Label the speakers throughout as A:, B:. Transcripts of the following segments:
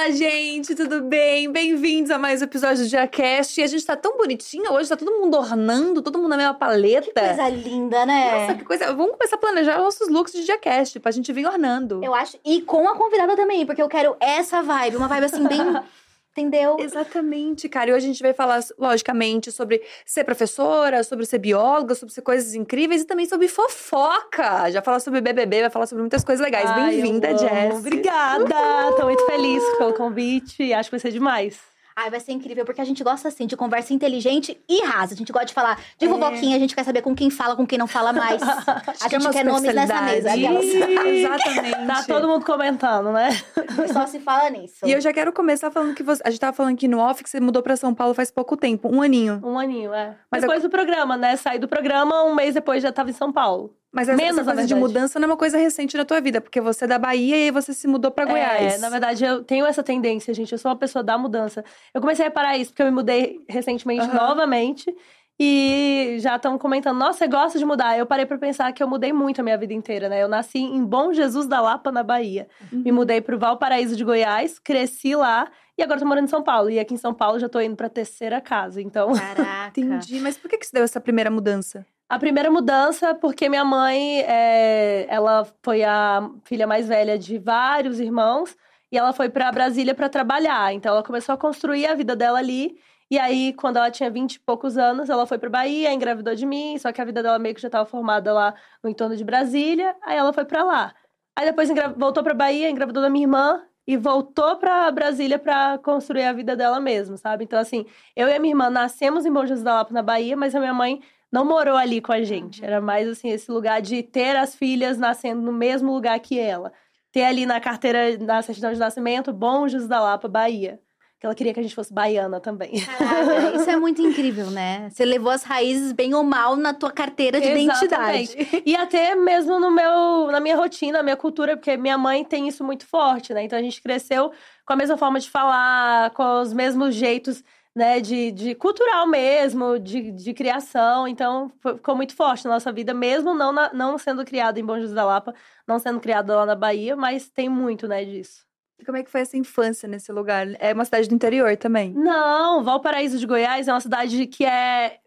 A: Fala, gente, tudo bem? Bem-vindos a mais um episódio do Diacast. E a gente tá tão bonitinha hoje, tá todo mundo ornando, todo mundo na mesma paleta.
B: Que coisa linda, né?
A: Nossa, que coisa. Vamos começar a planejar nossos looks de Diacast, pra gente vir ornando.
B: Eu acho. E com a convidada também, porque eu quero essa vibe, uma vibe assim, bem. Entendeu?
A: Exatamente, cara. E hoje a gente vai falar, logicamente, sobre ser professora, sobre ser bióloga, sobre ser coisas incríveis e também sobre fofoca. Já falar sobre BBB, vai falar sobre muitas coisas legais. Bem-vinda, Jess.
C: Obrigada! Tô muito feliz pelo convite. Acho que vai ser demais.
B: Ai, vai ser incrível, porque a gente gosta, assim, de conversa inteligente e rasa. A gente gosta de falar de
A: É.
B: fofoquinha, a gente quer saber com quem fala, com quem não fala mais. A gente quer nomes nessa mesa.
A: Exatamente.
C: Tá todo mundo comentando, né?
B: Só se fala nisso.
A: E eu já quero começar falando que você. A gente tava falando aqui no off que você mudou pra São Paulo faz pouco tempo um aninho.
C: Um aninho, é.
A: Mas
C: depois do programa, né? Saí do programa, um mês depois já tava em São Paulo.
A: Mas essa,
C: Menos,
A: essa coisa de mudança não é uma coisa recente na tua vida, porque você é da Bahia e aí você se mudou pra Goiás.
C: É, na verdade, eu tenho essa tendência, gente. Eu sou uma pessoa da mudança. Eu comecei a reparar isso porque eu me mudei recentemente
A: Aham.
C: novamente. E já estão comentando, nossa, você gosta de mudar? Eu parei pra pensar que eu mudei muito a minha vida inteira, né? Eu nasci em Bom Jesus da Lapa, na Bahia.
A: Uhum.
C: Me mudei pro Valparaíso de Goiás, cresci lá e agora tô morando em São Paulo. E aqui em São Paulo já tô indo pra terceira casa. Então,
B: Caraca.
A: Entendi. Mas por que, que você deu essa primeira mudança?
C: A primeira mudança, porque minha mãe, é, ela foi a filha mais velha de vários irmãos, e ela foi pra Brasília pra trabalhar. Então ela começou a construir a vida dela ali. E aí, quando ela tinha 20 e poucos anos, ela foi pra Bahia, engravidou de mim, só que a vida dela meio que já estava formada lá no entorno de Brasília, aí ela foi pra lá. Aí depois voltou pra Bahia, engravidou da minha irmã e voltou pra Brasília pra construir a vida dela mesmo, sabe? Então assim, eu e a minha irmã nascemos em Bom Jesus da Lapa, na Bahia, mas a minha mãe não morou ali com a gente. Era mais assim esse lugar de ter as filhas nascendo no mesmo lugar que ela. Ter ali na carteira, na certidão de nascimento, Bom Jesus da Lapa, Bahia. Que ela queria que a gente fosse baiana também.
B: Caraca, isso é muito incrível, né? Você levou as raízes bem ou mal na tua carteira de identidade.
C: Exatamente. E até mesmo no meu, na minha rotina, na minha cultura, porque minha mãe tem isso muito forte, né? Então a gente cresceu com a mesma forma de falar, com os mesmos jeitos, né? De, de cultural mesmo, de, de criação. Então ficou muito forte na nossa vida, mesmo não, na- não sendo criada em Bom Jesus da Lapa, não sendo criada lá na Bahia, mas tem muito, né, disso.
A: E como é que foi essa infância nesse lugar? É uma cidade do interior também.
C: Não, Valparaíso de Goiás é uma cidade que é.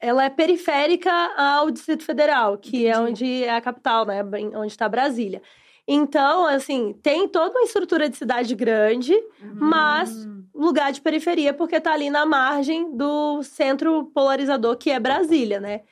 C: Ela é periférica ao Distrito Federal, que é
A: Entendi.
C: onde é a capital, né? Onde está Brasília. Então, assim, tem toda uma estrutura de cidade grande, mas
A: Hum.
C: Lugar de periferia, porque tá ali na margem do centro polarizador que é Brasília, né?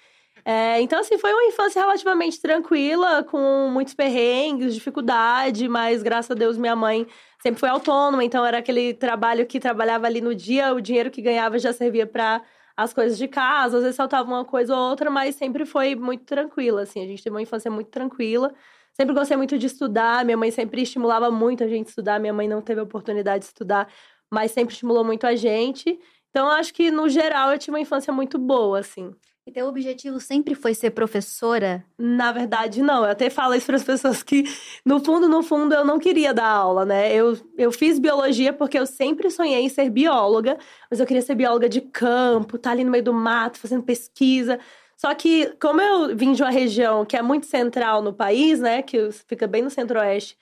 C: É, então, assim, foi uma infância relativamente tranquila, com muitos perrengues, dificuldade, mas graças a Deus minha mãe sempre foi autônoma, então era aquele trabalho que trabalhava ali no dia, o dinheiro que ganhava já servia para as coisas de casa, às vezes faltava uma coisa ou outra, mas sempre foi muito tranquila, assim, a gente teve uma infância muito tranquila. Sempre gostei muito de estudar, minha mãe sempre estimulava muito a gente estudar, minha mãe não teve oportunidade de estudar, mas sempre estimulou muito a gente. Então, acho que, no geral, eu tive uma infância muito boa, assim.
B: E teu objetivo sempre foi ser professora?
C: Na verdade, não. Eu até falo isso para as pessoas que, no fundo, no fundo, eu não queria dar aula, né? Eu, eu fiz biologia porque eu sempre sonhei em ser bióloga, mas eu queria ser bióloga de campo, estar ali no meio do mato, fazendo pesquisa. Só que, como eu vim de uma região que é muito central no país, né? Que fica bem no centro-oeste,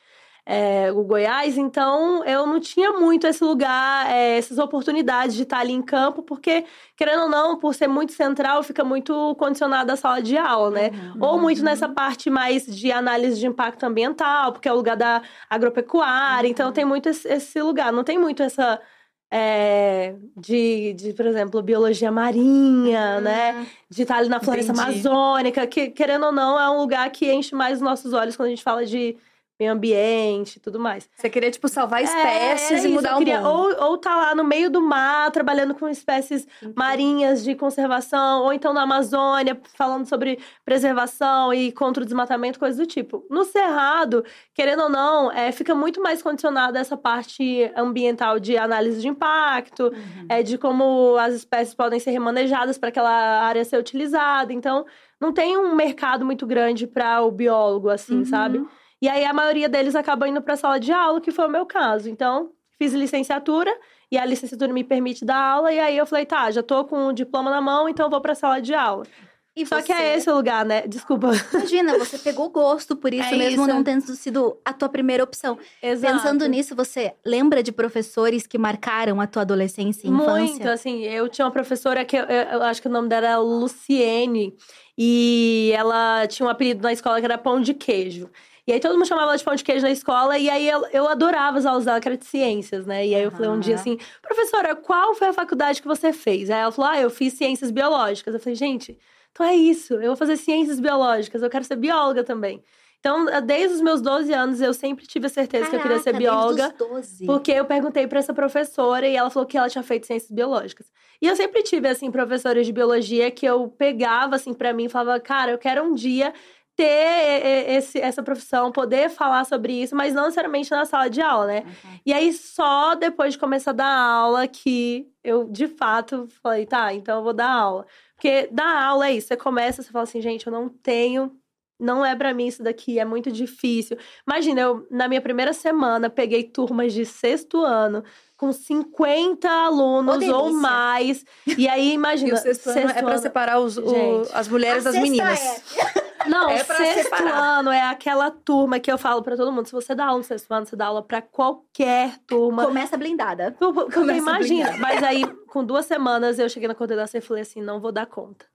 C: é, o Goiás, então eu não tinha muito esse lugar, é, essas oportunidades de estar ali em campo, porque, querendo ou não, por ser muito central, fica muito condicionada à sala de aula, né? Ou muito nessa parte mais de análise de impacto ambiental, porque é o lugar da agropecuária, então tem muito esse, esse lugar, não tem muito essa. é, de, de, por exemplo, biologia marinha, né? De estar ali na floresta
A: Entendi.
C: amazônica, que, querendo ou não, é um lugar que enche mais os nossos olhos quando a gente fala de meio ambiente e tudo mais.
A: Você queria, tipo, salvar
C: É,
A: espécies
C: era
A: e mudar o
C: queria
A: mundo.
C: Ou, ou tá lá no meio do mar, trabalhando com espécies marinhas de conservação, ou então na Amazônia, falando sobre preservação e contra o desmatamento, coisas do tipo. No Cerrado, querendo ou não, é, fica muito mais condicionada essa parte ambiental de análise de impacto, é, de como as espécies podem ser remanejadas para aquela área ser utilizada. Então, não tem um mercado muito grande para o biólogo, assim,
A: Uhum.
C: sabe? E aí a maioria deles acabam indo para a sala de aula, que foi o meu caso. Então, fiz licenciatura e a licenciatura me permite dar aula. E aí eu falei, tá, já tô com o diploma na mão, então eu vou para a sala de aula.
B: E
C: Só que é
B: você-
C: esse o lugar, né? Desculpa.
B: Imagina, você pegou gosto por isso,
C: É
B: mesmo
C: isso.
B: não tendo sido a tua primeira opção. Pensando nisso, você lembra de professores que marcaram a tua adolescência e infância?
C: Muito, assim, eu tinha uma professora que eu, eu- eu acho que o nome dela era Luciene, e ela tinha um apelido na escola que era pão de queijo. E aí todo mundo chamava ela de pão de queijo na escola, e aí eu, eu adorava as aulas dela, que era de ciências, né? E aí eu falei um dia assim, professora, qual foi a faculdade que você fez? Aí ela falou, ah, eu fiz ciências biológicas. Eu falei, gente, então é isso, eu vou fazer ciências biológicas, eu quero ser bióloga também. Então, desde os meus 12 anos, eu sempre tive a certeza que eu queria ser
B: Caraca, desde
C: bióloga.
B: os 12.
C: Porque eu perguntei pra essa professora e ela falou que ela tinha feito ciências biológicas. E eu sempre tive, assim, professores de biologia que eu pegava, assim, pra mim e falava, cara, eu quero um dia ter esse, essa profissão, poder falar sobre isso, mas não necessariamente na sala de aula, né?
B: Uhum.
C: E aí, só depois de começar a dar aula que eu, de fato, falei, tá, então eu vou dar aula. Porque dar aula é isso, você começa, você fala assim, gente, eu não tenho, não é pra mim isso daqui, é muito difícil. Imagina, eu, na minha primeira semana, peguei turmas de sexto ano, com 50 alunos ou mais. E aí,
A: E
C: imagina.
A: o sexto ano é pra
C: ano-
A: separar os, o- as mulheres
B: A
A: das meninas.
C: Não,
A: É
C: sexto
A: separar.
C: ano é aquela turma que eu falo pra todo mundo. Se você dá aula no sexto ano, você dá aula pra qualquer turma.
B: Começa blindada.
A: Começa
C: imagina,
A: blindada.
C: mas aí, com duas semanas, eu cheguei na coordenação e falei assim: não vou dar conta.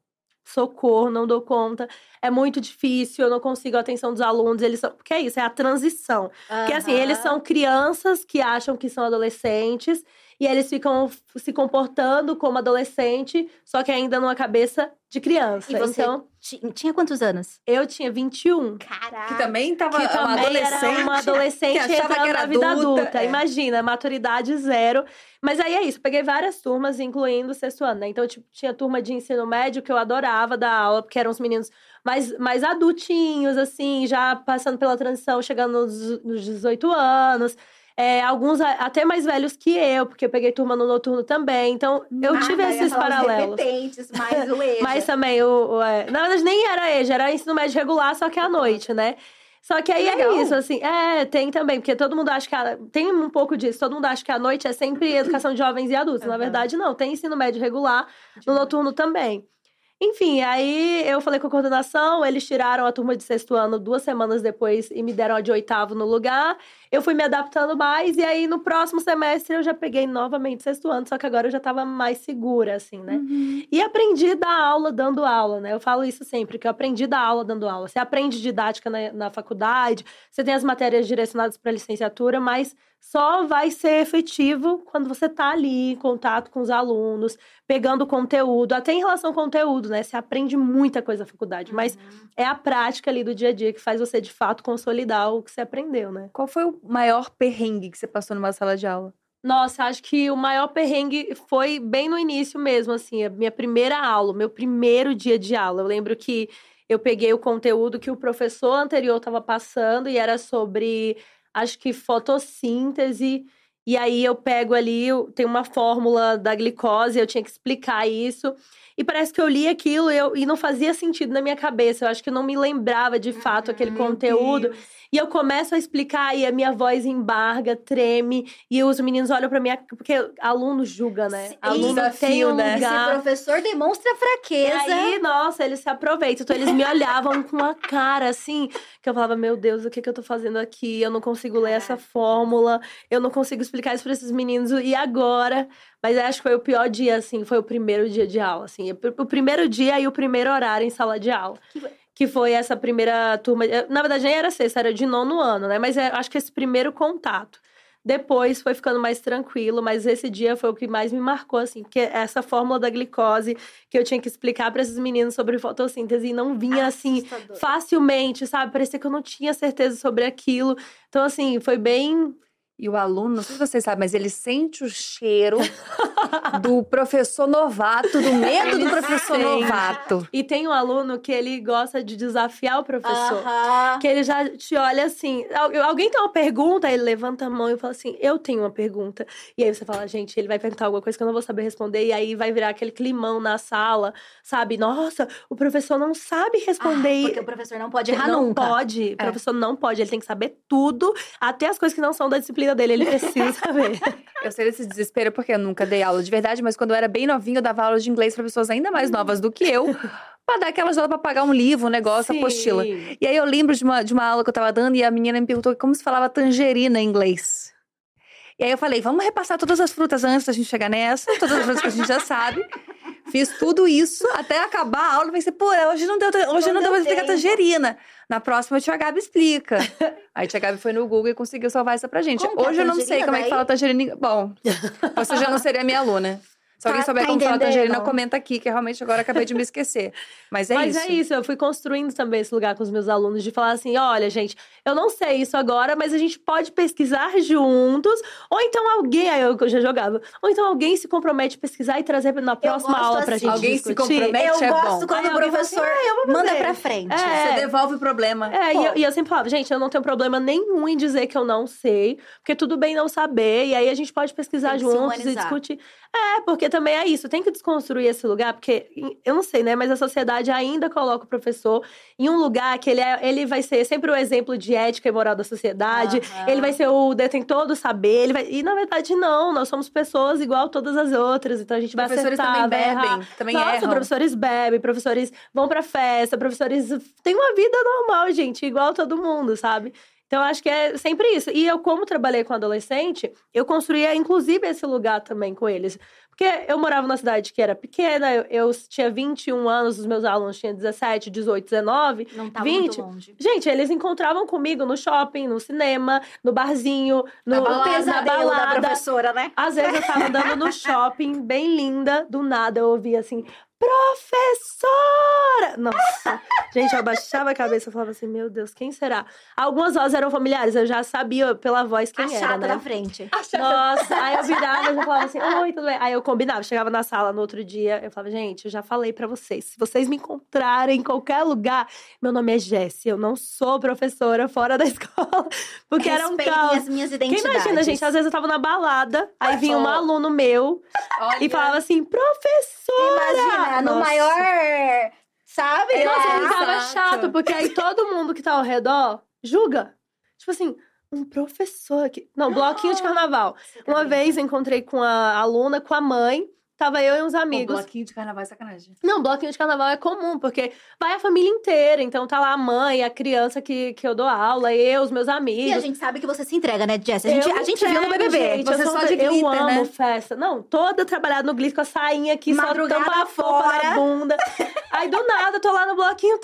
C: Socorro, não dou conta. É muito difícil, eu não consigo a atenção dos alunos. Eles são. Porque é isso, é a transição. Porque assim, eles são crianças que acham que são adolescentes. E eles ficam se comportando como adolescente, só que ainda numa cabeça de criança.
B: E você
C: Então,
B: ti- tinha quantos anos?
C: eu tinha 21.
B: Caraca.
A: Que também tava
C: Que
A: uma
C: também
A: adolescente.
C: era uma adolescente
A: que achava
C: entrando
A: que era
C: na vida
A: adulta,
C: adulta.
A: é.
C: Imagina, maturidade zero. Mas aí é isso, peguei várias turmas, incluindo o sexto ano, né? Então, tipo, tinha turma de ensino médio que eu adorava dar aula, porque eram os meninos mais, mais adultinhos, assim, já passando pela transição, chegando nos, nos 18 anos. É, alguns até mais velhos que eu, porque eu peguei turma no noturno também. Então, eu
B: Ah,
C: tive
B: eu ia
C: esses
B: os
C: paralelos.
B: repetentes, mais o EJA.
C: Mas também, o, o- é, na verdade, nem era EJA, era ensino médio regular, só que à noite, né? Só que aí
A: Legal.
C: é isso, assim, é, tem também, porque todo mundo acha que. A, tem um pouco disso, todo mundo acha que a noite é sempre educação de jovens e adultos. Na
B: Aham.
C: verdade, não, tem ensino médio regular, no noturno também. Enfim, aí eu falei com a coordenação, eles tiraram a turma de sexto ano duas semanas depois e me deram a de oitavo no lugar. Eu fui me adaptando mais, e aí no próximo semestre eu já peguei novamente sexto ano, só que agora eu já tava mais segura, assim, né?
B: Uhum.
C: E aprendi a dar aula dando aula, né? Eu falo isso sempre, que eu aprendi a dar aula dando aula. Você aprende didática na, na faculdade, você tem as matérias direcionadas para licenciatura, mas só vai ser efetivo quando você tá ali em contato com os alunos, pegando conteúdo, até em relação ao conteúdo, né? Você aprende muita coisa na faculdade, mas é a prática ali do dia a dia que faz você de fato consolidar o que você aprendeu, né?
A: Qual foi o maior perrengue que você passou numa sala de aula?
C: Nossa, acho que o maior perrengue foi bem no início mesmo, assim, a minha primeira aula, o meu primeiro dia de aula. Eu lembro que eu peguei o conteúdo que o professor anterior estava passando e era sobre, acho que fotossíntese. E aí eu pego ali, tem uma fórmula da glicose, eu tinha que explicar isso. E parece que eu li aquilo e, eu- e não fazia sentido na minha cabeça. Eu acho que eu não me lembrava de fato aquele conteúdo.
A: Deus.
C: E eu começo a explicar e a minha voz embarga, treme. E os meninos olham pra mim, porque aluno julga, né? Aluno
A: desafio,
C: tem um
A: né?
B: Esse
C: lugar.
B: professor demonstra
C: E
B: fraqueza.
C: aí, nossa, eles se aproveitam. Então, eles me olhavam com uma cara assim, que eu falava, meu Deus, o que, que eu tô fazendo aqui? Eu não consigo ler essa fórmula, eu não consigo explicar isso pra esses meninos. E agora? Mas eu acho que foi o pior dia, assim, foi o primeiro dia de aula, assim. O primeiro dia e o primeiro horário em sala de aula.
B: Que-
C: Que foi essa primeira turma. eh, Na verdade, nem era sexta, era de nono ano, né? Mas é, acho que esse primeiro contato. Depois foi ficando mais tranquilo, mas esse dia foi o que mais me marcou, assim, porque essa fórmula da glicose que eu tinha que explicar para esses meninos sobre fotossíntese e não vinha assim facilmente, sabe? Parecia que eu não tinha certeza sobre aquilo. Então, assim, foi bem.
A: E o aluno, não sei se vocês sabem, mas ele sente o cheiro do professor novato, do medo do professor novato.
C: E tem um aluno que ele gosta de desafiar o professor.
B: Aham.
C: Que ele já te olha assim. al- Alguém tem uma pergunta, ele levanta a mão e fala assim: Eu tenho uma pergunta. E aí você fala, gente, ele vai perguntar alguma coisa que eu não vou saber responder. E aí vai virar aquele climão na sala, sabe? Nossa, o professor não sabe responder.
B: Ah, porque o professor não pode errar
C: não
B: nunca.
C: pode. O professor não pode. Ele tem que saber tudo, até as coisas que não são da disciplina dele. Ele precisa saber.
A: Eu sei desse desespero porque eu nunca dei aula de verdade, mas quando eu era bem novinha, eu dava aula de inglês para pessoas ainda mais novas do que eu. pra dar aquelas horas pra pagar um livro, um negócio,
C: Sim.
A: apostila. E aí eu lembro de uma, de uma aula que eu tava dando e a menina me perguntou como se falava tangerina em inglês. E aí eu falei, vamos repassar todas as frutas antes da gente chegar nessa, todas as frutas que a gente já sabe. Fiz tudo isso até acabar a aula. Pensei, pô, hoje não deu, hoje
B: Não
A: não, deu pra explicar tangerina. Na próxima, a tia Gabi explica. aí a tia Gabi foi no Google e conseguiu salvar essa pra gente.
B: Como é
A: hoje eu não sei como é que
B: daí?
A: fala tangerina. Bom, você já não seria minha aluna. Se alguém
B: Tá-
A: souber
B: tá
A: como
B: entendendo?
A: tangerina, comenta aqui, que realmente agora acabei de me esquecer. Mas é
C: Mas
A: isso.
C: é isso, eu fui construindo também esse lugar com os meus alunos, de falar assim: olha, gente, eu não sei isso agora, mas a gente pode pesquisar juntos, ou então alguém, aí eu já jogava, ou então alguém se compromete a pesquisar e trazer na próxima aula pra
B: assim.
C: gente
A: Alguém se
C: discutir.
A: compromete?
B: Eu
A: é
B: gosto
A: bom.
B: quando
C: Aí
B: o
C: alguém fala
B: professor
C: assim, "Ah,
B: manda
C: fazer."
B: pra frente.
C: É.
A: Você devolve o problema.
C: É, e eu, e eu sempre falava, gente, eu não tenho problema nenhum em dizer que eu não sei, porque tudo bem não saber, e aí a gente pode pesquisar
B: se
C: juntos e discutir. É, porque também é isso, tem que desconstruir esse lugar, porque eu não sei, né, mas a sociedade ainda coloca o professor em um lugar que ele, é, ele vai ser sempre o exemplo de ética e moral da sociedade,
B: Aham.
C: ele vai ser o detentor do saber, ele vai... e na verdade não, nós somos pessoas igual todas as outras, então a gente vai
A: Professores
C: acertar,
A: também
C: vai errar.
A: bebem, também
C: Nossa,
A: erram.
C: professores bebem, professores vão pra festa, professores têm uma vida normal, gente, igual todo mundo, sabe? Então, acho que é sempre isso. E eu, como trabalhei com adolescente, eu construía, inclusive, esse lugar também com eles. Porque eu morava numa cidade que era pequena, eu, eu tinha 21 anos, os meus alunos tinham 17, 18, 19.
B: Não tá
C: 20.
B: muito longe.
C: Gente, eles encontravam comigo no shopping, no cinema, no barzinho, no,
A: Na balada,
C: na
B: pesadelo da
C: balada.
B: professora, né?
C: Às vezes eu tava andando no shopping, bem linda, do nada eu ouvia assim, professora! Nossa, gente, eu abaixava a cabeça e falava assim, meu Deus, quem será? Algumas vozes eram familiares, eu já sabia pela voz quem
B: a
C: era, né?
B: na frente.
C: Nossa, aí eu virava e já falava assim, oi, tudo bem? Aí eu combinava, chegava na sala no outro dia, eu falava, gente, eu já falei pra vocês, se vocês me encontrarem em qualquer lugar, meu nome é Jessie, eu não sou professora fora da escola, porque era um
B: Respeitem
C: caos.
B: as minhas
C: Quem
B: identidades.
C: imagina, gente, às vezes eu tava na balada, aí vinha um aluno meu
A: Olha,
C: e falava assim, professora!
B: Imagina, no
C: Nossa.
B: maior. Sabe?
A: É,
C: Nossa, ficava
A: Exato.
C: chato, porque aí todo mundo que tá ao redor julga. Tipo assim, um professor aqui. Não, bloquinho de carnaval. Uma vez eu encontrei com a aluna, com a mãe. Tava eu e uns
A: Pô,
C: amigos.
A: bloquinho de carnaval é sacanagem.
C: Não, bloquinho de carnaval é comum, porque vai a família inteira. Então tá lá a mãe, a criança que, que eu dou aula, eu, os meus amigos.
B: E a gente sabe que você se entrega, né, Jess? A gente,
C: Eu
B: a gente viu no BBB.
C: gente,
A: Você
C: eu sou
A: só de
C: Eu
A: glitter,
C: amo
A: né?
C: festa. Não, toda trabalhada no glitter com a sainha aqui,
B: Madrugada
C: só tampa a
B: fora.
C: na bunda. Aí do nada, eu tô lá no bloquinho,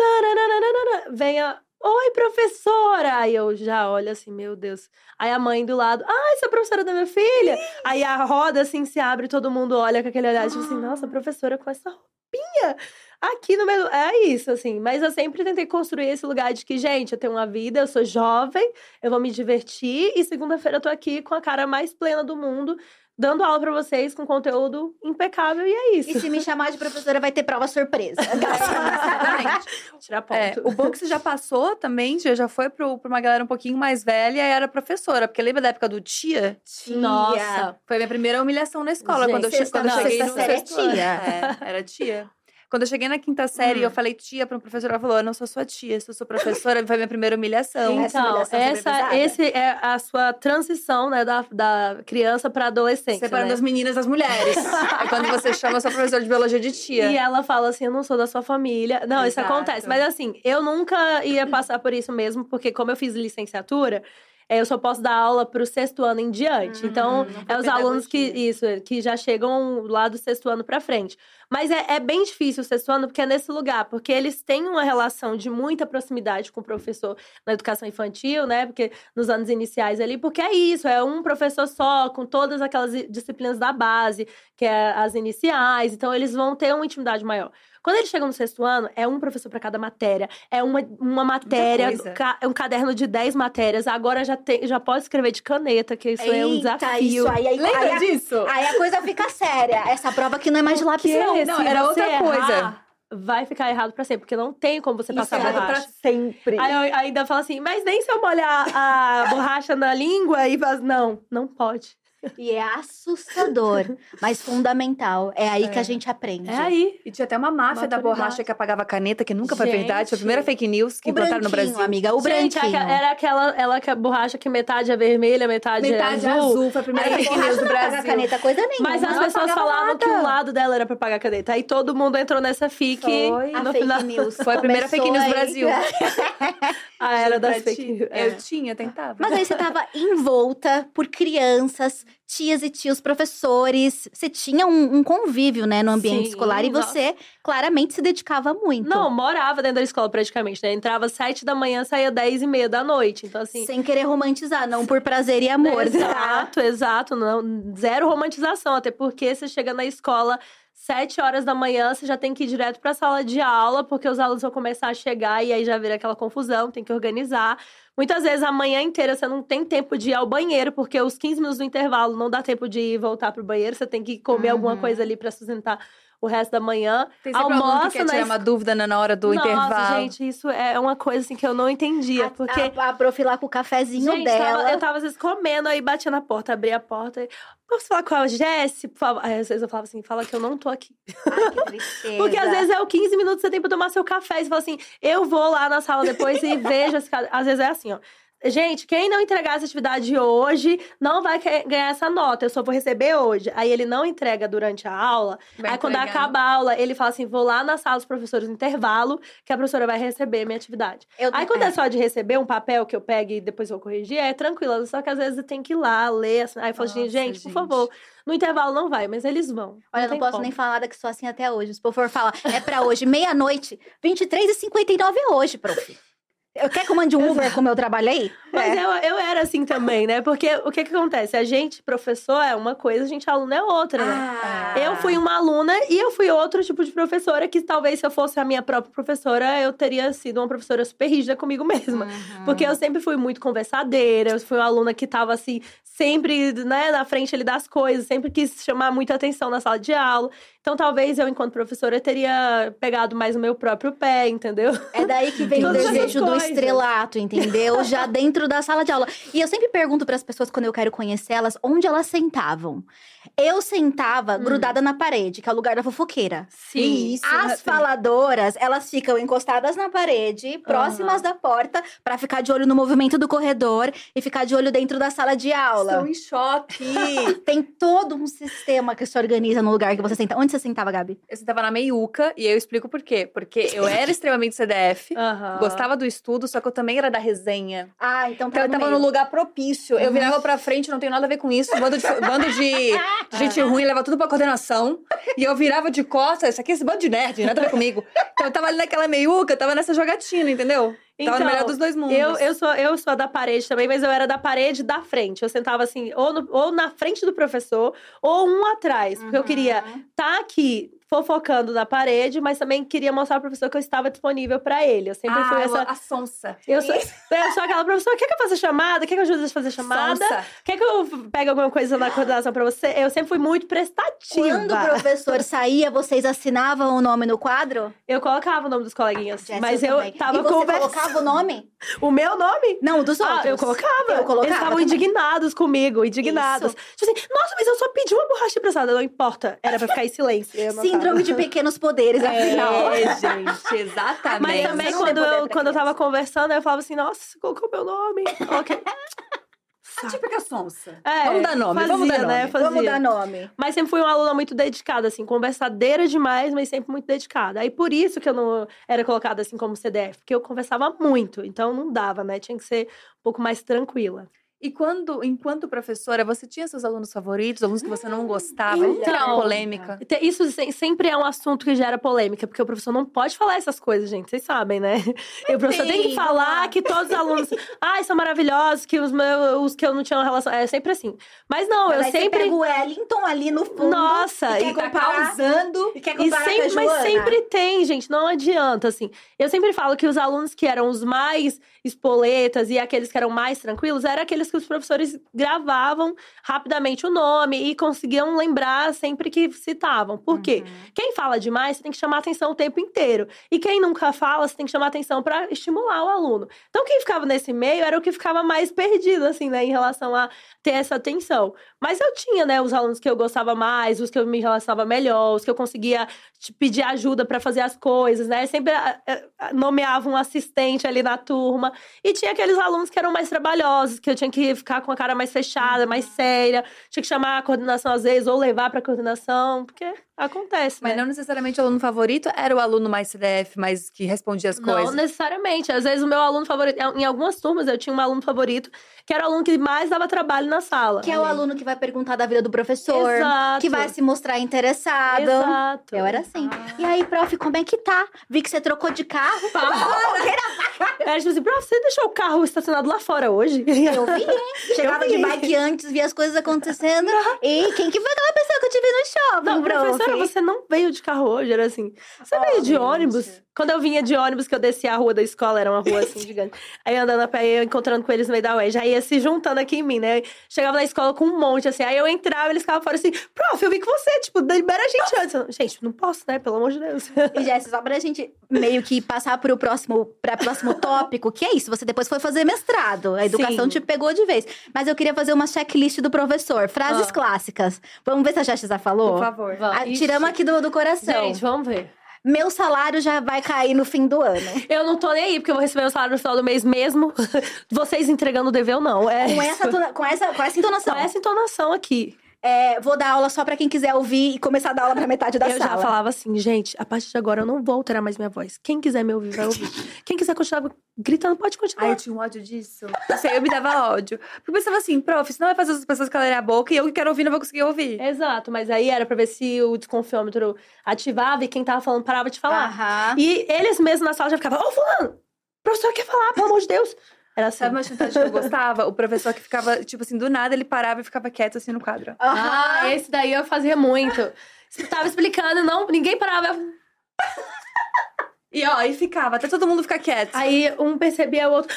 C: vem a... Oi, professora! Aí eu já olho assim, meu Deus. Aí a mãe do lado, ah, essa é a professora da minha filha. Aí a roda assim se abre, todo mundo olha com aquele olhar, tipo assim, nossa, professora com essa roupinha aqui no meio. É isso, assim. Mas eu sempre tentei construir esse lugar de que, gente, eu tenho uma vida, eu sou jovem, eu vou me divertir e segunda-feira eu tô aqui com a cara mais plena do mundo, dando aula pra vocês com conteúdo impecável e é isso.
B: E se me chamar de professora, vai ter prova surpresa.
A: Exatamente.
C: Tirar ponto.
A: É, o bom que você já passou também, já já foi pro, pra uma galera um pouquinho mais velha e era professora. Porque lembra da época do tia?
C: Nossa.
A: Foi a minha primeira humilhação na escola.
C: Gente,
A: quando eu,
B: sexta-
A: quando eu cheguei
B: sexta
A: no
B: é tia.
A: É, era tia. Quando eu cheguei na quinta série,
C: Hum.
A: eu falei tia pra uma professora. Ela falou: Eu não sou sua tia, sou sua professora. Foi minha primeira humilhação.
B: Essa
C: Então,
B: humilhação foi
C: essa, esse é a sua transição, né, da, da criança pra adolescência.
A: Separando
C: né?
A: as meninas das mulheres. é quando você chama sua professora de biologia de tia.
C: E ela fala assim: eu não sou da sua família. Não, isso
A: Exato.
C: acontece. Mas assim, eu nunca ia passar por isso mesmo, porque como eu fiz licenciatura, eu só posso dar aula pro sexto ano em diante.
A: Hum,
C: então, é os alunos que, isso, que já chegam lá do sexto ano pra frente. Mas é, é bem difícil o sexto ano, porque é nesse lugar, porque eles têm uma relação de muita proximidade com o professor na educação infantil, né? Porque nos anos iniciais ali, porque é isso, é um professor só, com todas aquelas disciplinas da base, que é as iniciais, então eles vão ter uma intimidade maior. Quando eles chegam no sexto ano, é um professor para cada matéria, é uma, uma matéria,
A: coisa.
C: ca- é um caderno de 10 matérias, agora já, tem, já pode escrever de caneta, que isso é um
B: Eita,
C: desafio.
B: isso aí, aí,
A: Lembra
B: aí, a-
A: disso?
B: aí a coisa fica séria. Essa prova aqui não é mais de lápis, não.
A: não, era outra coisa.
C: errar, Vai ficar errado pra sempre, porque não tem como você passar
B: Isso é
C: borracha.
B: pra sempre.
C: Aí eu ainda falo assim, mas nem se eu molhar a borracha na língua e faz. Não, não pode.
B: E é assustador, mas fundamental. É aí que
A: É.
B: a gente aprende.
C: É aí.
A: E tinha até uma máfia da
C: Maturidade.
A: borracha que apagava a caneta, que nunca foi
C: Gente.
A: verdade. Foi a primeira fake news que implantaram no Brasil.
B: amiga, o
C: Gente,
B: branquinho.
C: era aquela ela que a borracha que metade é vermelha, metade,
A: Metade
C: é azul.
A: azul, foi a primeira
B: Aí,
A: fake news do
B: a
A: Brasil.
B: caneta coisa nenhuma.
C: Mas as pessoas falavam que
B: nada.
C: o lado dela era pra pagar a caneta. Aí todo mundo entrou nessa fic.
A: Foi.
B: A
C: no
B: fake
C: final,
B: news.
A: Foi a primeira fake news do
B: Começou aí.
A: Brasil.
C: a era das fake news. É.
A: Eu tinha, tentava.
B: Mas aí você tava envolta por crianças, tias e tios, professores. Você tinha um, um convívio, né, no ambiente
C: Sim,
B: escolar. E
C: nossa.
B: você claramente se dedicava muito.
C: Não, morava dentro da escola praticamente, né? Entrava sete da manhã, saía dez e meia da noite. Então, assim.
B: Sem querer romantizar, não por prazer e amor. tá?
C: Exato, exato. Não, zero romantização. Até porque você chega na escola sete horas da manhã, você já tem que ir direto pra sala de aula, porque os alunos vão começar a chegar e aí já vira aquela confusão, tem que organizar. Muitas vezes a manhã inteira você não tem tempo de ir ao banheiro, porque os 15 minutos do intervalo não dá tempo de ir voltar pro banheiro, você tem que comer alguma
B: Uhum.
C: coisa ali pra sustentar o resto da manhã.
A: Tem sempre aluno que
C: Almoça
A: quer tirar
C: es-
A: uma dúvida na na hora do
C: Nossa,
A: intervalo.
C: gente, isso é uma coisa assim que eu não entendia,
B: A-
C: porque
B: A, a prof lá com o cafezinho
C: Gente,
B: dela.
C: tava- eu tava às vezes comendo, aí batia na porta, abria a porta. E, Posso falar com a Jess? Aí às vezes eu falava assim, fala que eu não tô aqui.
B: Ai, que tristeza.
C: Porque às vezes é o 15 minutos você tem pra tomar seu café. E você fala assim, eu vou lá na sala depois e vejo esse cara. Às vezes é assim, ó. Gente, quem não entregar essa atividade hoje não vai ganhar essa nota. Eu só vou receber hoje. Aí ele não entrega durante a aula.
A: Vai
C: aí quando acaba a aula, ele fala assim: vou lá na sala dos professores no intervalo, que a professora vai receber a minha atividade.
B: Eu-
C: Aí quando é. só de receber um papel que eu pego e depois vou corrigir, é tranquilo. Só que às vezes tem que ir lá, ler. assim. Aí eu falo assim,
A: Nossa,
C: gente, por
A: gente.
C: favor, no intervalo não vai, mas eles vão.
B: Olha, eu não
C: tem
B: posso
C: como.
B: nem falar nada que sou assim até hoje. Se o for falar, é pra hoje, meia-noite, 23h59 é hoje, prof. Eu quer que eu mande um Uber como eu trabalhei?
C: Mas
B: É.
C: eu, eu era assim também, né? Porque o que que acontece? A gente, professor, é uma coisa, a gente, aluno, é outra, né?
B: Ah.
C: Eu fui uma aluna e eu fui outro tipo de professora que talvez se eu fosse a minha própria professora, eu teria sido uma professora super rígida comigo mesma.
B: Uhum.
C: Porque eu sempre fui muito conversadeira, eu fui uma aluna que tava assim, sempre, né, na frente ali das coisas, sempre quis chamar muita atenção na sala de aula. Então talvez eu, enquanto professora, teria pegado mais o meu próprio pé, entendeu?
B: É daí que vem o desejo do estrelato, entendeu? Já dentro da sala de aula. E eu sempre pergunto para as pessoas, quando eu quero conhecer elas, onde elas sentavam. Eu sentava grudada na parede, que é o lugar da fofoqueira.
A: Sim.
B: As faladoras, elas ficam encostadas na parede, próximas da porta, pra ficar de olho no movimento do corredor e ficar de olho dentro da sala de aula.
A: Estou em choque.
B: Tem todo um sistema que se organiza no lugar que você senta. Onde você sentava, Gabi?
A: eu sentava na meiuca e eu explico por quê. Porque eu era extremamente CDF,
C: Aham.
A: gostava do estudo, só que eu também era da resenha.
B: Ah, então
A: Então eu tava no lugar propício. Eu virava pra frente, não tenho nada a ver com isso. Bando de, bando de gente ruim, leva tudo pra coordenação. E eu virava de costas, isso aqui é esse bando de nerd, nada a ver comigo. Então eu tava ali naquela meiuca, tava nessa jogatina, entendeu? tava no
C: Então,
A: melhor dos dois mundos.
C: Eu, eu, sou, eu sou da parede também, mas eu era da parede da frente. Eu sentava assim, ou, no- ou na frente do professor, ou um atrás. Porque eu queria estar aqui fofocando na parede, mas também queria mostrar ao professor que eu estava disponível pra ele. Eu sempre fui
A: ah,
C: essa.
A: a sonsa.
C: Eu sou, eu sou aquela professora, quer que eu faça chamada? Quer que eu ajude a fazer chamada?
A: Sonsa.
C: Quer que eu pegue alguma coisa na coordenação pra você? Eu sempre fui muito prestativa.
B: Quando o professor saía, vocês assinavam o nome no quadro?
C: Eu colocava o nome dos coleguinhas,
B: Jess,
C: mas eu
B: também.
C: tava
B: e você
C: conversando.
B: colocava o nome?
C: O meu nome?
B: Não, dos
C: Ah,
B: outros.
C: eu colocava.
B: Eu colocava
C: Eles estavam indignados comigo, indignados. Tipo assim, nossa, mas eu só pedi uma borracha emprestada. Não importa. Era pra ficar em silêncio. Eu anotava.
B: Síndrome de pequenos poderes, afinal.
A: É, gente, exatamente.
C: Mas também,
B: não
C: quando eu, quando eu tava conversando, eu falava assim, nossa, você colocou meu nome. Ok.
A: A típica sonsa.
C: É,
A: vamos dar nome,
C: fazia,
A: vamos dar nome.
C: né? Fazia.
B: Vamos dar nome.
C: Mas sempre fui uma aluna muito dedicada, assim, conversadeira demais, mas sempre muito dedicada. Aí por isso que eu não era colocada assim como CDF, porque eu conversava muito, então não dava, né? Tinha que ser um pouco mais tranquila.
A: E quando, enquanto professora, você tinha seus alunos favoritos, alunos que você não gostava?
C: Então,
A: polêmica.
C: Isso se- sempre é um assunto que gera polêmica, porque o professor não pode falar essas coisas, gente. Vocês sabem, né? E o professor tem que falar que todos os alunos, ai, são maravilhosos, que os meus, os que eu não tinha uma relação. É sempre assim. Mas não,
B: Mas
C: eu sempre.
B: pega o Wellington ali no fundo.
C: Nossa,
B: e quer
C: e
A: tá
B: comparar.
A: causando.
B: E quer
C: E
B: comparar
C: sempre,
B: com a
C: mas sempre tem, gente, não adianta, assim. Eu sempre falo que os alunos que eram os mais espoletas e aqueles que eram mais tranquilos, eram aqueles que os professores gravavam rapidamente o nome e conseguiam lembrar sempre que citavam. Por quê?
B: Uhum.
C: Quem fala demais, você tem que chamar atenção o tempo inteiro. E quem nunca fala, você tem que chamar atenção para estimular o aluno. Então, quem ficava nesse meio era o que ficava mais perdido, assim, né, em relação a ter essa atenção. Mas eu tinha, né, os alunos que eu gostava mais, os que eu me relacionava melhor, os que eu conseguia te pedir ajuda para fazer as coisas, né? Sempre ah, ah, nomeava um assistente ali na turma. E tinha aqueles alunos que eram mais trabalhosos, que eu tinha que ficar com a cara mais fechada, mais séria, tinha que chamar a coordenação às vezes, ou levar pra coordenação, porque acontece,
A: Mas
C: né?
A: não necessariamente o aluno favorito era o aluno mais CDF, mais que respondia as
C: Não
A: coisas.
C: necessariamente. Às vezes o meu aluno favorito. Em algumas turmas eu tinha um aluno favorito, que era o aluno que mais dava trabalho na sala.
B: Que é o aluno que vai perguntar da vida do professor.
C: Exato.
B: Que vai se mostrar interessado.
C: Exato.
B: Eu era assim. E aí, prof, como é que tá? Vi que você trocou de carro.
C: Era tipo assim, prof, você deixou o carro estacionado lá fora hoje?
B: Eu vi, hein? Chegava
C: Eu
B: de
C: vi.
B: bike antes, via as coisas acontecendo. E quem que foi aquela pessoa que eu te vi no shopping,
C: Não,
B: prof?
C: professora, você não veio de carro hoje? Era assim. Você veio de
A: gente.
C: ônibus? Quando eu vinha de ônibus, que eu descia a rua da escola, era uma rua assim gigante. Aí andando a pé, eu encontrando com eles no meio da UES, já ia se juntando aqui em mim, né? Chegava na escola com um monte, assim. Aí eu entrava, eles ficavam fora assim, prof, eu vi que você, tipo, libera a gente antes. Eu, Gente, não posso, né? Pelo amor de Deus.
B: E Jéssica, só pra gente meio que passar pro próximo, pra próximo tópico, que é isso, você depois foi fazer mestrado, a educação
C: Sim.
B: te pegou de vez. Mas eu queria fazer uma checklist do professor, frases
C: Ah.
B: clássicas. Vamos ver se a Jéssica já falou?
A: Por favor.
B: Ah, tiramos aqui do, do coração.
C: Gente, vamos ver.
B: Meu salário já vai cair no fim do ano.
C: Eu não tô nem aí, porque eu vou receber o salário no final do mês mesmo. Vocês entregando o dever ou não. É
B: Com
C: isso.
B: essa, com essa, com essa entonação.
C: Com essa entonação aqui.
B: É, vou dar aula só pra quem quiser ouvir e começar a dar aula pra metade da
C: eu
B: sala.
C: já falava assim, gente, a partir de agora eu não vou alterar mais minha voz. Quem quiser me ouvir, vai ouvir. Quem quiser continuar gritando, pode continuar.
A: Ai, eu tinha um ódio disso. Não sei, eu me dava ódio. Porque eu pensava assim, prof, senão vai fazer as pessoas calarem a boca e eu que quero ouvir não vou conseguir ouvir.
C: Exato, mas aí era pra ver se o desconfiômetro ativava e quem tava falando parava de falar.
B: Aham.
C: E eles mesmos na sala já ficavam, ô fulano, o professor quer falar, pelo amor de Deus. Era assim.
A: Sabe uma chantagem que eu gostava? O professor que ficava, tipo assim, do nada ele parava e ficava quieto assim no quadro.
C: Ah,
B: Aham.
C: esse daí eu fazia muito. Tava explicando, não, ninguém parava.
A: E ó, e ficava, até todo mundo ficar quieto.
C: Aí um percebia o outro.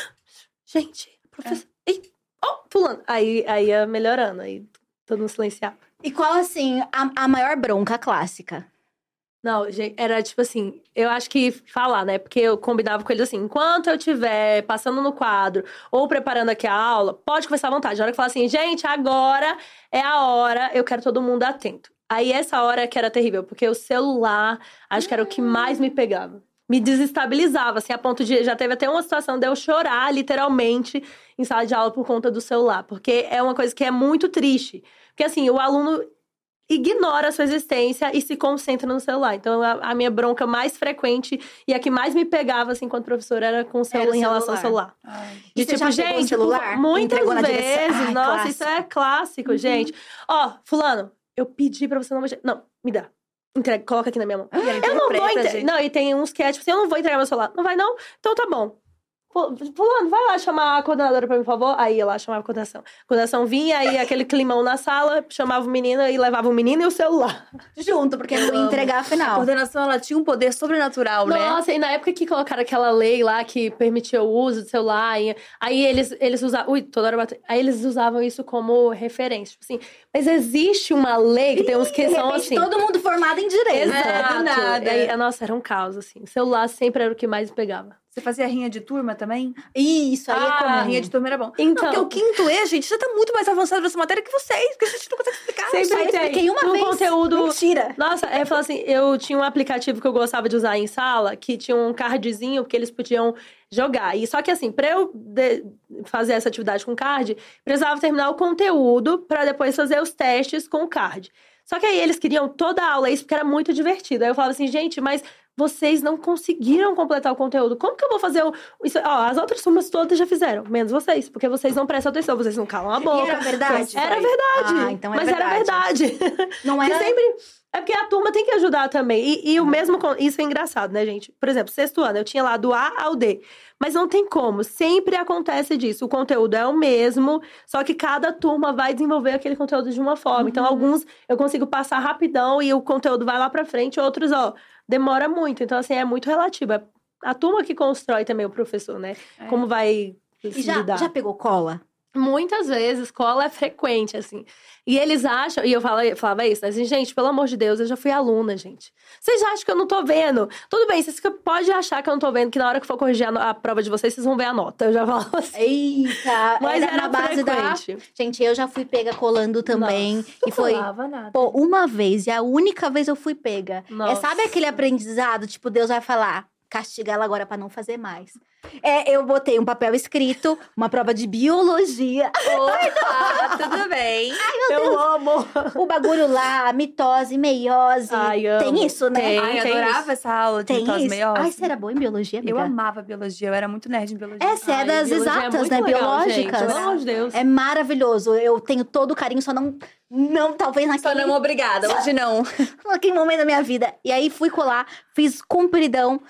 C: Gente, professor. Ei, oh, fulano. Aí, aí ia melhorando, aí todo mundo silenciava.
B: E qual, assim, a, a maior bronca clássica?
C: Não, gente, era tipo assim, eu acho que falar, né? Porque eu combinava com eles assim, enquanto eu estiver passando no quadro ou preparando aqui a aula, pode conversar à vontade. Na hora que falar assim, gente, agora é a hora, eu quero todo mundo atento. Aí essa hora que era terrível, porque o celular, acho que era o que mais me pegava. Me desestabilizava, assim, a ponto de. Já teve até uma situação de eu chorar, literalmente, em sala de aula por conta do celular. Porque é uma coisa que é muito triste. Porque, assim, o aluno ignora a sua existência e se concentra no celular. Então, a, a minha bronca mais frequente e a que mais me pegava, assim, enquanto professora, era com o celular,
B: o
C: em relação ao
B: celular.
A: Ai.
C: De
B: você
C: tipo, gente,
B: celular?
C: muitas vezes.
B: Ai,
C: Nossa, isso é clássico, gente. Ó, fulano, eu pedi pra você não mexer. Não, me dá. Entrega, coloca aqui na minha mão. Eu não vou entregar. Não, e tem uns que é tipo assim, eu não vou entregar meu celular. Não vai, não? Então tá bom. Fu- Fulano, vai lá chamar a coordenadora pra mim, por favor. Aí ia lá chamava a coordenação. A coordenação vinha, aí aquele climão na sala, chamava o menino e levava o menino e o celular.
B: Junto, porque não ia entregar a
A: A
B: final.
A: coordenação, ela tinha um poder sobrenatural, né?
C: Nossa, e na época que colocaram aquela lei lá que permitia o uso do celular, e- aí eles, eles usavam. Ui, toda hora bateu. Aí eles usavam isso como referência. Tipo assim, mas existe uma lei que tem uns que são assim.
B: todo mundo formado em direito.
C: Exato.
A: nada.
C: E aí, nossa, era um caos, assim. O celular sempre era o que mais pegava.
A: Você fazia rinha de turma também?
B: Isso aí é
A: Ah,
B: comum.
A: rinha de turma era bom.
C: Então-
A: Não, porque o quinto E, gente, já tá muito mais avançado nessa matéria que vocês, porque a gente não consegue explicar.
C: Sempre
B: só
C: tem.
B: expliquei uma
C: no
B: vez.
C: conteúdo.
B: Mentira.
C: Nossa, é falar assim, eu tinha um aplicativo que eu gostava de usar em sala, que tinha um cardzinho que eles podiam jogar. E só que assim, pra eu fazer essa atividade com card, precisava terminar o conteúdo pra depois fazer os testes com o card. Só que aí eles queriam toda a aula isso porque era muito divertido. Aí eu falava assim, gente, mas vocês não conseguiram completar o conteúdo. Como que eu vou fazer o isso? Ó, as outras turmas todas já fizeram, menos vocês, porque vocês não prestam atenção, vocês não calam a boca.
B: E era verdade?
C: Era verdade.
B: Ah, então era
C: mas era
B: verdade.
C: verdade.
B: Não era...
C: sempre. É porque a turma tem que ajudar também. E, e o mesmo. Isso é engraçado, né, gente? Por exemplo, sexto ano, eu tinha lá do A ao D. Mas não tem como. Sempre acontece disso. O conteúdo é o mesmo, só que cada turma vai desenvolver aquele conteúdo de uma forma. Então, alguns eu consigo passar rapidão e o conteúdo vai lá pra frente, outros, ó, demora muito. Então, assim, é muito relativo. É a turma que constrói também o professor, né?
A: É.
C: Como vai
B: E já,
C: lidar.
B: já pegou cola?
C: Muitas vezes, cola é frequente, assim. E eles acham, e eu falava, falava isso, né? Assim, gente, pelo amor de Deus, eu já fui aluna, gente. Vocês acham que eu não tô vendo? Tudo bem, vocês podem achar que eu não tô vendo, que na hora que for corrigir a, a prova de vocês, vocês vão ver a nota. Eu já falo assim.
B: Eita!
C: Mas era,
B: na base
C: frequente.
B: da. Gente, eu já fui pega colando também.
C: Nossa,
B: e foi.
C: nada.
B: Pô, uma vez, e a única vez eu fui pega. É,
C: Nossa.
B: sabe aquele aprendizado? Tipo, Deus vai falar, castiga ela agora pra não fazer mais. É, eu botei um papel escrito, uma prova de biologia.
A: Opa, tudo bem?
C: eu amo.
B: O bagulho lá, mitose, meiose.
C: Ai, amo.
B: Tem isso, né?
C: Tem,
A: Ai, eu
C: tem
A: adorava
C: isso.
A: essa aula de
B: Tem
A: mitose
B: isso.
A: meiose.
B: Ai, você era boa em biologia, amiga?
A: Eu amava biologia, eu era muito nerd em biologia.
B: É, você é
C: Ai,
B: das
C: é
B: exatas,
C: muito
B: né?
C: legal,
B: Biológicas.
C: Pelo amor de Deus.
B: É maravilhoso. Eu tenho todo o carinho, só não. Não, talvez
A: Só
B: naquele,
A: não obrigada, hoje não.
B: naquele momento da minha vida. E aí fui colar, fiz compridão.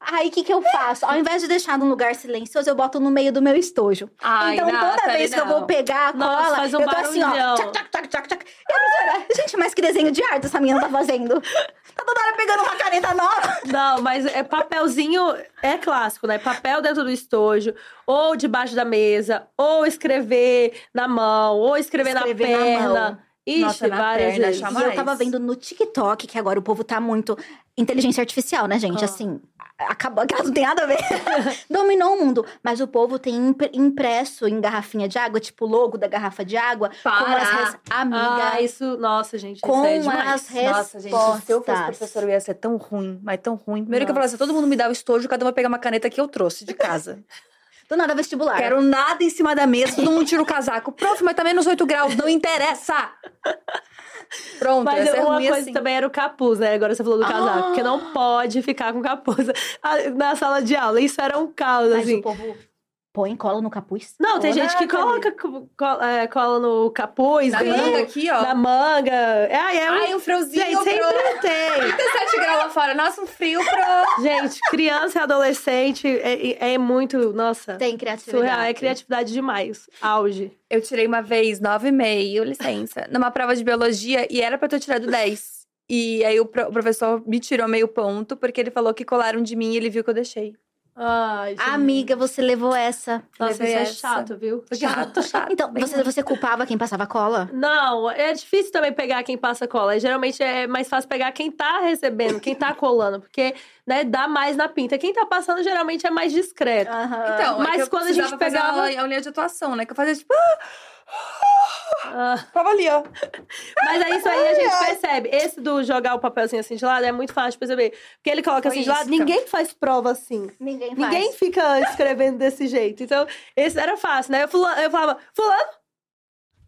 B: Aí o que, que eu faço? Ao invés de deixar num lugar silencioso, eu boto no meio do meu estojo.
A: Ai,
B: então, toda
A: Nathalie,
B: vez que eu
A: não.
B: vou pegar a
C: Nossa,
B: cola,
C: faz um
B: eu tô assim, ó. Tchac, tchac, tchac, tchac, tchac. E a professora, gente, mas que desenho de arte essa menina tá fazendo? Tá toda hora pegando uma caneta nova.
C: Não, mas é papelzinho é clássico, né? Papel dentro do estojo, ou debaixo da mesa, ou escrever na mão, ou escrever,
B: Escrever
C: na
B: na
C: perna.
B: mão.
C: Ixi,
A: Nossa, na
C: várias
A: perna,
C: vezes.
A: chama-
B: E eu tava vendo no TikTok, que agora o povo tá muito. Inteligência artificial, né, gente?
C: Ah.
B: Assim, acabou que não tem nada a ver. Dominou o mundo. Mas o povo tem impre- impresso em garrafinha de água, tipo o logo da garrafa de água. Com
A: Para.
B: as res... Amiga.
C: Ah, isso, nossa, gente,
B: Com
C: é
B: as
C: demais.
B: re-
A: Nossa, gente, se eu fosse
B: Respostas.
A: professora, eu ia ser tão ruim, mas tão ruim. Primeiro que eu
C: Nossa.
A: falasse, todo mundo me dá o estojo, cada uma pegar uma caneta que eu trouxe de casa.
B: Do nada vestibular.
A: Quero nada em cima da mesa, todo mundo tira o casaco. Prof, mas tá menos 8 graus, não interessa! Pronto,
C: Mas
A: essa é
C: uma
A: ruim
C: coisa
A: assim.
C: também era o capuz, né? Agora você falou do casaco.
B: Ah.
C: Porque não pode ficar com capuz na sala de aula. Isso era um caos,
B: Mas
C: assim.
B: o povo põe cola no capuz.
C: Não, tem gente que coloca co- co- é, cola no capuz,
A: Na manga aqui, ó.
C: na manga. É, é um-
A: Ai, um friozinho,
C: Gente,
A: pro...
C: sempre tem.
A: 37 graus lá fora. Nossa, um frio pro...
C: Gente, criança e adolescente é, é muito, nossa,
B: Tem criatividade.
C: surreal. É criatividade demais. Auge.
A: Eu tirei uma vez 9,5, licença, numa prova de biologia e era pra eu ter tirado 10. E aí o, pro- o professor me tirou meio ponto porque ele falou que colaram de mim e ele viu que eu deixei.
C: Ai.
B: Amiga, você levou essa.
C: Nossa, isso é chato, viu?
A: Chato, chato.
B: Então,
A: bem
B: você, você culpava quem passava cola?
C: Não, é difícil também pegar quem passa cola. Geralmente é mais fácil pegar quem tá recebendo, quem tá colando, porque né, dá mais na pinta. Quem tá passando geralmente é mais discreto.
A: Então,
C: Mas
A: é que eu
C: quando a gente pegava-
A: uma aulinha de atuação, né? Que eu fazia tipo...
C: Ah,
A: Tava ali, ó.
C: mas é isso aí a gente percebe. Esse do jogar o papelzinho assim de lado é muito fácil de perceber. Porque ele coloca
A: Foi
C: assim de lado, ninguém faz prova assim.
B: Ninguém faz.
C: Ninguém fica escrevendo desse jeito. Então, esse era fácil, né? Eu, fulano, eu falava, fulano,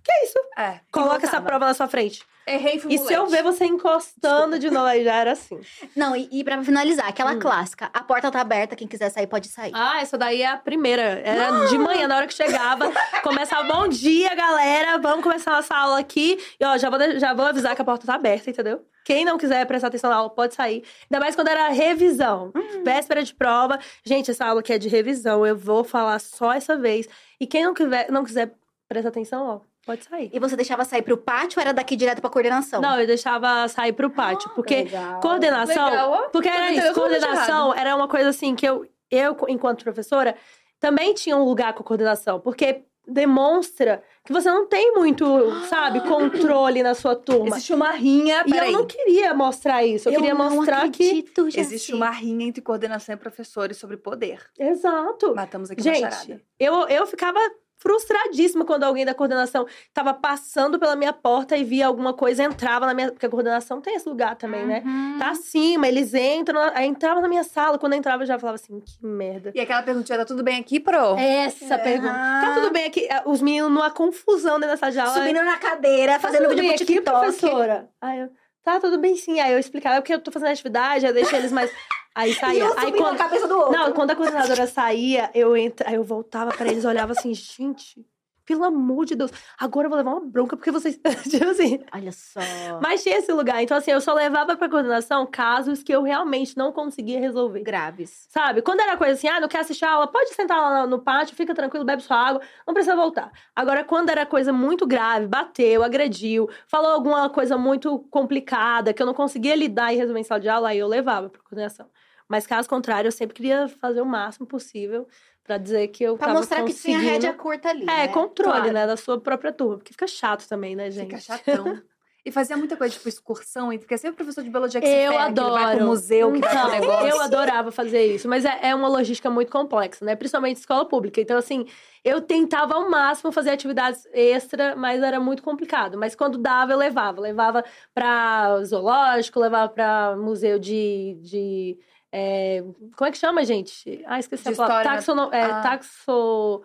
C: que é isso?
A: É.
C: Coloca essa prova na sua frente.
A: Errei, fui
C: E se eu ver você encostando de novo, já era assim.
B: Não, e, e pra finalizar, aquela
C: Hum.
B: clássica. A porta tá aberta, quem quiser sair pode sair.
C: Ah, essa daí é a primeira. Era de manhã, na hora que chegava. Começava, bom dia, galera. Vamos começar nossa aula aqui. E ó, já vou, já vou avisar que a porta tá aberta, entendeu? Quem não quiser prestar atenção na aula, pode sair. Ainda mais quando era revisão. Véspera de prova. Gente, essa aula aqui é de revisão. Eu vou falar só essa vez. E quem não quiser, não quiser prestar atenção, ó, pode sair.
B: E você deixava sair pro pátio ou era daqui direto pra coordenação?
C: Não, eu deixava sair pro pátio. Porque
B: Legal.
C: coordenação.
A: Legal.
C: Porque era isso, coordenação era uma coisa assim que eu, eu, enquanto professora, também tinha um lugar com coordenação. Porque demonstra que você não tem muito, sabe, controle na sua turma.
A: Existe uma rinha,
C: E eu
A: peraí.
C: não queria mostrar isso. Eu, queria
B: não
C: mostrar que.
B: acredito,
A: Existe
B: Jaci.
A: uma rinha entre coordenação e professores sobre poder.
C: Exato.
A: Matamos aqui uma
C: Gente,
A: charada.
C: eu, eu ficava frustradíssima quando alguém da coordenação tava passando pela minha porta e via alguma coisa, entrava na minha. Porque a coordenação tem esse lugar também, né?
B: Uhum.
C: Tá acima, eles entram, aí entrava na minha sala. Quando eu entrava, eu já falava assim: que merda.
A: E aquela perguntinha, tá tudo bem aqui, pro?
C: Essa pergunta. Tá tudo bem aqui? É, Os meninos numa confusão dentro da sala de aula.
B: Subindo na cadeira,
C: Tá
B: fazendo vídeo pro
C: aqui,
B: TikTok.
C: professora? Aí eu, tá tudo bem sim. Aí eu explicava, é porque eu tô fazendo atividade, eu deixei eles mais. Aí
B: E
C: saía.
B: um
C: Aí quando.
B: na cabeça do outro.
C: Não, quando a coordenadora saía, eu entra... aí eu voltava pra eles, olhava assim, gente, pelo amor de Deus, agora eu vou levar uma bronca porque vocês. tipo assim.
B: Olha só.
C: Mas tinha esse lugar. Então, assim, eu só levava pra coordenação casos que eu realmente não conseguia resolver.
B: Graves.
C: Sabe? Quando era coisa assim, ah, não quer assistir a aula, pode sentar lá no pátio, fica tranquilo, bebe sua água, não precisa voltar. Agora, quando era coisa muito grave, bateu, agrediu, falou alguma coisa muito complicada, que eu não conseguia lidar e resolver em sala de aula, aí eu levava pra coordenação. Mas caso contrário, eu sempre queria fazer o máximo possível pra dizer que eu
B: Pra
C: tava
B: mostrar que tinha
C: conseguindo-
B: rédea curta ali.
C: É,
B: né?
C: controle,
A: Claro.
C: né, da sua própria turma. Porque fica chato também, né, gente?
A: Fica chatão. E fazia muita coisa, tipo, excursão. Porque sempre o professor de biologia que se
C: Eu
A: ferra, que vai pro
C: adoro.
A: museu, que vai
C: Então,
A: pro negócio.
C: eu adorava fazer isso, mas é, é uma logística muito complexa, né? Principalmente escola pública. Então, assim, eu tentava ao máximo fazer atividades extra, mas era muito complicado. Mas quando dava, eu levava. Levava pra zoológico, levava pra museu de. de é, como é que chama, gente? Ah, esqueci
A: De
C: a palavra.
A: né?
C: Taxono, é,
A: Ah.
C: taxo.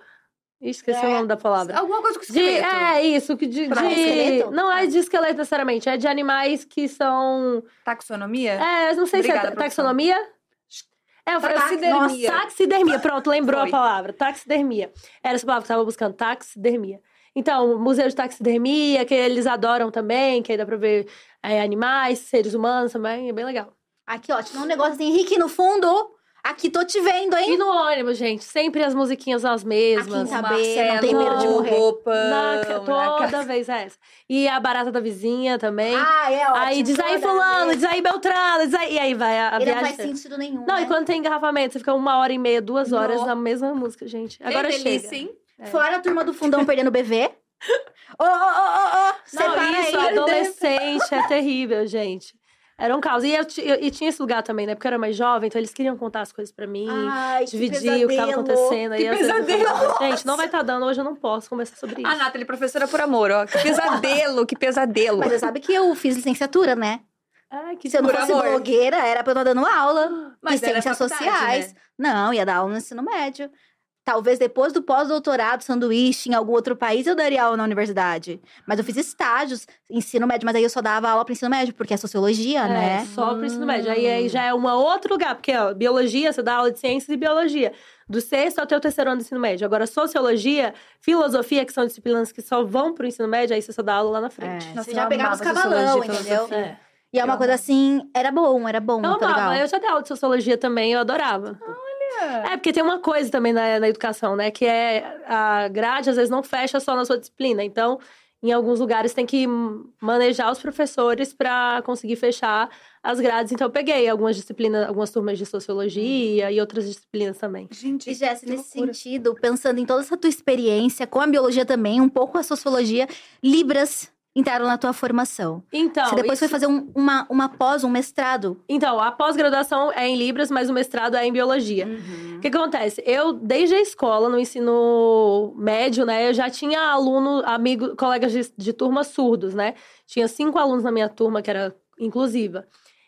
C: Esqueci o
B: É.
C: nome da palavra.
A: Alguma coisa com
C: De,
A: esqueleto.
C: é, isso, que de, de-
B: esqueleto?
C: Não é de esqueleto necessariamente, é de animais que são.
A: Taxonomia?
C: É, eu não sei
A: Obrigada,
C: se é taxonomia. É, eu falei
A: Taxidermia.
C: Nossa, taxidermia, pronto, lembrou
A: Foi.
C: a palavra. Taxidermia. Era essa palavra que eu tava buscando, taxidermia. Então, museu de taxidermia, que eles adoram também, que aí dá pra ver é, animais, seres humanos também, é bem legal.
B: Aqui, ó, tinha um negócio assim, Henrique, no fundo. Aqui, tô te vendo, hein?
C: E no ônibus, gente, sempre as musiquinhas as mesmas.
B: Aqui em saber, não tem
C: medo de
B: morrer.
A: Roupa,
C: Na- toda vez é essa. E a barata da vizinha também.
B: Ah, é ótimo.
C: aí diz aí fulano,
B: vez.
C: diz aí Beltrano, diz aí... E aí vai a, a
B: E não
C: viagem.
B: faz sentido nenhum,
C: Não,
B: né?
C: e quando tem engarrafamento, você fica uma hora e meia, duas horas
A: Nó.
C: na mesma música, gente. Agora
A: que delícia,
C: chega.
A: hein?
C: É.
B: Fora a turma do fundão perdendo o BV. Ô, ô, ô, ô, ô,
C: Não, isso,
B: aí.
C: adolescente, é terrível, gente. Era um caos. E, eu eu- e tinha esse lugar também, né? Porque eu era mais jovem, então eles queriam contar as coisas pra mim.
B: Ai, que
C: dividir o que tava acontecendo. aí
A: Que pesadelo.
C: falava, Gente, não vai estar dando, hoje eu não posso conversar sobre isso.
A: Ah, Nathalie, professora por amor, ó. Que pesadelo, que pesadelo.
B: Mas você sabe que eu fiz licenciatura, né?
C: Ai, que
B: Se eu não
A: Por
B: fosse
A: amor.
B: blogueira, era pra eu estar dando aula
A: Mas
B: de ciências sociais.
A: né?
B: Não, ia dar aula no ensino médio. Talvez depois do pós-doutorado, sanduíche, em algum outro país, eu daria aula na universidade. Mas eu fiz estágios, ensino médio, mas aí eu só dava aula para ensino médio, porque é sociologia,
C: É,
B: né?
C: só pro ensino médio. Aí, aí já é um outro lugar, porque ó, biologia, você dá aula de ciências e biologia. Do sexto até o terceiro ano do ensino médio. Agora, sociologia, filosofia, que são disciplinas que só vão pro ensino médio, aí você só dá aula lá na frente.
B: É,
A: Nossa,
B: você já pegava os cavalão, entendeu?
C: É.
B: E é uma coisa assim, era bom, era bom,
C: Eu
B: tá
C: amava, eu já dei aula de sociologia também, eu adorava. É, porque tem uma coisa também na, na educação, né? Que é a grade, às vezes, não fecha só na sua disciplina. Então, em alguns lugares, tem que manejar os professores para conseguir fechar as grades. Então, eu peguei algumas disciplinas, algumas turmas de sociologia e outras disciplinas também.
A: Gente,
B: E Jess, nesse
A: loucura.
B: sentido, pensando em toda essa tua experiência com a biologia também, um pouco a sociologia, Libras entraram na tua formação.
C: Então,
B: Você depois
C: isso-
B: foi fazer um- uma, uma pós, um mestrado.
C: então, a pós-graduação é em Libras, mas o mestrado é em Biologia.
B: Uhum.
C: O que acontece? Eu, desde a escola, no ensino médio, né, eu já tinha aluno, amigo, colegas de, de turma surdos, né? Tinha cinco alunos na minha turma, que era inclusiva.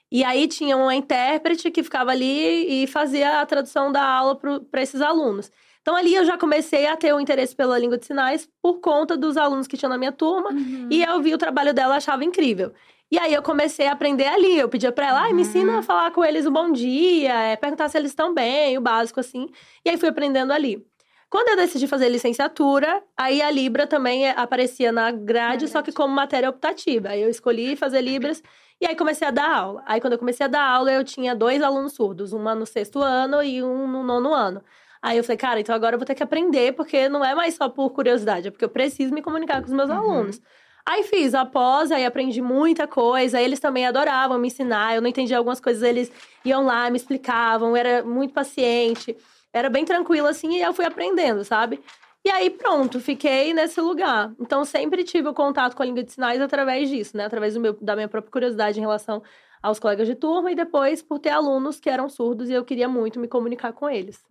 C: E aí tinha uma intérprete que ficava ali e fazia a tradução da aula para esses alunos. Então ali eu já comecei a ter o interesse pela língua de sinais por conta dos alunos que tinham na minha turma.
B: Uhum.
C: E eu vi o trabalho dela, achava incrível. E aí eu comecei a aprender ali. Eu pedia pra ela, ai, me ensina a falar com eles o bom dia, é, perguntar se eles estão bem, o básico assim. E aí fui aprendendo ali. Quando eu decidi fazer licenciatura, aí a Libra também é- aparecia na grade,
B: Na
C: só que como matéria optativa. Aí eu escolhi fazer Libras e aí comecei a dar aula. Aí quando eu comecei a dar aula, eu tinha dois alunos surdos, uma no sexto ano e um no nono ano. Aí eu falei, cara, então agora eu vou ter que aprender, porque não é mais só por curiosidade, é porque eu preciso me comunicar com os meus
A: Uhum.
C: alunos. Aí fiz após, aí aprendi muita coisa. Eles também adoravam me ensinar. Eu não entendia algumas coisas, eles iam lá, me explicavam. Era muito paciente. Era bem tranquilo assim e eu fui aprendendo, sabe? E aí pronto, fiquei nesse lugar. Então sempre tive o contato com a língua de sinais através disso, né? Através do meu, da minha própria curiosidade em relação aos colegas de turma e depois por ter alunos que eram surdos e eu queria muito me comunicar com eles.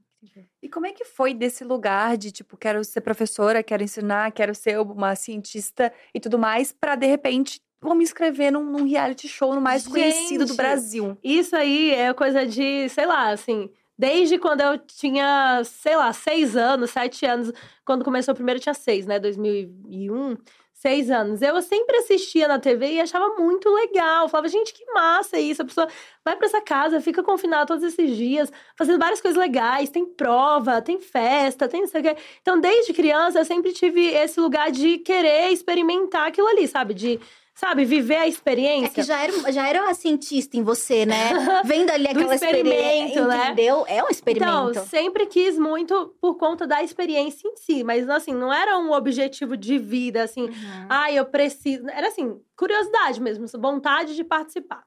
A: E como é que foi desse lugar de, tipo, quero ser professora, quero ensinar, quero ser uma cientista e tudo mais, pra de repente, vou me inscrever num, num reality show no mais conhecido do
C: Gente,
A: Brasil?
C: Isso aí é coisa de, sei lá, assim, desde quando eu tinha, sei lá, seis anos, sete anos. Quando começou o primeiro, eu tinha seis, né? 2001. Seis anos. Eu sempre assistia na TV e achava muito legal. Falava, gente, que massa isso. A pessoa vai pra essa casa, fica confinada todos esses dias, fazendo várias coisas legais. Tem prova, tem festa, tem não sei o quê. Então, desde criança, eu sempre tive esse lugar de querer experimentar aquilo ali, sabe? De, sabe, viver a
B: É
C: experiência.
B: que já era, já era uma cientista em você, né? Vendo ali aquela experiência,
C: experimento, né?
B: entendeu? É um experimento.
C: Então, sempre quis muito por conta da experiência em si, mas assim, não era um objetivo de vida, assim,
B: Uhum.
C: ah, eu preciso. Era assim, curiosidade mesmo, vontade de participar.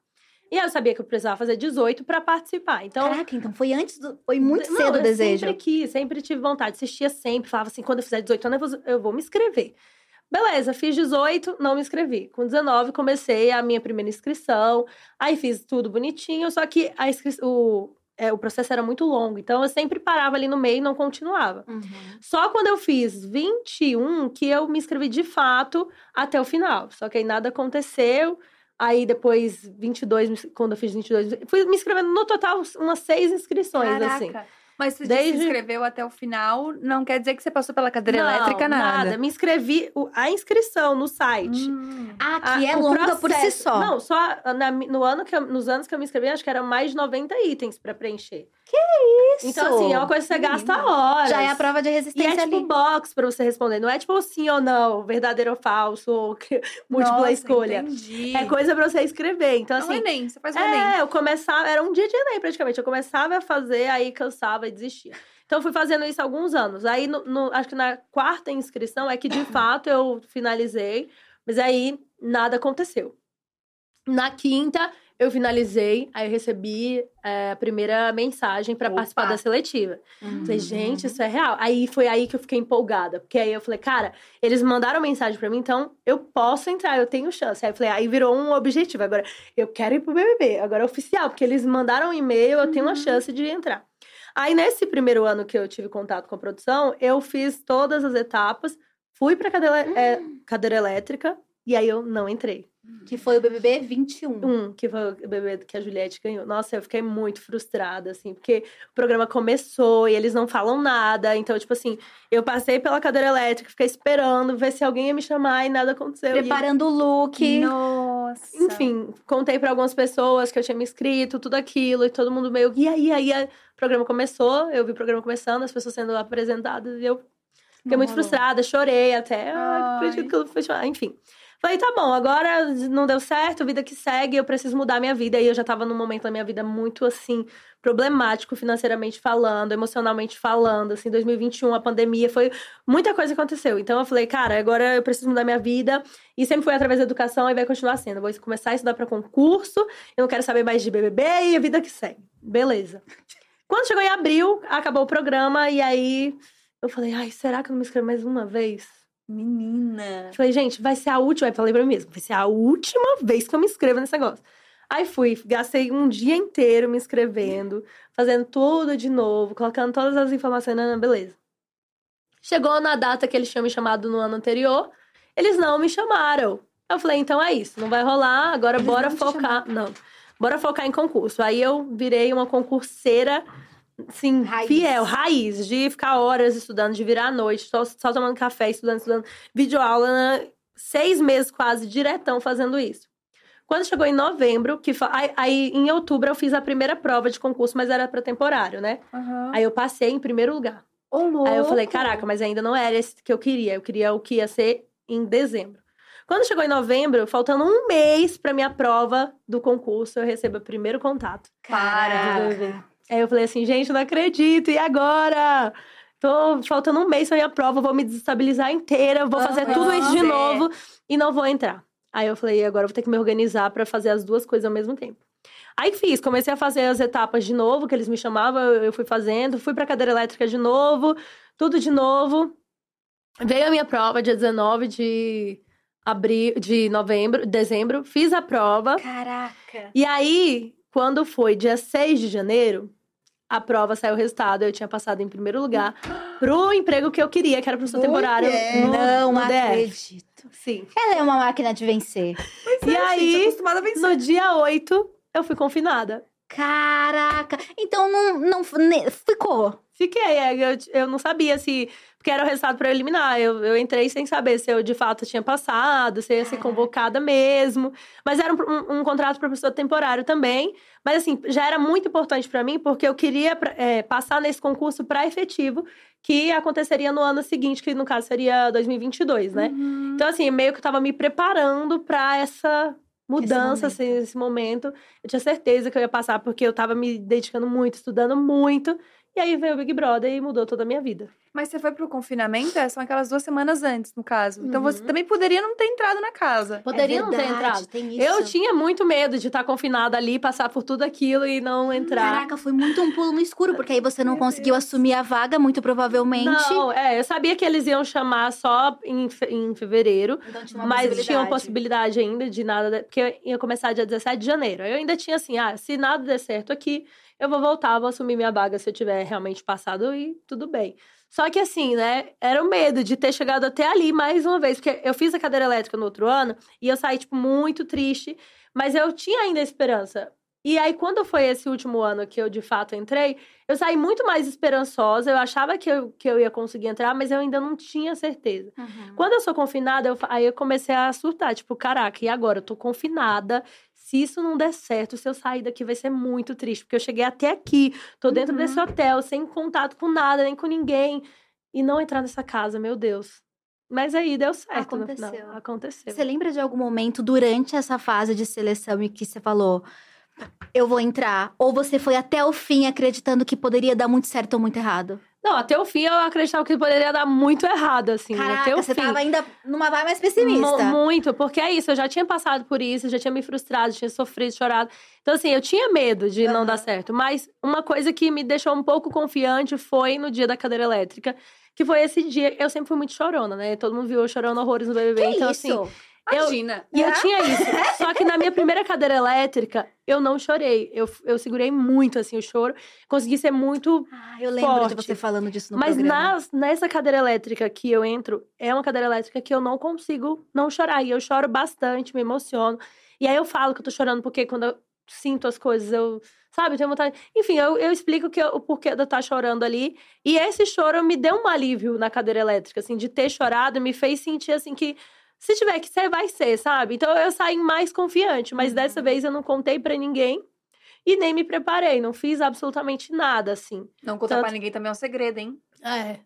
C: E eu sabia que eu precisava fazer 18 para participar. Então,
B: Caraca, então foi antes do. Foi muito
C: não,
B: cedo o
C: eu
B: desejo.
C: sempre quis, sempre tive vontade, assistia sempre, falava assim, quando eu fizer 18 anos eu vou, eu vou me inscrever. Beleza, fiz 18, não me inscrevi. Com 19 comecei a minha primeira inscrição, aí fiz tudo bonitinho, só que a o, é, o processo era muito longo, então eu sempre parava ali no meio e não continuava.
B: Uhum.
C: Só quando eu fiz 21 que eu me inscrevi de fato até o final. Só que aí nada aconteceu. Aí depois, 22, quando eu fiz 22, fui me inscrevendo no total umas seis inscrições,
A: Caraca.
C: assim.
A: Mas você
C: Desde-
A: se inscreveu até o final, não quer dizer que você passou pela cadeira
C: Não,
A: elétrica, nada.
C: Me inscrevi, o- a inscrição no site.
A: Hum.
B: Ah, que
C: a-
B: é longa por si
C: processo-
B: só.
C: Não, só na- no ano que eu- nos anos que eu me inscrevi, acho que era mais de 90 itens pra preencher.
B: Isso.
C: Então, assim, é uma coisa que você gasta horas.
B: Já é a prova de
C: E
B: resistência
C: é tipo
B: ali.
C: box pra você responder. Não é tipo sim ou não, verdadeiro ou falso, ou que- múltipla
A: Nossa,
C: escolha.
A: Entendi.
C: É coisa pra você escrever. Então,
A: É um
C: assim.
A: Enem, você faz o Enem.
C: É, eu começava, era um dia de Enem praticamente. Eu começava a fazer, aí cansava e desistia. Então, fui fazendo isso há alguns anos. Aí, no, no- acho que na quarta inscrição é que de fato eu finalizei, mas aí nada aconteceu. Na quinta, eu finalizei, aí eu recebi é, a primeira mensagem para participar da seletiva.
B: Uhum.
C: Falei, gente, isso é real. Aí foi aí que eu fiquei empolgada. Porque aí eu falei, cara, eles mandaram mensagem pra mim, então eu posso entrar, eu tenho chance. Aí eu falei, aí virou um objetivo. Agora, eu quero ir pro BBB. Agora é oficial, porque eles mandaram um e-mail, eu tenho uma chance de entrar. Aí nesse primeiro ano que eu tive contato com a produção, eu fiz todas as etapas, fui pra cadeira, é, cadeira elétrica, e aí eu não entrei.
B: Que foi o BBB 21.
C: Um, que foi o bebê que a Juliette ganhou. Nossa, eu fiquei muito frustrada, assim, porque o programa começou e eles não falam nada. Então, tipo assim, eu passei pela cadeira elétrica, fiquei esperando ver se alguém ia me chamar e nada aconteceu.
B: Preparando o look.
A: Nossa.
C: enfim, contei pra algumas pessoas que eu tinha me inscrito, tudo aquilo, e todo mundo meio. E aí, aí, aí, o programa começou, eu vi o programa começando, as pessoas sendo apresentadas, e eu fiquei
A: Não
C: muito
A: rolou.
C: frustrada, chorei até. Ai, não acredito que eu fui chorar. Enfim. Falei, tá bom, agora não deu certo, vida que segue, eu preciso mudar minha vida. E eu já tava num momento da minha vida muito, assim, problemático financeiramente falando, emocionalmente falando. Assim, 2021, a pandemia, foi muita coisa aconteceu. Então eu falei, cara, agora eu preciso mudar minha vida. E sempre foi através da educação e vai continuar sendo. Eu vou começar a estudar pra concurso, eu não quero saber mais de BBB e a vida que segue. Beleza. Quando chegou em abril, acabou o programa e aí eu falei, ai, será que eu não me inscrevo mais uma vez?
A: Menina.
C: Falei, gente, vai ser a última. Aí falei pra mim mesmo, vai ser a última vez que eu me inscrevo nesse negócio. Aí fui, gastei um dia inteiro me inscrevendo, fazendo tudo de novo, colocando todas as informações, não, não, beleza. Chegou na data que eles tinham me chamado no ano anterior, eles não me chamaram. Eu falei, então é isso, não vai rolar, agora
A: Eles
C: bora
A: não
C: focar. Não, bora focar em concurso. Aí eu virei uma concurseira, assim,
B: Raiz.
C: fiel, raiz, de ficar horas estudando, de virar à noite, só, só tomando café, estudando, estudando, videoaula, né? seis meses quase diretão fazendo isso. Quando chegou em novembro, que aí, aí em outubro eu fiz a primeira prova de concurso, mas era para temporário, né?
A: Aham.
C: Aí eu passei em primeiro lugar.
A: Louco.
C: Aí eu falei, caraca, mas ainda não era esse que eu queria. Eu queria o que ia ser em dezembro. Quando chegou em novembro, faltando um mês pra minha prova do concurso, eu recebo o primeiro contato.
B: Caraca.
C: Aí eu falei assim, gente, não acredito, e agora? Tô faltando um mês pra minha prova, vou me desestabilizar inteira, vou fazer
A: Aham.
C: tudo isso de
B: É.
C: novo e não vou entrar. Aí eu falei, agora eu vou ter que me organizar pra fazer as duas coisas ao mesmo tempo. Aí fiz, comecei a fazer as etapas de novo, que eles me chamavam, eu eu fui fazendo, fui pra cadeira elétrica de novo, tudo de novo. Veio a minha prova dia 19 de abril, de novembro, dezembro, fiz a prova.
B: Caraca.
C: E aí, quando foi dia 6 de janeiro, a prova saiu o resultado. Eu tinha passado em primeiro lugar pro emprego que eu queria, que era professor temporário
A: Mulher.
C: no,
B: não
C: no DF.
B: acredito.
C: Sim.
B: Ela é uma máquina de vencer.
C: E
A: Gente,
C: aí,
A: acostumada a vencer.
C: no dia 8, eu fui confinada.
B: Caraca. Então não, não ne- ficou.
C: Fiquei, é, eu, eu não sabia se. Porque era o resultado eu eliminar. Eu, eu entrei sem saber se eu de fato tinha passado, se eu ia ser convocada mesmo. Mas era um, um, um contrato para professor temporário também. Mas assim, já era muito importante pra mim, porque eu queria é, passar nesse concurso pra efetivo, que aconteceria no ano seguinte, que no caso seria 2022, né?
A: Uhum.
C: Então, assim, meio que eu tava me preparando pra essa mudança,
B: Esse
C: assim, esse momento. Eu tinha certeza que eu ia passar, porque eu tava me dedicando muito, estudando muito. E aí veio o Big Brother e mudou toda a minha vida.
A: Mas você foi pro confinamento, é, são aquelas duas semanas antes, no caso. Então você
C: Uhum.
A: também poderia não ter entrado na casa.
C: Poderia
B: é
C: não ter
B: verdade,
C: entrado.
B: Tem isso.
C: Eu tinha muito medo de estar confinada ali, passar por tudo aquilo e não entrar.
B: Caraca, foi muito um pulo no escuro, porque aí você não conseguiu assumir a vaga, muito provavelmente.
C: Não, é, eu sabia que eles iam chamar só em, fe- em fevereiro.
B: Então tinha uma
C: Mas tinha uma possibilidade ainda de nada, de- porque eu ia começar dia 17 de janeiro. Eu ainda tinha assim, ah, se nada der certo aqui, eu vou voltar, vou assumir minha vaga se eu tiver realmente passado e tudo bem. Só que assim, né, era o medo de ter chegado até ali mais uma vez, porque eu fiz a cadeira elétrica no outro ano e eu saí, tipo, muito triste, mas eu tinha ainda esperança. E aí, quando foi esse último ano que eu de fato entrei, eu saí muito mais esperançosa. Eu achava que eu, que eu ia conseguir entrar, mas eu ainda não tinha certeza.
B: Uhum.
C: Quando eu sou confinada, eu, aí eu comecei a surtar. Tipo, caraca, e agora? Eu tô confinada. Se isso não der certo, se eu sair daqui, vai ser muito triste. Porque eu cheguei até aqui, tô dentro
A: Uhum.
C: desse hotel, sem contato com nada, nem com ninguém. E não entrar nessa casa, meu Deus. Mas aí deu certo no
B: Aconteceu.
C: final. Aconteceu.
B: Você lembra de algum momento durante essa fase de seleção em que você falou, eu vou entrar? Ou você foi até o fim acreditando que poderia dar muito certo ou muito errado?
C: Não, até o fim eu acreditava que poderia dar muito errado, assim. até
B: Caraca,
C: o
B: você
C: fim.
B: tava ainda numa vibe mais pessimista.
C: Mu- muito, porque é isso, eu já tinha passado por isso, eu já tinha me frustrado, tinha sofrido, chorado. Então, assim, eu tinha medo de não
B: Aham.
C: dar certo. Mas uma coisa que me deixou um pouco confiante foi no dia da cadeira elétrica, que foi esse dia. Eu sempre fui muito chorona, né? Todo mundo viu eu chorando horrores no BBB.
B: Que
C: então,
B: isso?
C: assim. Eu-
A: Imagina.
C: E eu
B: É?
C: tinha isso. Só que na minha primeira cadeira elétrica, eu não chorei. Eu, eu segurei muito, assim, o choro. Consegui ser muito
B: Ah, eu lembro de
C: Forte.
B: você falando disso no
C: mas
B: programa.
C: nas- nessa cadeira elétrica que eu entro, é uma cadeira elétrica que eu não consigo não chorar. E eu choro bastante, me emociono. E aí eu falo que eu tô chorando porque quando eu sinto as coisas, eu. Sabe, eu tenho vontade. Enfim, eu, eu explico que eu- o porquê de eu estar chorando ali. E esse choro me deu um alívio na cadeira elétrica, assim, de ter chorado, me fez sentir assim que. Se tiver que ser, vai ser, sabe? Então eu saí mais confiante. Mas dessa vez eu não contei pra ninguém e nem me preparei. Não fiz absolutamente nada, assim.
A: Não contar
C: Tanto-
A: pra ninguém também é um segredo, hein?
C: É.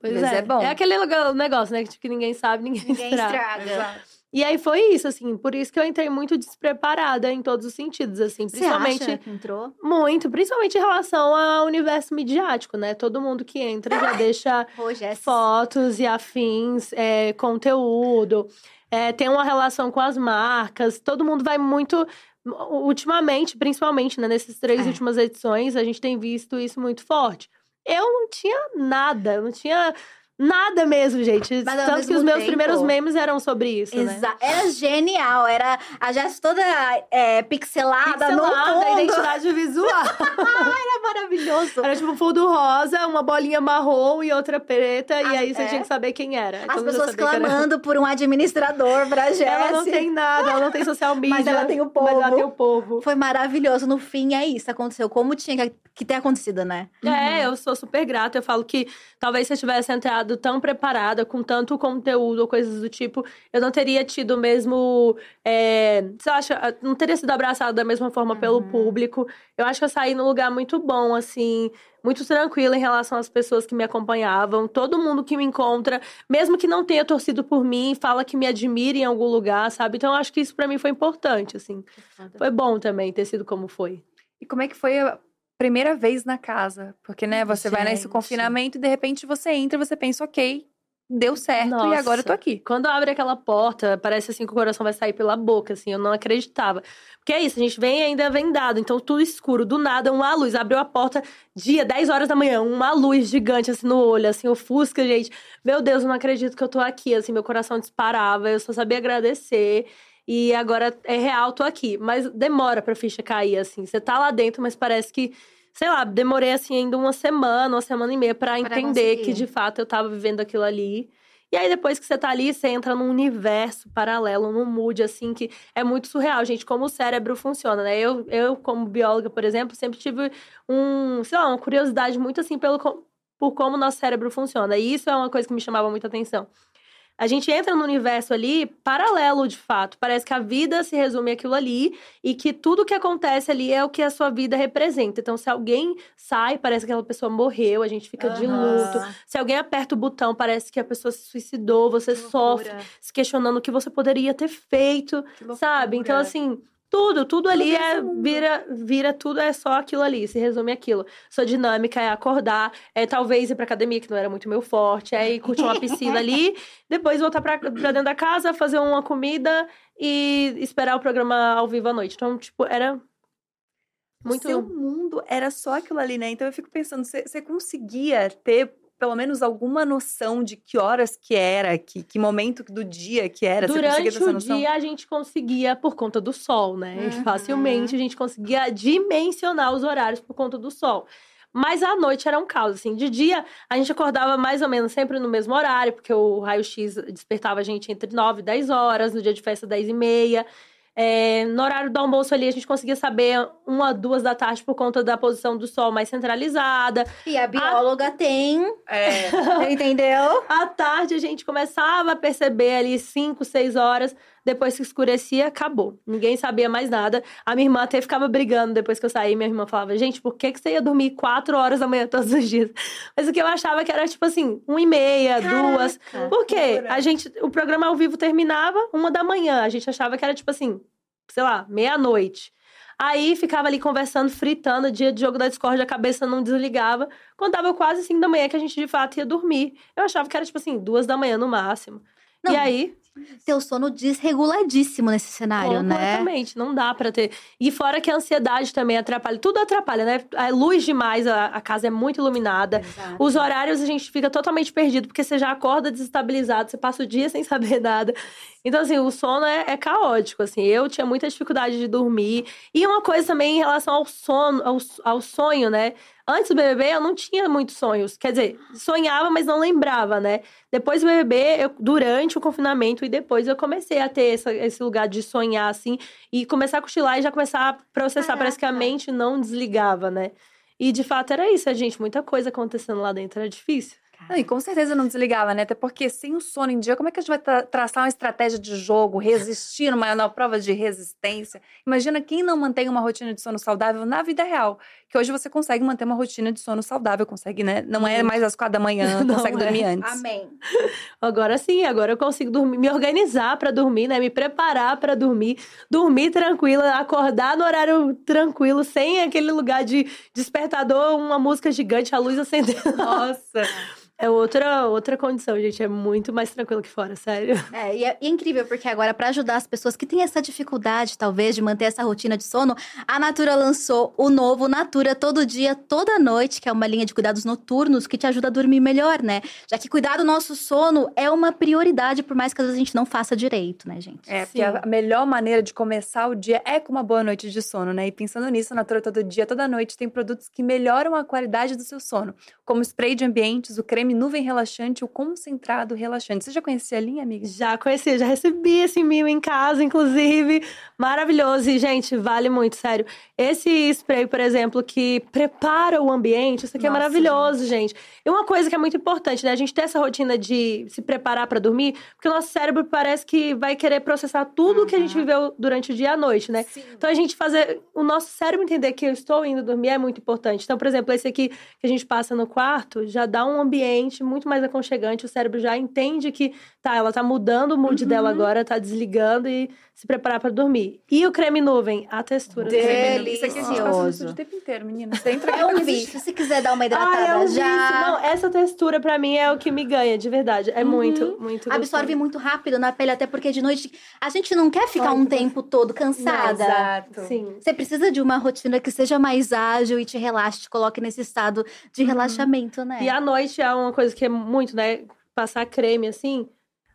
C: Pois
A: Mas
C: é.
A: é bom.
C: É aquele negócio, né? Que tipo, que ninguém sabe, ninguém,
B: Ninguém
C: estraga.
B: estraga.
C: E aí foi isso, assim. Por isso que eu entrei muito despreparada em todos os sentidos, assim.
B: Você
C: Principalmente.
B: acha que entrou?
C: Muito. Principalmente em relação ao universo midiático, né? Todo mundo que entra já deixa
B: Pô, Jess.
C: fotos e afins, é, conteúdo, é, tem uma relação com as marcas, todo mundo vai muito. Ultimamente, principalmente, né, nessas três
B: É.
C: últimas edições, a gente tem visto isso muito forte. Eu não tinha nada, eu não tinha nada mesmo, gente.
B: Mas
C: Tanto que os meus
B: tempo-
C: primeiros memes eram sobre isso, né?
B: Exa Era genial, era a Jess toda é, pixelada, no
C: Pixelada,
B: fundo.
C: identidade visual.
B: Era maravilhoso.
C: Era tipo um fundo rosa, uma bolinha marrom e outra preta, e
B: Ah,
C: aí você
B: é?
C: tinha que saber quem era.
B: As
C: Todo
B: pessoas clamando por um administrador pra Jess.
C: Ela não tem nada, ela não tem social media.
B: Mas ela tem o
C: Mas ela
B: povo.
C: tem o povo.
B: Foi maravilhoso. No fim, é isso. Aconteceu como tinha que, ter acontecido, né?
C: É, eu sou super grata. Eu falo que talvez se eu tivesse entrado tão preparada, com tanto conteúdo ou coisas do tipo, eu não teria tido o mesmo. É, você acha? Não teria sido abraçada da mesma forma pelo
B: Uhum.
C: público. Eu acho que eu saí num lugar muito bom, assim. Muito tranquila em relação às pessoas que me acompanhavam. Todo mundo que me encontra, mesmo que não tenha torcido por mim, fala que me admira em algum lugar, sabe? Então eu acho que isso pra mim foi importante, assim. Foi bom também ter sido como foi.
A: E como é que foi a primeira vez na casa? Porque, né, você vai nesse
C: Gente.
A: confinamento e de repente você entra e você pensa, ok, deu certo e
C: Nossa.
A: agora eu tô aqui.
C: Quando abre aquela porta, parece assim que o coração vai sair pela boca, assim, eu não acreditava. Porque é isso, a gente vem e ainda vendado, então tudo escuro, do nada, uma luz, abriu a porta, dia, 10 horas da manhã, uma luz gigante assim no olho, assim, ofusca, gente. Meu Deus, eu não acredito que eu tô aqui, assim, meu coração disparava, eu só sabia agradecer. E agora é real, tô aqui. Mas demora pra ficha cair, assim. Você tá lá dentro, mas parece que, sei lá, demorei assim ainda uma semana, uma semana e meia pra entender
B: conseguir.
C: que de fato eu tava vivendo aquilo ali. E aí, depois que você tá ali, você entra num universo paralelo, num mood, assim, que é muito surreal, gente, como o cérebro funciona, né? Eu, eu como bióloga, por exemplo, sempre tive um, sei lá, uma curiosidade muito, assim, pelo, por como o nosso cérebro funciona. E isso é uma coisa que me chamava muita atenção. A gente entra num universo ali paralelo, de fato. Parece que a vida se resume àquilo ali e que tudo que acontece ali é o que a sua vida representa. Então, se alguém sai, parece que aquela pessoa morreu, a gente fica de
B: Aham.
C: luto. Se alguém aperta o botão, parece que a pessoa se suicidou, você sofre, se questionando o que você poderia ter feito, sabe? Então, assim, Tudo, tudo ali é
A: mundo.
C: vira, vira tudo é só aquilo ali, se resume aquilo. Sua dinâmica é acordar, é talvez ir pra academia, que não era muito meu forte, é ir curtir uma piscina ali, depois voltar pra, pra dentro da casa, fazer uma comida e esperar o programa ao vivo à noite. Então, tipo, era muito.
A: O seu mundo era só aquilo ali, né? Então eu fico pensando, você conseguia ter pelo menos alguma noção de que horas que era, que, que momento do dia que era?
C: Durante o dia a gente conseguia, por conta do sol, né?
B: Uhum.
C: Facilmente a gente conseguia dimensionar os horários por conta do sol. Mas à noite era um caos, assim. De dia, a gente acordava mais ou menos sempre no mesmo horário, porque o raio-x despertava a gente entre 9 e 10 horas, no dia de festa, 10 e meia. É, no horário do almoço ali, a gente conseguia saber uma, duas da tarde por conta da posição do sol mais centralizada.
B: E a bióloga tem,
A: É.
B: entendeu?
C: À tarde, a gente começava a perceber ali 5, 6 horas. Depois que escurecia, acabou. Ninguém sabia mais nada. A minha irmã até ficava brigando depois que eu saí. Minha irmã falava, gente, por que, que você ia dormir 4 horas da manhã todos os dias? Mas o que eu achava que era, tipo assim, 1 e meia, duas.
B: Caraca.
C: Por quê? A gente, o programa ao vivo terminava uma da manhã. A gente achava que era, tipo assim, sei lá, meia-noite. Aí ficava ali conversando, fritando, dia de jogo da Discord, a cabeça não desligava. Quando dava quase 5 da manhã que a gente de fato ia dormir. Eu achava que era, tipo assim, duas da manhã no máximo.
B: Não,
C: E aí,
B: Teu sono desreguladíssimo nesse cenário, né?
C: completamente, não dá pra ter. E fora que a ansiedade também atrapalha. Tudo atrapalha, né? É luz demais, a, a casa é muito iluminada.
B: Exato.
C: Os horários a gente fica totalmente perdido, porque você já acorda desestabilizado, você passa o dia sem saber nada. Então, assim, o sono é, é caótico, assim. Eu tinha muita dificuldade de dormir. E uma coisa também em relação ao sono, ao, ao sonho, né? Antes do BBB, eu não tinha muitos sonhos. Quer dizer, sonhava, mas não lembrava, né? Depois do BBB, eu, durante o confinamento e depois eu comecei a ter essa- esse lugar de sonhar, assim. E começar a cochilar e já começar a processar. Parece que a
B: Caraca.
C: mente não desligava, né? E de fato era isso, gente. Muita coisa acontecendo lá dentro. Era difícil.
A: Não, e com certeza não desligava, né? Até porque sem o sono em dia, como é que a gente vai tra- traçar uma estratégia de jogo, resistir numa, numa prova de resistência? Imagina quem não mantém uma rotina de sono saudável na vida real. Que hoje você consegue manter uma rotina de sono saudável, consegue, né? Não é
C: Muito.
A: mais às quatro da manhã,
C: Não
A: consegue
C: é.
A: dormir antes.
B: Amém.
C: Agora sim, agora eu consigo dormir, me organizar pra dormir, né? Me preparar pra dormir, dormir tranquila, acordar no horário tranquilo, sem aquele lugar de despertador, uma música gigante, a luz acendendo.
A: Nossa!
C: É outra outra condição, gente, é muito mais tranquilo que fora, sério.
B: É, e é, e é incrível, porque agora, para ajudar as pessoas que têm essa dificuldade, talvez, de manter essa rotina de sono, a Natura lançou o novo Natura Todo Dia, Toda Noite, que é uma linha de cuidados noturnos que te ajuda a dormir melhor, né? Já que cuidar do nosso sono é uma prioridade, por mais que às vezes a gente não faça direito, né, gente?
A: É, porque
C: Sim.
A: a melhor maneira de começar o dia é com uma boa noite de sono, né? E pensando nisso, a Natura todo dia, toda noite, tem produtos que melhoram a qualidade do seu sono, como o spray de ambientes, o creme nuvem relaxante, o concentrado relaxante. Você já conhecia a linha, amiga?
C: Já conheci, já recebi esse mimo em casa, inclusive. Maravilhoso. E, gente, vale muito, sério. Esse spray, por exemplo, que prepara o ambiente, isso aqui é
A: Nossa,
C: maravilhoso, gente. E uma coisa que é muito importante, né? A gente ter essa rotina de se preparar pra dormir, porque o nosso cérebro parece que vai querer processar tudo que a gente
B: Uhum.
C: viveu durante o dia e a noite, né?
A: Sim.
C: Então a gente fazer o nosso cérebro entender que eu estou indo dormir é muito importante. Então, por exemplo, esse aqui que a gente passa no quarto já dá um ambiente muito mais aconchegante. O cérebro já entende que tá, ela tá mudando o mood dela
B: Uhum.
C: agora, tá desligando e se preparar para dormir. E o creme nuvem, a textura do creme nuvem.
A: Isso aqui a gente passa no
B: Delicioso.
A: estúdio o tempo inteiro, menina. Você entra
B: É um vício. Se quiser dar uma hidratada
C: Ah, é um
B: já.
C: vício. Não, essa textura pra mim é o que me ganha, de verdade. É
B: Uhum.
C: muito, muito
B: Absorve
C: gostoso.
B: muito rápido na pele, até porque de noite a gente não quer ficar um tempo todo cansada.
A: Exato.
C: Sim.
B: Você precisa de uma rotina que seja mais ágil e te relaxe, te coloque nesse estado de relaxamento, né?
C: E à noite é uma coisa que é muito, né? Passar creme assim.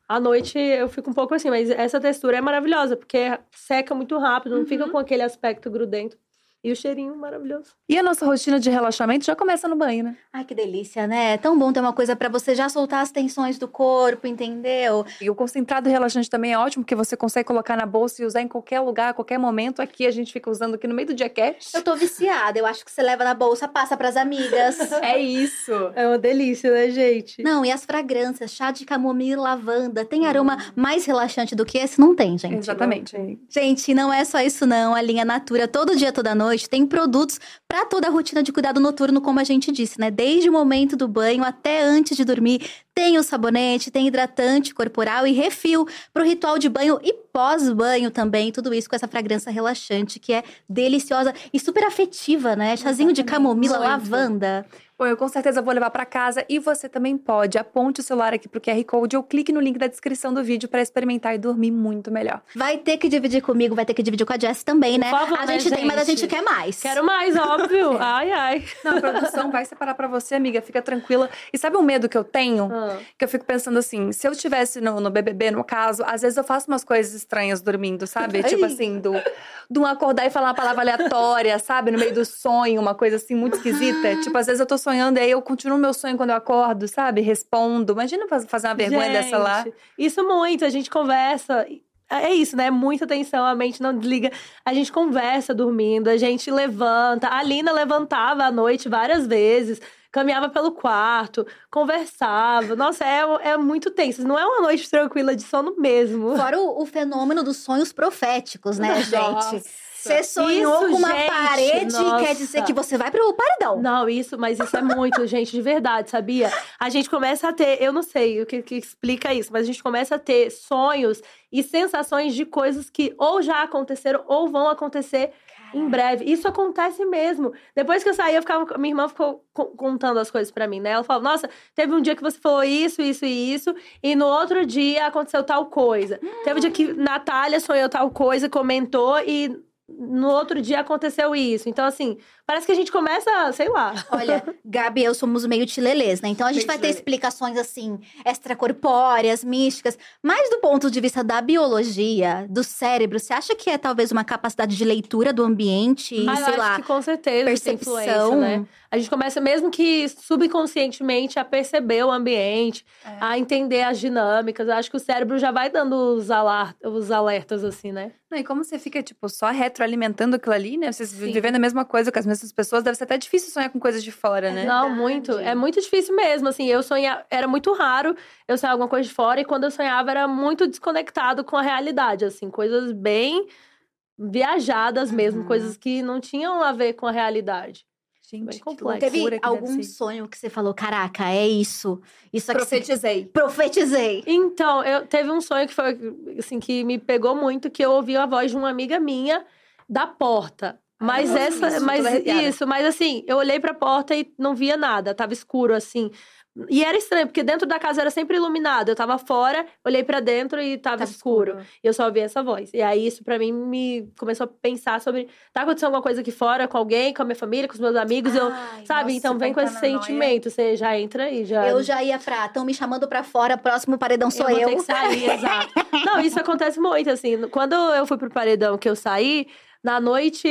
C: À noite eu fico um pouco assim, mas essa textura é maravilhosa, porque seca muito rápido, não fica com aquele aspecto grudento. E o cheirinho maravilhoso.
A: E a nossa rotina de relaxamento já começa no banho, né?
B: Ai, que delícia, né? É tão bom ter uma coisa pra você já soltar as tensões do corpo, entendeu?
A: E o concentrado relaxante também é ótimo, porque você consegue colocar na bolsa e usar em qualquer lugar, a qualquer momento. Aqui a gente fica usando aqui no meio do jacket.
B: Eu tô viciada, eu acho que você leva na bolsa, passa pras amigas.
A: É isso.
C: É uma delícia, né, gente?
B: Não, e as fragrâncias, chá de camomila e lavanda, tem aroma mais relaxante do que esse? Não tem, gente.
A: Exatamente.
B: Gente, não é só isso não. A linha Natura, todo dia, toda noite, tem produtos pra toda a rotina de cuidado noturno, como a gente disse, né? Desde o momento do banho até antes de dormir, Tem o sabonete, tem hidratante corporal e refil para o ritual de banho e pós-banho também. Tudo isso com essa fragrância relaxante que é deliciosa e super afetiva, né? Chazinho de camomila,
A: Muito.
B: lavanda.
A: Bom, eu com certeza vou levar pra casa e você também pode. Aponte o celular aqui pro QR Code ou clique no link da descrição do vídeo pra experimentar e dormir muito melhor.
B: Vai ter que dividir comigo, vai ter que dividir com a Jess também, né?
C: Por favor,
B: a
C: né,
B: gente tem, mas a
C: gente?
B: gente quer mais.
C: Quero mais, óbvio. Ai, ai.
A: Não, a produção vai separar pra você, amiga. Fica tranquila. E sabe um medo que eu tenho?
C: Ah.
A: Que eu fico pensando assim, se eu estivesse no, no BBB, no caso, às vezes eu faço umas coisas estranhas dormindo, sabe? tipo assim, do, do um acordar e falar uma palavra aleatória, sabe? No meio do sonho, uma coisa assim muito esquisita. Tipo, às vezes eu tô sonhando e aí eu continuo meu sonho quando eu acordo, sabe? Respondo. Imagina faz- fazer uma vergonha dessa lá.
C: Gente, Isso muito, a gente conversa. É isso, né? Muita atenção, a mente não desliga. A gente conversa dormindo, a gente levanta. A Lina levantava à noite várias vezes, caminhava pelo quarto, conversava. Nossa, é, é muito tenso. Não é uma noite tranquila de sono mesmo.
B: Fora o, o fenômeno dos sonhos proféticos, né, gente? Você sonhou
C: Isso,
B: com uma
C: gente,
B: parede,
C: nossa.
B: quer dizer que você vai pro paredão.
C: Não, isso, mas isso é muito, gente, de verdade, sabia? A gente começa a ter, eu não sei o que, que explica isso, mas a gente começa a ter sonhos e sensações de coisas que ou já aconteceram ou vão acontecer em breve. Isso acontece mesmo. Depois que eu saí, eu ficava, minha irmã ficou co- contando as coisas pra mim, né? Ela falou: "Nossa, teve um dia que você falou isso, isso e isso, e no outro dia aconteceu tal coisa. Teve um dia que Natália sonhou tal coisa, comentou e no outro dia aconteceu isso. Então assim, parece que a gente começa, sei lá.
B: Olha, Gabi e eu somos meio tilelês, né? Então a gente
A: Meio
B: vai ter explicações assim, extracorpóreas, místicas. Mas do ponto de vista da biologia, do cérebro, você acha que é talvez uma capacidade de leitura do ambiente e,
C: Ah, eu
B: sei
C: acho
B: lá,
C: que com certeza isso tem influência,
B: percepção?
C: né? A gente começa, mesmo que subconscientemente, a perceber o ambiente,
A: É.
C: a entender as dinâmicas. Eu acho que o cérebro já vai dando os, alar os alertas, assim, né?
A: Não, e como você fica, tipo, só retroalimentando aquilo ali, né? Vocês
C: Sim.
A: vivendo a mesma coisa com as mesmas pessoas, deve ser até difícil sonhar com coisas de fora, né?
C: Não, muito. É muito difícil mesmo, assim. Eu sonhava... Era muito raro eu sonhar alguma coisa de fora. E quando eu sonhava, era muito desconectado com a realidade, assim. Coisas bem viajadas mesmo.
A: Uhum.
C: Coisas que não tinham a ver com a realidade.
A: Gente,
C: complexo.
B: Teve algum sonho que você falou, caraca, é isso? Isso aqui.
A: Profetizei.
B: Profetizei.
C: Então, eu teve um sonho que foi assim que me pegou muito, que eu ouvi a voz de uma amiga minha da porta. Mas
A: nossa,
C: essa,
A: isso,
C: mas isso, mas assim, eu olhei pra porta e não via nada, tava escuro assim. E era estranho, porque dentro da casa era sempre iluminado. Eu tava fora, olhei pra dentro e tava,
A: Tava
C: escuro. E eu só ouvi essa voz. E aí isso pra mim me começou a pensar sobre tá acontecendo alguma coisa aqui fora com alguém, com a minha família, com os meus amigos, eu,
A: Ai,
C: sabe?
A: nossa,
C: então vem com esse sentimento, você já entra aí, já
B: Eu já ia pra. Estão me chamando pra fora, próximo paredão sou
C: eu
B: eu.
C: vou ter que sair, exato. Não, isso acontece muito, assim. Quando eu fui pro paredão que eu saí, na noite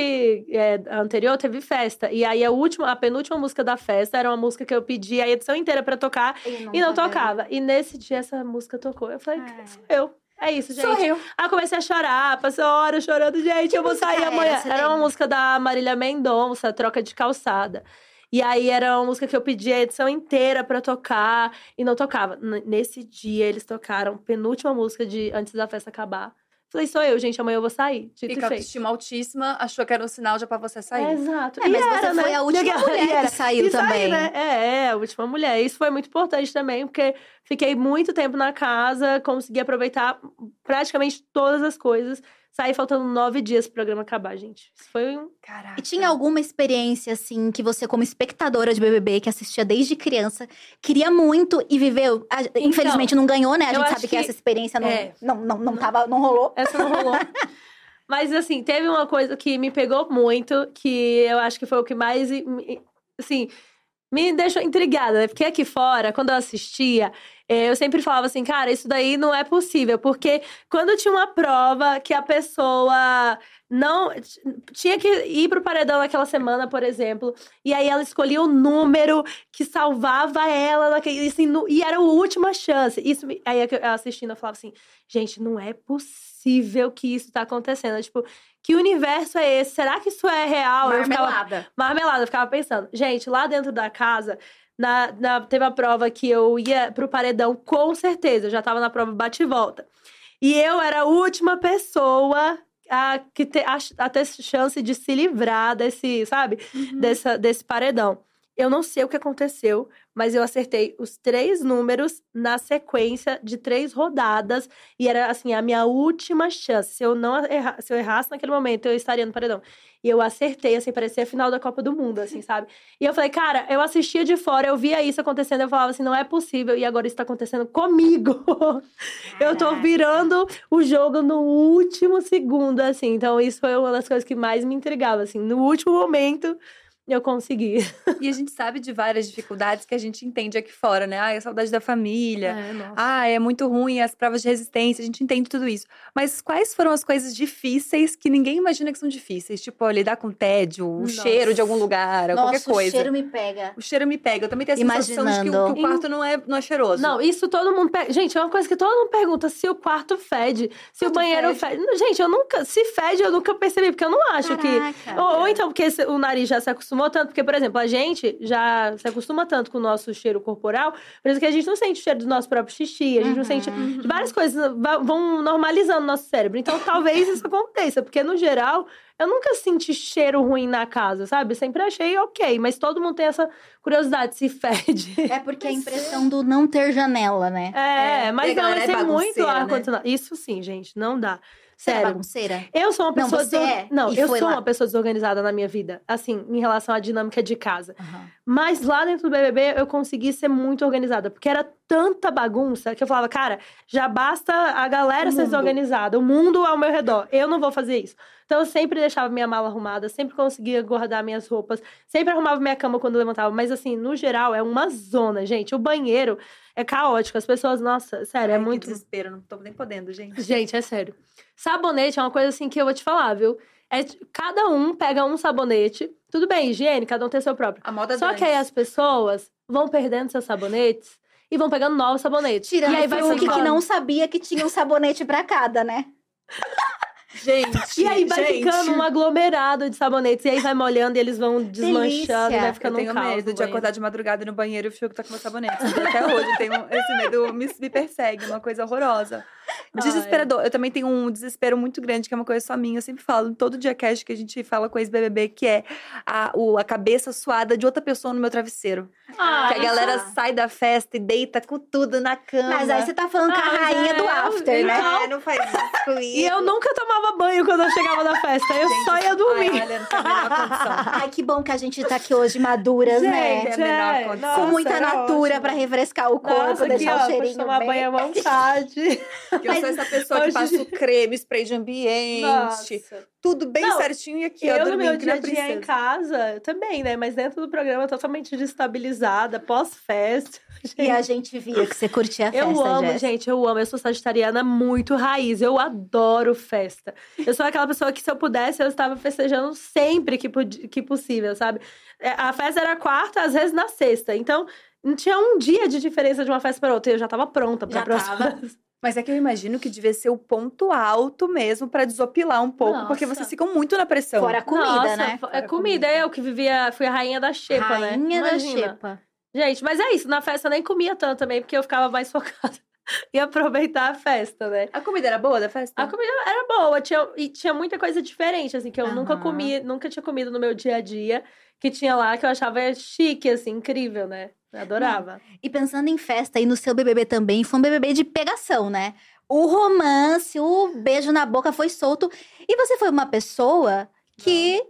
C: é, anterior teve festa. E aí a última, a penúltima música da festa era uma música que eu pedi a edição inteira pra tocar e não tocava. E nesse dia essa música tocou. Eu falei,
B: Ah.
C: sou eu. É isso, gente.
A: Sou eu.
C: Aí eu comecei a chorar, passei horas chorando, gente, eu vou sair
B: era?
C: amanhã.
B: Você
C: Era uma
B: lembra?
C: música da Marília Mendonça, Troca de Calçada. E aí era uma música que eu pedi a edição inteira pra tocar e não tocava. N- Nesse dia eles tocaram penúltima música de antes da festa acabar. Falei, sou eu, gente, amanhã eu vou sair. Dito
A: E com autoestima altíssima, achou que era um sinal já pra você sair.
C: É, exato.
B: É,
C: E
B: mas
C: era,
B: você foi
C: né?
B: a última
C: E
B: mulher
C: era.
B: que saiu
C: E saí,
B: também.
C: né? É, é, a última mulher. Isso foi muito importante também, porque fiquei muito tempo na casa, consegui aproveitar praticamente todas as coisas. Saí faltando nove dias pro programa acabar, gente. Isso foi um.
A: Caraca.
B: E tinha alguma experiência, assim, que você, como espectadora de BBB, que assistia desde criança, queria muito e viveu? A- Infelizmente não ganhou, né? A gente sabe que,
C: que-
B: essa experiência não,
C: é.
B: não, não, não, tava, não rolou.
C: Essa não rolou. Mas, assim, teve uma coisa que me pegou muito, que eu acho que foi o que mais, me- assim, me deixou intrigada, né? Porque aqui fora, quando eu assistia, eh, eu sempre falava assim, cara, isso daí não é possível. Porque quando tinha uma prova que a pessoa não tinha que ir pro paredão naquela semana, por exemplo, e aí ela escolhia o número que salvava ela naquele, assim, no- e era a última chance. Isso, aí eu assistindo, eu falava assim, gente, não é possível que isso tá acontecendo. Tipo, que universo é esse? Será que isso é real? Eu ficava,
A: Marmelada.
C: marmelada, eu ficava pensando. Gente, lá dentro da casa, na, na- teve a prova que eu ia pro paredão, com certeza. Eu já tava na prova bate e volta. E eu era a última pessoa a, que te, a, a ter chance de se livrar desse, sabe?
A: Uhum.
C: Dessa, desse paredão. Eu não sei o que aconteceu, mas eu acertei os três números na sequência de três rodadas. E era, assim, a minha última chance. Se eu não erra, se eu errasse naquele momento, eu estaria no paredão. E eu acertei, assim, parecia a final da Copa do Mundo, assim, sabe? E eu falei, cara, eu assistia de fora, eu via isso acontecendo, eu falava assim, não é possível. E agora isso tá acontecendo comigo. eu tô virando o jogo no último segundo, assim. Então, isso foi uma das coisas que mais me intrigava, assim. No último momento eu consegui.
A: E a gente sabe de várias dificuldades que a gente entende aqui fora, né? Ah, a saudade da família. É, ah, é muito ruim as provas de resistência. A gente entende tudo isso. Mas quais foram as coisas difíceis que ninguém imagina que são difíceis? Tipo, lidar com tédio, o Nossa. cheiro de algum lugar, Nossa, qualquer coisa.
B: o cheiro me pega.
A: O cheiro me pega. Eu também tenho a sensação de que o, que o quarto não é, não é cheiroso.
C: Não, isso todo mundo... Pe... Gente, é uma coisa que todo mundo pergunta. Se o quarto fede, se o banheiro fede. fede. Gente, eu nunca... Se fede, eu nunca percebi. Porque eu não acho Caraca, que... Ou, ou, então porque o nariz já se acostumou tanto. Porque, por exemplo, a gente já se acostuma tanto com o nosso cheiro corporal, por isso que a gente não sente o cheiro do nosso próprio xixi, a gente uhum. não sente uhum. várias coisas, vão normalizando o nosso cérebro. Então, talvez isso aconteça, porque no geral, eu nunca senti cheiro ruim na casa, sabe? Sempre achei ok, mas todo mundo tem essa curiosidade se fede.
B: É porque a impressão do não ter janela, né?
C: É, é mas não, vai ser muito ar-condicionado. Né? Isso sim, gente, não dá.
B: Você é Sério. é bagunceira?
C: Eu sou uma pessoa. Não, desor... é, não eu sou lá. uma pessoa desorganizada na minha vida. Assim, em relação à dinâmica de casa. Uhum. Mas lá dentro do BBB eu consegui ser muito organizada. Porque era tanta bagunça que eu falava, cara, já basta a galera ser desorganizada. O mundo ao meu redor. Eu não vou fazer isso. Então eu sempre deixava minha mala arrumada, sempre conseguia guardar minhas roupas, sempre arrumava minha cama quando levantava. Mas assim, no geral, é uma zona, gente. O banheiro é caótico. As pessoas, nossa, sério, é Ai, é muito.
A: Desespero, não tô nem podendo, gente.
C: Gente, é sério. Sabonete é uma coisa assim que eu vou te falar, viu? É, cada um pega um sabonete. Tudo bem, higiene, cada um tem seu próprio.
A: A moda
C: Só que aí as pessoas vão perdendo seus sabonetes e vão pegando novos sabonetes.
B: Tirando
C: e aí
B: vai o que não sabia que tinha um sabonete pra cada, né?
A: Gente.
C: E aí vai
A: gente.
C: ficando um aglomerado de sabonetes. E aí vai molhando e eles vão desmanchando. E vai ficando
A: eu tenho
C: um caos
A: medo de acordar de madrugada no banheiro e o Fiuk tá com meu sabonete. Até hoje tenho esse medo me, me persegue, uma coisa horrorosa. Desesperador. Ai. Eu também tenho um desespero muito grande, que é uma coisa só minha. Eu sempre falo, todo dia cast que a gente fala com ex-BBB, que é a, o, a cabeça suada de outra pessoa no meu travesseiro. Ah, que a galera sai da festa e deita com tudo na cama.
B: Mas aí você tá falando com a ah, rainha é, do after, né?
A: Não, é, não faz isso comigo.
C: E eu nunca tomava banho quando eu chegava na festa. Eu gente, só ia dormir. Ai, olha,
B: Ai, que bom que a gente tá aqui hoje maduras, né?
A: gente, né? É, nossa,
B: com muita natura pra refrescar o corpo, nossa, deixar aqui, o ó, cheirinho
C: tomar
B: bem.
C: banho à vontade.
A: Eu sou essa pessoa que passa o creme, spray de ambiente. Nossa. Tudo bem não, certinho e aqui,
C: eu,
A: ó,
C: no meu dia a dia em casa, também, né? Mas dentro do programa, totalmente destabilizada, pós-festa.
B: E a gente via que você curtia a festa,
C: Eu amo,
B: Jess.
C: gente, eu amo. Eu sou sagitariana muito raiz. Eu adoro festa. Eu sou aquela pessoa que, se eu pudesse, eu estava festejando sempre que, que possível, sabe? É, a festa era quarta, às vezes na sexta. Então, não tinha um dia de diferença de uma festa para outra. Eu já estava pronta para a próxima. Tava.
A: Mas é que eu imagino que devia ser o ponto alto mesmo para desopilar um pouco, Nossa. porque vocês ficam muito na pressão.
B: Fora a comida,
C: Nossa,
B: né?
C: É Fora comida. comida. Eu que vivia, fui a rainha da xepa,
B: rainha
C: né?
B: Rainha da xepa.
C: Gente, mas é isso. Na festa eu nem comia tanto também, porque eu ficava mais focada em aproveitar a festa, né?
A: A comida era boa da festa?
C: A comida era boa. Tinha, e tinha muita coisa diferente, assim, que eu uhum. nunca comi, nunca tinha comido no meu dia a dia. Que tinha lá, que eu achava chique, assim, incrível, né? Eu adorava.
B: E pensando em festa, e no seu BBB também, foi um BBB de pegação, né? o romance, o beijo na boca foi solto. E você foi uma pessoa que Não.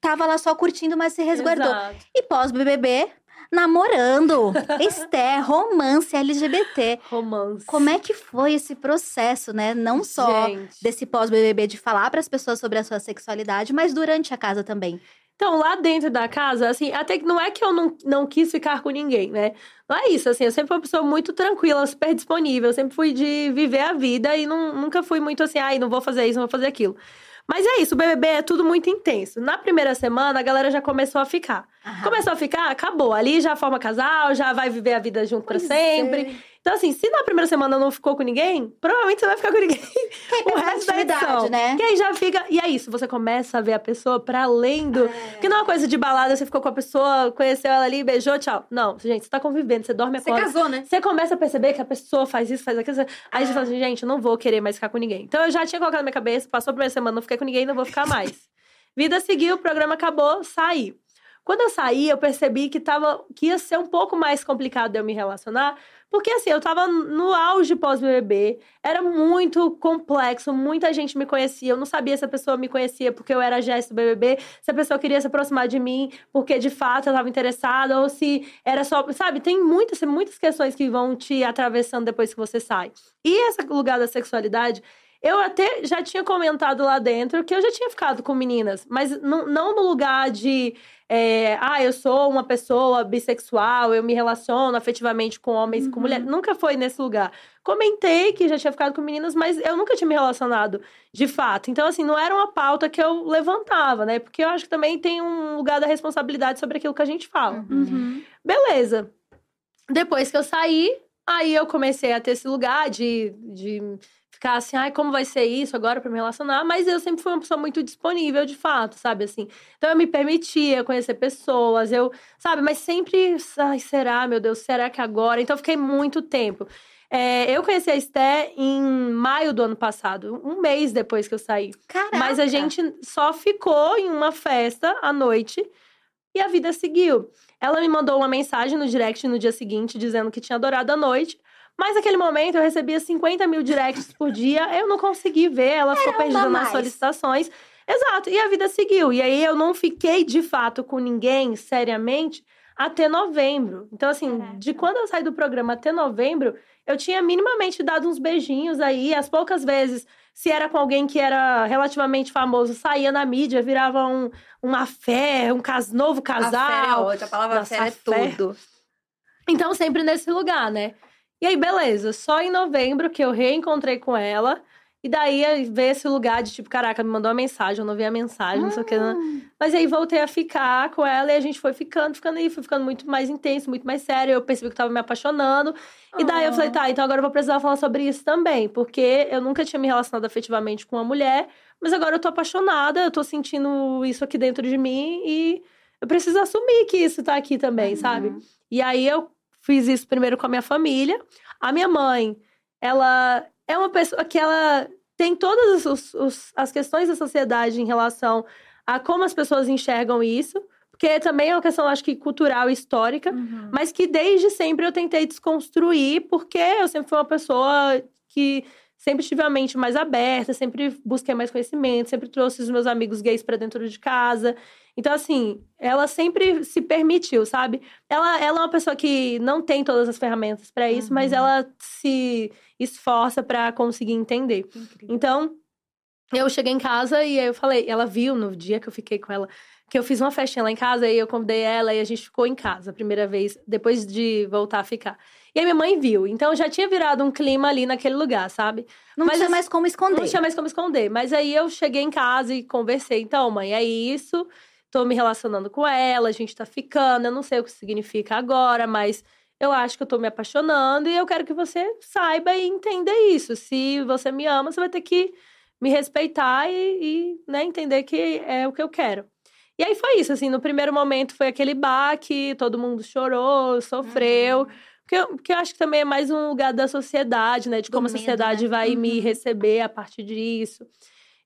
B: tava lá só curtindo, mas se resguardou. Exato. E pós-BBB, namorando. Esther, romance LGBT.
C: Romance.
B: Como é que foi esse processo, né? Não só Gente. desse pós-BBB de falar para as pessoas sobre a sua sexualidade, mas durante a casa também.
C: Então, lá dentro da casa, assim, até que não é que eu não, não quis ficar com ninguém, né? Não é isso, assim, eu sempre fui uma pessoa muito tranquila, super disponível, sempre fui de viver a vida e não, nunca fui muito assim, ai, não vou fazer isso, não vou fazer aquilo. Mas é isso, o BBB é tudo muito intenso. Na primeira semana, a galera já começou a ficar. Aham. Começou a ficar, acabou. Ali já forma casal, já vai viver a vida junto para sempre. É. Então, assim, se na primeira semana não ficou com ninguém, provavelmente você vai ficar com ninguém o resto da edição.
B: Né?
C: E aí já fica. E é isso, você começa a ver a pessoa para além do. Porque não é uma coisa de balada, você ficou com a pessoa, conheceu ela ali, beijou, tchau. Não, gente, você tá convivendo, você dorme
A: Você casou, né?
C: Você começa a perceber que a pessoa faz isso, faz aquilo. Aí ah. você fala assim, gente, eu não vou querer mais ficar com ninguém. Então eu já tinha colocado na minha cabeça, passou a primeira semana, não fiquei com ninguém, não vou ficar mais. Vida seguiu, o programa acabou, saí. Quando eu saí, eu percebi que, tava, que ia ser um pouco mais complicado eu me relacionar, porque assim, eu tava no auge pós-BBB, era muito complexo, muita gente me conhecia, eu não sabia se a pessoa me conhecia porque eu era gesto do BBB, se a pessoa queria se aproximar de mim porque de fato eu tava interessada, ou se era só, sabe, tem muitas, muitas questões que vão te atravessando depois que você sai. E esse lugar da sexualidade, eu até já tinha comentado lá dentro que eu já tinha ficado com meninas, mas não, não no lugar de. É, ah, eu sou uma pessoa bissexual, eu me relaciono afetivamente com homens e uhum. com mulheres. Nunca foi nesse lugar. Comentei que já tinha ficado com meninas, mas eu nunca tinha me relacionado de fato. Então, assim, não era uma pauta que eu levantava, né? Porque eu acho que também tem um lugar da responsabilidade sobre aquilo que a gente fala. Uhum. Beleza. Depois que eu saí, aí eu comecei a ter esse lugar de, de ficar assim, ai, como vai ser isso agora para me relacionar? Mas eu sempre fui uma pessoa muito disponível, de fato, sabe assim. Então eu me permitia conhecer pessoas, eu, sabe, mas sempre, ai, será, meu Deus, será que agora? Então eu fiquei muito tempo. É, eu conheci a Esté em maio do ano passado, um mês depois que eu saí.
B: Caraca.
C: Mas a gente só ficou em uma festa à noite e a vida seguiu. Ela me mandou uma mensagem no direct no dia seguinte dizendo que tinha adorado a noite. Mas naquele momento eu recebia 50 mil directs por dia, eu não consegui ver, ela ficou perdida nas solicitações. Exato, e a vida seguiu. E aí eu não fiquei de fato com ninguém seriamente até novembro. Então, assim, de quando eu saí do programa até novembro, eu tinha minimamente dado uns beijinhos aí, as poucas vezes, se era com alguém que era relativamente famoso, saía na mídia, virava um, uma fé, um cas novo casal. A fé
A: é ótima, a palavra Nossa, fé é tudo.
C: Então, sempre nesse lugar, né? E aí, beleza. Só em novembro que eu reencontrei com ela. E daí ver esse lugar de tipo, caraca, me mandou uma mensagem, eu não vi a mensagem, não sei o que. Né? Mas aí voltei a ficar com ela e a gente foi ficando, ficando aí, foi ficando muito mais intenso, muito mais sério. Eu percebi que eu tava me apaixonando. E daí eu falei, tá, então agora eu vou precisar falar sobre isso também. Porque eu nunca tinha me relacionado afetivamente com uma mulher, mas agora eu tô apaixonada, eu tô sentindo isso aqui dentro de mim e eu preciso assumir que isso tá aqui também, uhum. sabe? E aí eu Fiz isso primeiro com a minha família. A minha mãe, ela é uma pessoa que ela tem todas os, os, as questões da sociedade em relação a como as pessoas enxergam isso. Porque também é uma questão, acho que, cultural e histórica. Uhum. Mas que desde sempre eu tentei desconstruir. Porque eu sempre fui uma pessoa que sempre tive a mente mais aberta, sempre busquei mais conhecimento, sempre trouxe os meus amigos gays para dentro de casa. Então, assim, ela sempre se permitiu, sabe? Ela, ela é uma pessoa que não tem todas as ferramentas para isso, uhum. mas ela se esforça para conseguir entender. Incrível. Então, eu cheguei em casa e eu falei, ela viu no dia que eu fiquei com ela, que eu fiz uma festinha lá em casa e eu convidei ela e a gente ficou em casa a primeira vez, depois de voltar a ficar. E aí minha mãe viu. Então já tinha virado um clima ali naquele lugar, sabe?
B: Não Mas, tinha mais como esconder.
C: Não tinha mais como esconder. Mas aí eu cheguei em casa e conversei. Então, mãe, é isso. Tô me relacionando com ela, a gente tá ficando. Eu não sei o que significa agora, mas eu acho que eu tô me apaixonando e eu quero que você saiba e entenda isso. Se você me ama, você vai ter que me respeitar e, e né, entender que é o que eu quero. E aí foi isso, assim, no primeiro momento foi aquele baque, todo mundo chorou, sofreu. Uhum. Porque eu, porque eu acho que também é mais um lugar da sociedade, né? De como a sociedade né? vai uhum. me receber a partir disso.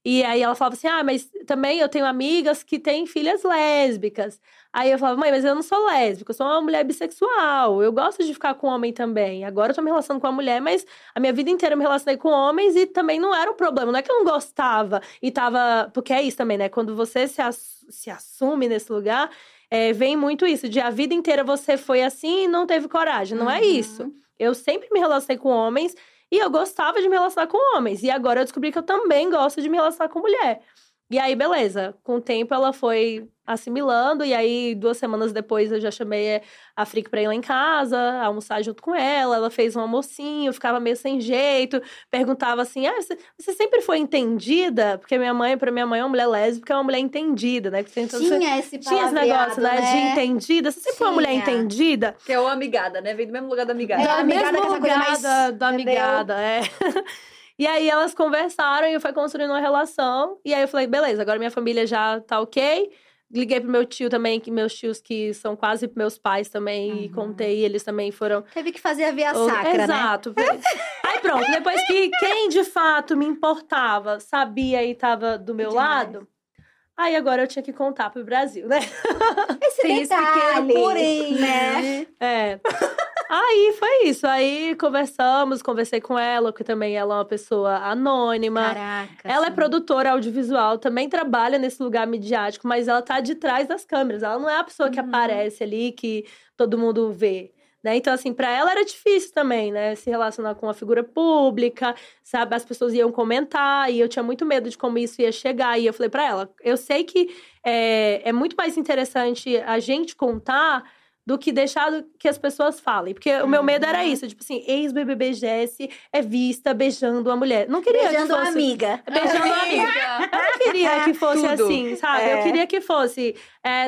C: E aí ela falava assim: ah, mas também eu tenho amigas que têm filhas lésbicas. Aí eu falava, mãe, mas eu não sou lésbica, eu sou uma mulher bissexual. Eu gosto de ficar com homem também. Agora eu tô me relacionando com a mulher, mas a minha vida inteira eu me relacionei com homens e também não era um problema. Não é que eu não gostava e tava. Porque é isso também, né? Quando você se, ass... se assume nesse lugar, é, vem muito isso, de a vida inteira você foi assim e não teve coragem. Não é uhum. é isso. Eu sempre me relacionei com homens e eu gostava de me relacionar com homens. E agora eu descobri que eu também gosto de me relacionar com mulher. E aí, beleza. Com o tempo, ela foi assimilando. E aí, duas semanas depois, eu já chamei a Frick pra ir lá em casa, almoçar junto com ela. Ela fez um almocinho, ficava meio sem jeito. Perguntava assim, ah, você, você sempre foi entendida? Porque minha mãe, pra minha mãe, é uma mulher lésbica, é uma mulher entendida, né?
B: Então, tinha esse
C: Tinha esse negócio, né? né? De entendida. Você sempre tinha. foi uma mulher entendida.
A: Que é o amigada, né? Vem do mesmo lugar da amigada. É,
C: da
A: amigada,
C: mesmo lugar mais... da, da amigada, é. E aí elas conversaram e fui construindo uma relação. E aí eu falei, beleza, agora minha família já tá ok. Liguei pro meu tio também, que meus tios que são quase meus pais também, uhum. e contei, eles também foram.
B: Teve que fazer a via sacra,
C: né? Exato.
B: né?
C: aí pronto, depois que quem de fato me importava, sabia e tava do meu Demais. lado, Aí agora eu tinha que contar pro Brasil, né?
B: Esse
A: Tem esse
B: detalhe,
A: pequeno porém, né?
C: É. Aí foi isso. Aí conversamos, conversei com ela, que também ela é uma pessoa anônima.
B: Caraca.
C: Ela é
B: sim.
C: produtora audiovisual, também trabalha nesse lugar midiático, mas ela tá de trás das câmeras. Ela não é a pessoa que
B: Uhum.
C: aparece ali, que todo mundo vê. Né? Então, assim, pra ela era difícil também, né? Se relacionar com uma figura pública, sabe? As pessoas iam comentar e eu tinha muito medo de como isso ia chegar. E eu falei pra ela: eu sei que é, é muito mais interessante a gente contar do que deixar que as pessoas falem. Porque o meu medo era
B: Uhum.
C: isso, tipo assim, ex-BBB Jesse é vista beijando uma mulher. Não queria
B: Beijando
C: que
B: uma
C: fosse...
B: amiga.
C: Beijando uma amiga. Eu não queria que fosse
A: Tudo.
C: assim, sabe?
A: É.
C: Eu queria que fosse é,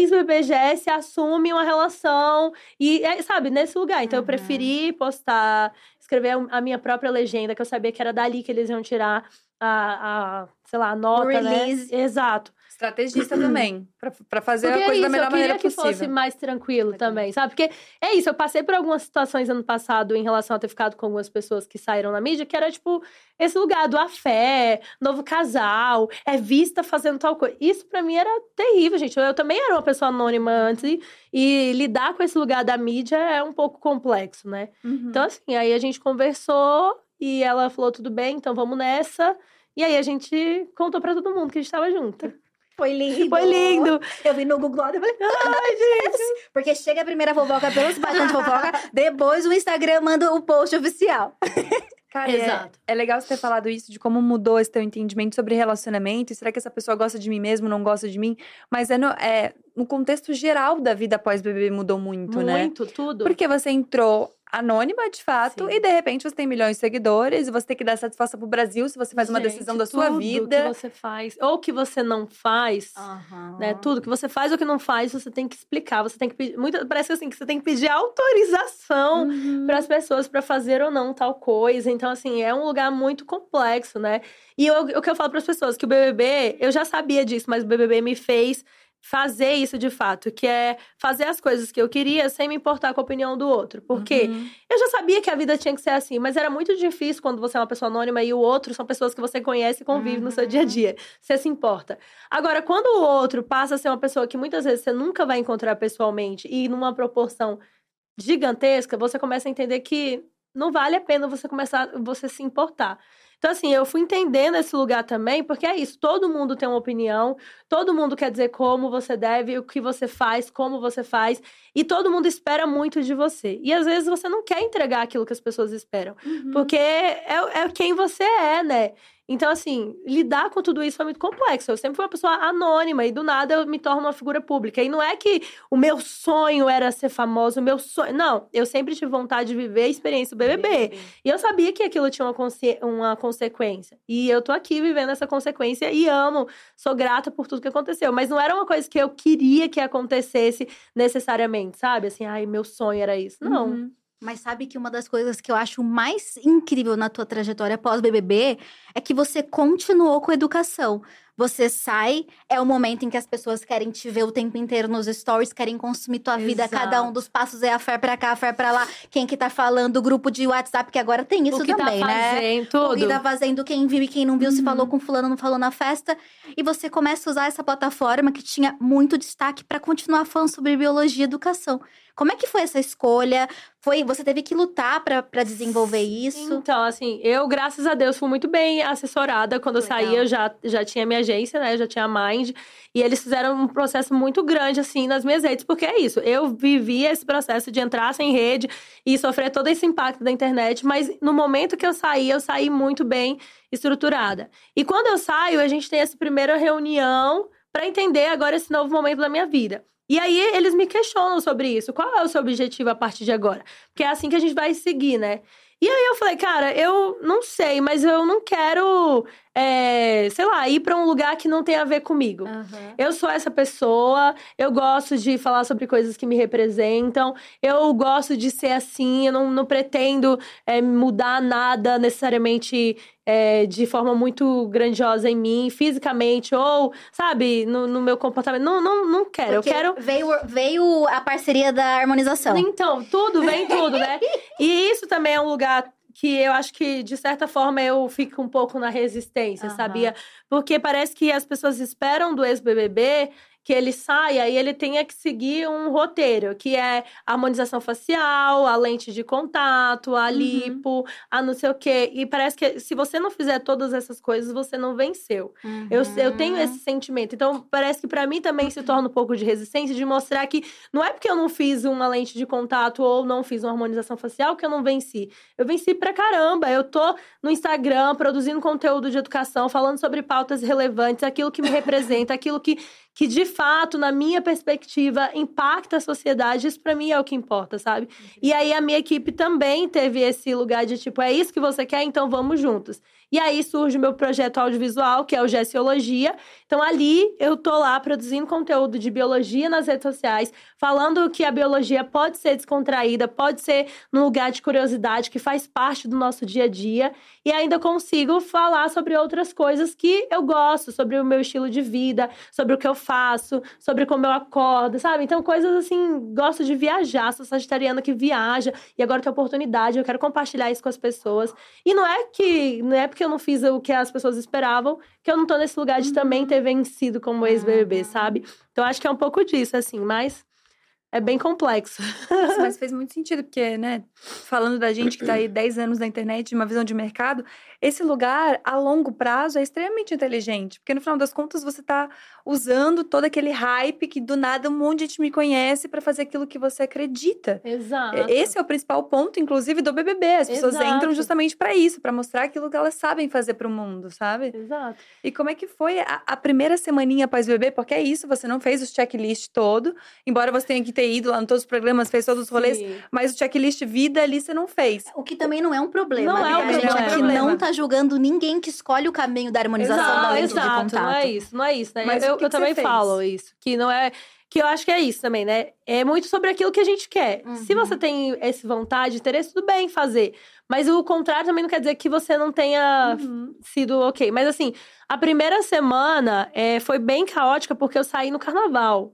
C: ex-BBG se assume uma relação e, é, sabe, nesse lugar. Então eu
B: Uhum.
C: preferi postar, escrever a minha própria legenda, que eu sabia que era dali que eles iam tirar a, a sei lá, a nota,
B: release.
C: né? Exato.
A: Estrategista também. Pra, pra fazer
C: Porque
A: a coisa
C: é
A: da
C: isso,
A: melhor
C: eu queria
A: maneira
C: que
A: possível.
C: fosse mais tranquilo também, sabe? Porque é isso, eu passei por algumas situações ano passado em relação a ter ficado com algumas pessoas que saíram na mídia, que era tipo esse lugar do afé, novo casal, é vista fazendo tal coisa. Isso pra mim era terrível, gente. Eu, eu também era uma pessoa anônima antes e, e lidar com esse lugar da mídia é um pouco complexo, né?
A: Uhum.
C: Então, assim, aí a gente conversou e ela falou: tudo bem, então vamos nessa. E aí a gente contou pra todo mundo que a gente tava junto.
B: Foi lindo.
C: Foi lindo!
B: Eu vi no Google e falei, ai, gente. Porque chega a primeira fofoca pelos páginas de fofoca, depois o Instagram manda o post oficial.
A: Cara, é-
C: Exato.
A: É, legal você ter falado isso, de como mudou esse teu entendimento sobre relacionamento. E será que essa pessoa gosta de mim mesmo, não gosta de mim? Mas é no, é, no contexto geral da vida após bebê mudou muito, né?
C: Muito, tudo.
A: Porque você entrou anônima, de fato,
C: Sim.
A: e de repente você tem milhões de seguidores e você tem que dar satisfação pro Brasil se você faz uma
C: Gente,
A: decisão da sua
C: tudo
A: vida.
C: que você faz, ou que você não faz, né? Tudo que você faz ou que não faz, você tem que explicar. Você tem que pedir. Muito, parece assim que você tem que pedir autorização
A: Uhum.
C: para as pessoas para fazer ou não tal coisa. Então, assim, é um lugar muito complexo, né? E eu- o que eu falo para as pessoas, que o BBB, eu já sabia disso, mas o BBB me fez fazer isso de fato, que é fazer as coisas que eu queria sem me importar com a opinião do outro. Porque
A: Uhum.
C: eu já sabia que a vida tinha que ser assim, mas era muito difícil quando você é uma pessoa anônima e o outro são pessoas que você conhece e convive no seu dia a dia. Você se importa. Agora, quando o outro passa a ser uma pessoa que muitas vezes você nunca vai encontrar pessoalmente e numa proporção gigantesca, você começa a entender que não vale a pena você começar você se importar. Então, assim, eu fui entendendo esse lugar também, porque é isso, todo mundo tem uma opinião, todo mundo quer dizer como você deve, o que você faz, como você faz, e todo mundo espera muito de você. E às vezes você não quer entregar aquilo que as pessoas esperam,
A: Uhum.
C: porque é, é quem você é, né? Então, assim, lidar com tudo isso foi muito complexo. Eu sempre fui uma pessoa anônima e do nada eu me torno uma figura pública. E não é que o meu sonho era ser famoso, o meu sonho. Não, eu sempre tive vontade de viver a experiência do BBB. E eu sabia que aquilo tinha uma, consci- uma consequência. E eu tô aqui vivendo essa consequência e amo, sou grata por tudo que aconteceu. Mas não era uma coisa que eu queria que acontecesse necessariamente, sabe? Assim, ai, meu sonho era isso. Não.
A: Uhum.
B: Mas sabe que uma das coisas que eu acho mais incrível na tua trajetória pós-BBB é que você continuou com a educação. Você sai, é o momento em que as pessoas querem te ver o tempo inteiro nos stories, querem consumir tua vida.
C: Exato.
B: Cada um dos passos é a fé pra cá, a fé pra lá. Quem que tá falando, o grupo de WhatsApp, que agora tem isso
C: o que
B: também,
C: tá
B: né?
C: fazendo,
B: O
C: tudo.
B: que tá fazendo, quem viu e quem não viu, se
A: Uhum.
B: falou com fulano, não falou na festa. E você começa a usar essa plataforma que tinha muito destaque pra continuar falando sobre biologia e educação. Como é que foi essa escolha? Foi, você teve que lutar pra pra desenvolver isso?
C: Então, assim, eu, graças a Deus, fui muito bem assessorada. Quando eu
B: Legal.
C: saí, eu já, já tinha minha agência, né? Eu já tinha a Mind. E eles fizeram um processo muito grande, assim, nas minhas redes. Porque é isso, eu vivi esse processo de entrar sem rede e sofrer todo esse impacto da internet. Mas no momento que eu saí, eu saí muito bem estruturada. E quando eu saio, a gente tem essa primeira reunião para entender agora esse novo momento da minha vida. E aí eles me questionam sobre isso. Qual é o seu objetivo a partir de agora? Porque é assim que a gente vai seguir, né? E aí eu falei, cara, eu não sei, mas eu não quero, é, sei lá, ir pra um lugar que não tem a ver comigo.
B: Aham.
C: Eu sou essa pessoa, eu gosto de falar sobre coisas que me representam, eu gosto de ser assim, eu não, não pretendo é, mudar nada necessariamente é, de forma muito grandiosa em mim, fisicamente, ou, sabe, no, no meu comportamento. Não, não, não quero.
B: Porque
C: eu quero.
B: Veio, veio a parceria da harmonização.
C: Então, tudo, vem tudo, né? E isso também é um lugar que eu acho que, de certa forma, eu fico um pouco na resistência,
B: Aham.
C: sabia? Porque parece que as pessoas esperam do ex-BBB que ele saia e ele tenha que seguir um roteiro, que é a harmonização facial, a lente de contato, a
A: Uhum.
C: lipo, a não sei o quê. E parece que se você não fizer todas essas coisas, você não venceu. Eu, eu tenho
B: Uhum.
C: esse sentimento. Então, parece que pra mim também se torna um pouco de resistência de mostrar que não é porque eu não fiz uma lente de contato ou não fiz uma harmonização facial que eu não venci. Eu venci pra caramba. Eu tô no Instagram produzindo conteúdo de educação, falando sobre pautas relevantes, aquilo que me representa, aquilo que, que de fato, na minha perspectiva, impacta a sociedade. Isso pra mim é o que importa, sabe? E aí a minha equipe também teve esse lugar de tipo, é isso que você quer, então vamos juntos. E aí surge o meu projeto audiovisual, que é o Gessiologia. Então ali eu tô lá produzindo conteúdo de biologia nas redes sociais, falando que a biologia pode ser descontraída, pode ser num lugar de curiosidade que faz parte do nosso dia a dia e ainda consigo falar sobre outras coisas que eu gosto, sobre o meu estilo de vida, sobre o que eu faço, sobre como eu acordo, sabe? Então coisas assim, gosto de viajar, sou sagitariana que viaja e agora tem oportunidade, eu quero compartilhar isso com as pessoas. E não é que não é porque eu não fiz o que as pessoas esperavam que eu não tô nesse lugar de também ter vencido como ex-BBB, sabe? Então acho que é um pouco disso, assim, mas é bem complexo.
A: Nossa, mas fez muito sentido, porque, né, falando da gente que tá aí 10 anos na internet, de uma visão de mercado, esse lugar, a longo prazo, é extremamente inteligente. Porque no final das contas, você tá usando todo aquele hype que do nada um monte de gente me conhece para fazer aquilo que você acredita.
C: Exato.
A: Esse é o principal ponto, inclusive, do BBB. As pessoas
C: Exato.
A: entram justamente para isso, para mostrar aquilo que elas sabem fazer pro mundo, sabe?
C: Exato.
A: E como é que foi a, a primeira semaninha após o bebê? Porque é isso, você não fez o checklist todo, embora você tenha que ter ido lá em todos os programas, fez todos os rolês,
C: Sim.
A: mas o checklist vida ali você não fez.
B: O que também não é um problema.
C: Não
B: né?
C: é um
B: a gente
C: problema.
B: aqui não tá julgando ninguém que escolhe o caminho da harmonização
A: Exato,
B: da lente de
C: exato,
B: contato.
C: não é isso, não é isso, né?
A: Mas
C: eu
A: que
C: eu
A: que
C: também
A: fez?
C: falo isso, que não é que eu acho que é isso também, né? É muito sobre aquilo que a gente quer. Se
B: Uhum.
C: você tem esse vontade, interesse, tudo bem fazer. Mas o contrário também não quer dizer que você não tenha
A: Uhum.
C: sido ok. Mas assim, a primeira semana é, foi bem caótica porque eu saí no carnaval.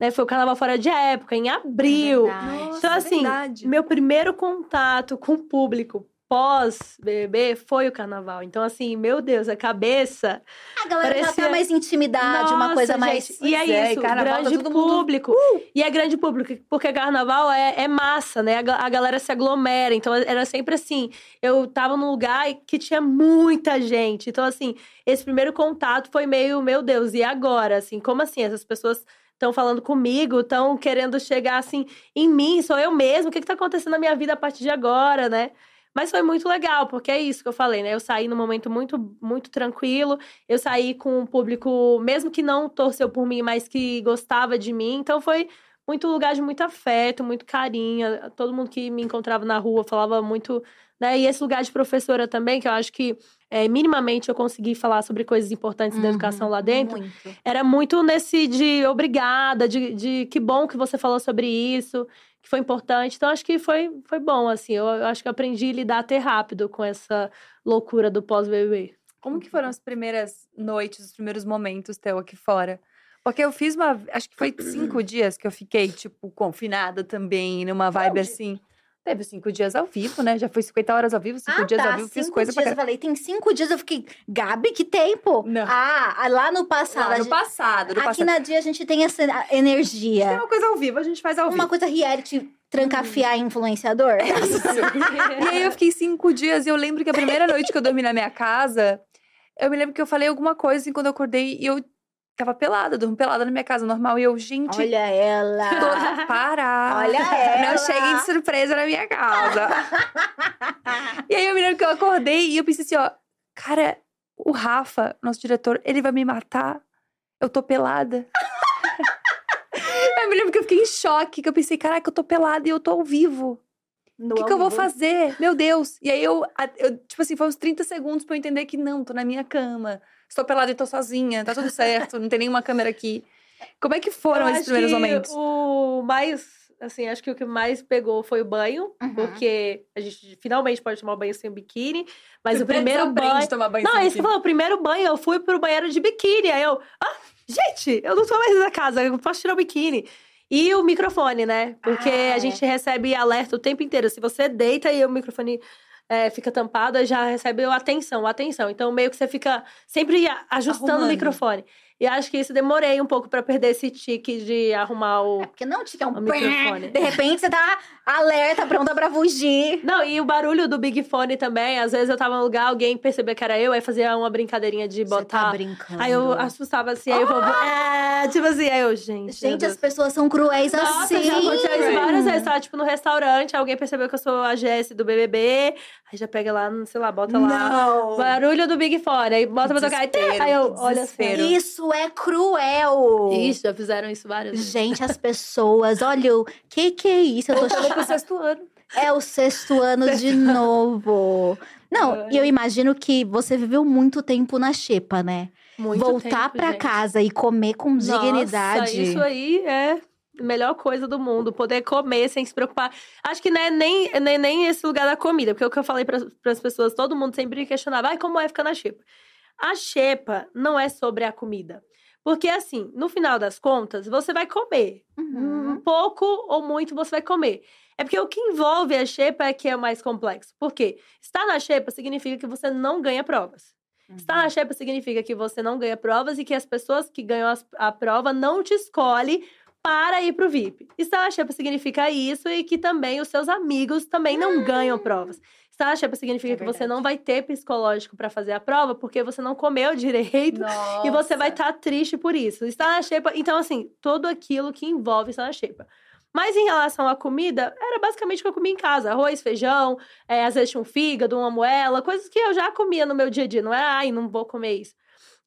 C: Né? Foi o carnaval fora de época, em abril.
B: É verdade.
A: Nossa,
C: Então, assim,
A: verdade.
C: Meu primeiro contato com o público pós-BBB foi o carnaval. Então, assim, meu Deus, a cabeça.
B: A galera já
C: Parecia-
B: tá mais intimidade, uma
C: Nossa,
B: coisa
C: gente,
B: mais.
C: E é
A: é,
C: isso,
A: carnaval, tá
C: grande
A: todo mundo-
C: público. E é grande público, porque carnaval é, é massa, né? A, a galera se aglomera. Então, era sempre assim. Eu tava num lugar que tinha muita gente. Então, assim, esse primeiro contato foi meio, meu Deus, e agora? Assim, como assim? Essas pessoas estão falando comigo, estão querendo chegar assim em mim, sou eu mesmo. O que, que tá acontecendo na minha vida a partir de agora, né? Mas foi muito legal, porque é isso que eu falei, né? Eu saí num momento muito, muito tranquilo. Eu saí com um público, mesmo que não torceu por mim, mas que gostava de mim. Então foi muito lugar de muito afeto, muito carinho. Todo mundo que me encontrava na rua falava muito. Né? E esse lugar de professora também, que eu acho que é, minimamente eu consegui falar sobre coisas importantes da
B: Uhum,
C: educação lá dentro
B: Muito.
C: era muito nesse de obrigada, de, de que bom que você falou sobre isso, que foi importante. Então, acho que foi, foi bom, assim. Eu, eu acho que eu aprendi a lidar até rápido com essa loucura do pós-BBB.
A: Como que foram as primeiras noites, os primeiros momentos teu aqui fora? Porque eu fiz uma. Acho que foi cinco dias que eu fiquei, tipo, confinada também, numa vibe assim. Teve cinco dias ao vivo, né? Já foi 50 horas ao vivo, cinco
B: ah,
A: dias
B: tá.
A: ao vivo, fiz coisa
B: dias.
A: pra
B: Eu falei, tem cinco dias. Eu fiquei, Gabi, que tempo?
A: Não.
B: Ah, lá no passado.
A: Lá no
B: gente-
A: passado, no
B: Aqui
A: passado.
B: na dia a gente tem essa
A: É
B: energia.
A: uma coisa ao vivo, a gente faz ao
B: Uma
A: vivo.
B: coisa reality trancafiar influenciador.
A: E aí eu fiquei cinco dias e eu lembro que a primeira noite que eu dormi na minha casa, eu me lembro que eu falei alguma coisa assim quando eu acordei e eu tava pelada, dormi pelada na minha casa normal. E eu, gente,
B: Olha ela.
A: toda para.
B: Olha ela.
A: Não cheguem de surpresa na minha casa. e aí eu me lembro que eu acordei e eu pensei assim, ó, cara, o Rafa, nosso diretor, ele vai me matar. Eu tô pelada. eu me lembro que eu fiquei em choque, que eu pensei, caraca, eu tô pelada e eu tô ao vivo. O que, que eu vou fazer? Meu Deus. E aí eu, eu, tipo assim, foi uns 30 segundos pra eu entender que não, tô na minha cama. Estou pelada e tô sozinha, tá tudo certo, não tem nenhuma câmera aqui. Como é que foram
C: Eu
A: esses
C: acho
A: primeiros
C: que
A: momentos?
C: O mais, assim, acho que o que mais pegou foi o banho,
B: Uhum.
C: porque a gente finalmente pode tomar banho sem biquíni. Mas o primeiro banho.
A: tomar banho
C: Não,
A: sem
C: isso que eu
A: biquíni.
C: falo, o primeiro banho eu fui pro banheiro de biquíni. Aí eu, ah, gente, eu não tô mais na casa, eu posso tirar o biquíni. E o microfone, né? Porque
B: Ah,
C: a
B: é.
C: gente recebe alerta o tempo inteiro. Se você deita e o microfone é, fica tampado, aí já recebe o atenção, atenção. Então, meio que você fica sempre ajustando
A: Arrumando.
C: o microfone. E acho que isso demorei um pouco pra perder esse tique de arrumar o.
B: É porque não tinha um
C: O microfone.
B: De repente você tá alerta, pronta pra fugir.
C: Não, e o barulho do Big Fone também. Às vezes eu tava no lugar, alguém percebia que era eu, aí fazia uma brincadeirinha de
B: Você tá
C: botar.
B: brincando.
C: aí eu assustava assim, aí eu vou. É, tipo assim, aí eu, gente.
B: Gente, as pessoas são cruéis
C: Nossa,
B: assim.
C: já aconteceu isso várias vezes. Tava, tipo, no restaurante, alguém percebeu que eu sou a Jess do BBB. Aí já pega lá, sei lá, bota lá.
A: Não.
C: Barulho do Big Fone. Aí bota pra tocar. Aí eu, olha assim.
B: Isso é cruel.
C: Ixi, já fizeram isso várias vezes.
B: Gente, as pessoas, olha, o que que é isso? Eu tô
A: pro sexto ano.
B: É o sexto ano de novo. Não, e eu imagino que você viveu muito tempo na xepa, né?
C: Muito
B: Voltar
C: gente.
B: casa e comer com dignidade.
C: Nossa, isso aí é a melhor coisa do mundo. Poder comer sem se preocupar. Acho que não é nem, nem, nem esse lugar da comida. Porque é o que eu falei para as pessoas, todo mundo sempre questionava. Ai, como é ficar na xepa? A xepa não é sobre a comida. Porque, assim, no final das contas, você vai comer.
B: Uhum.
C: Um pouco ou muito você vai comer. É porque o que envolve a xepa é que é mais complexo. Por quê? Estar na xepa significa que você não ganha provas. Estar na xepa significa que você não ganha provas e que as pessoas que ganham as- a prova não te escolhem para ir pro VIP. Estar na xepa significa isso e que também os seus amigos também não ganham provas. Estar na xepa significa
A: É
C: que você não vai ter psicológico para fazer a prova porque você não comeu direito e você vai estar triste por isso. Está na xepa, então assim, tudo aquilo que envolve estar na xepa. Mas em relação à comida, era basicamente o que eu comia em casa: arroz, feijão, é, às vezes um fígado, uma moela, coisas que eu já comia no meu dia a dia. Não era, ai, não vou comer isso.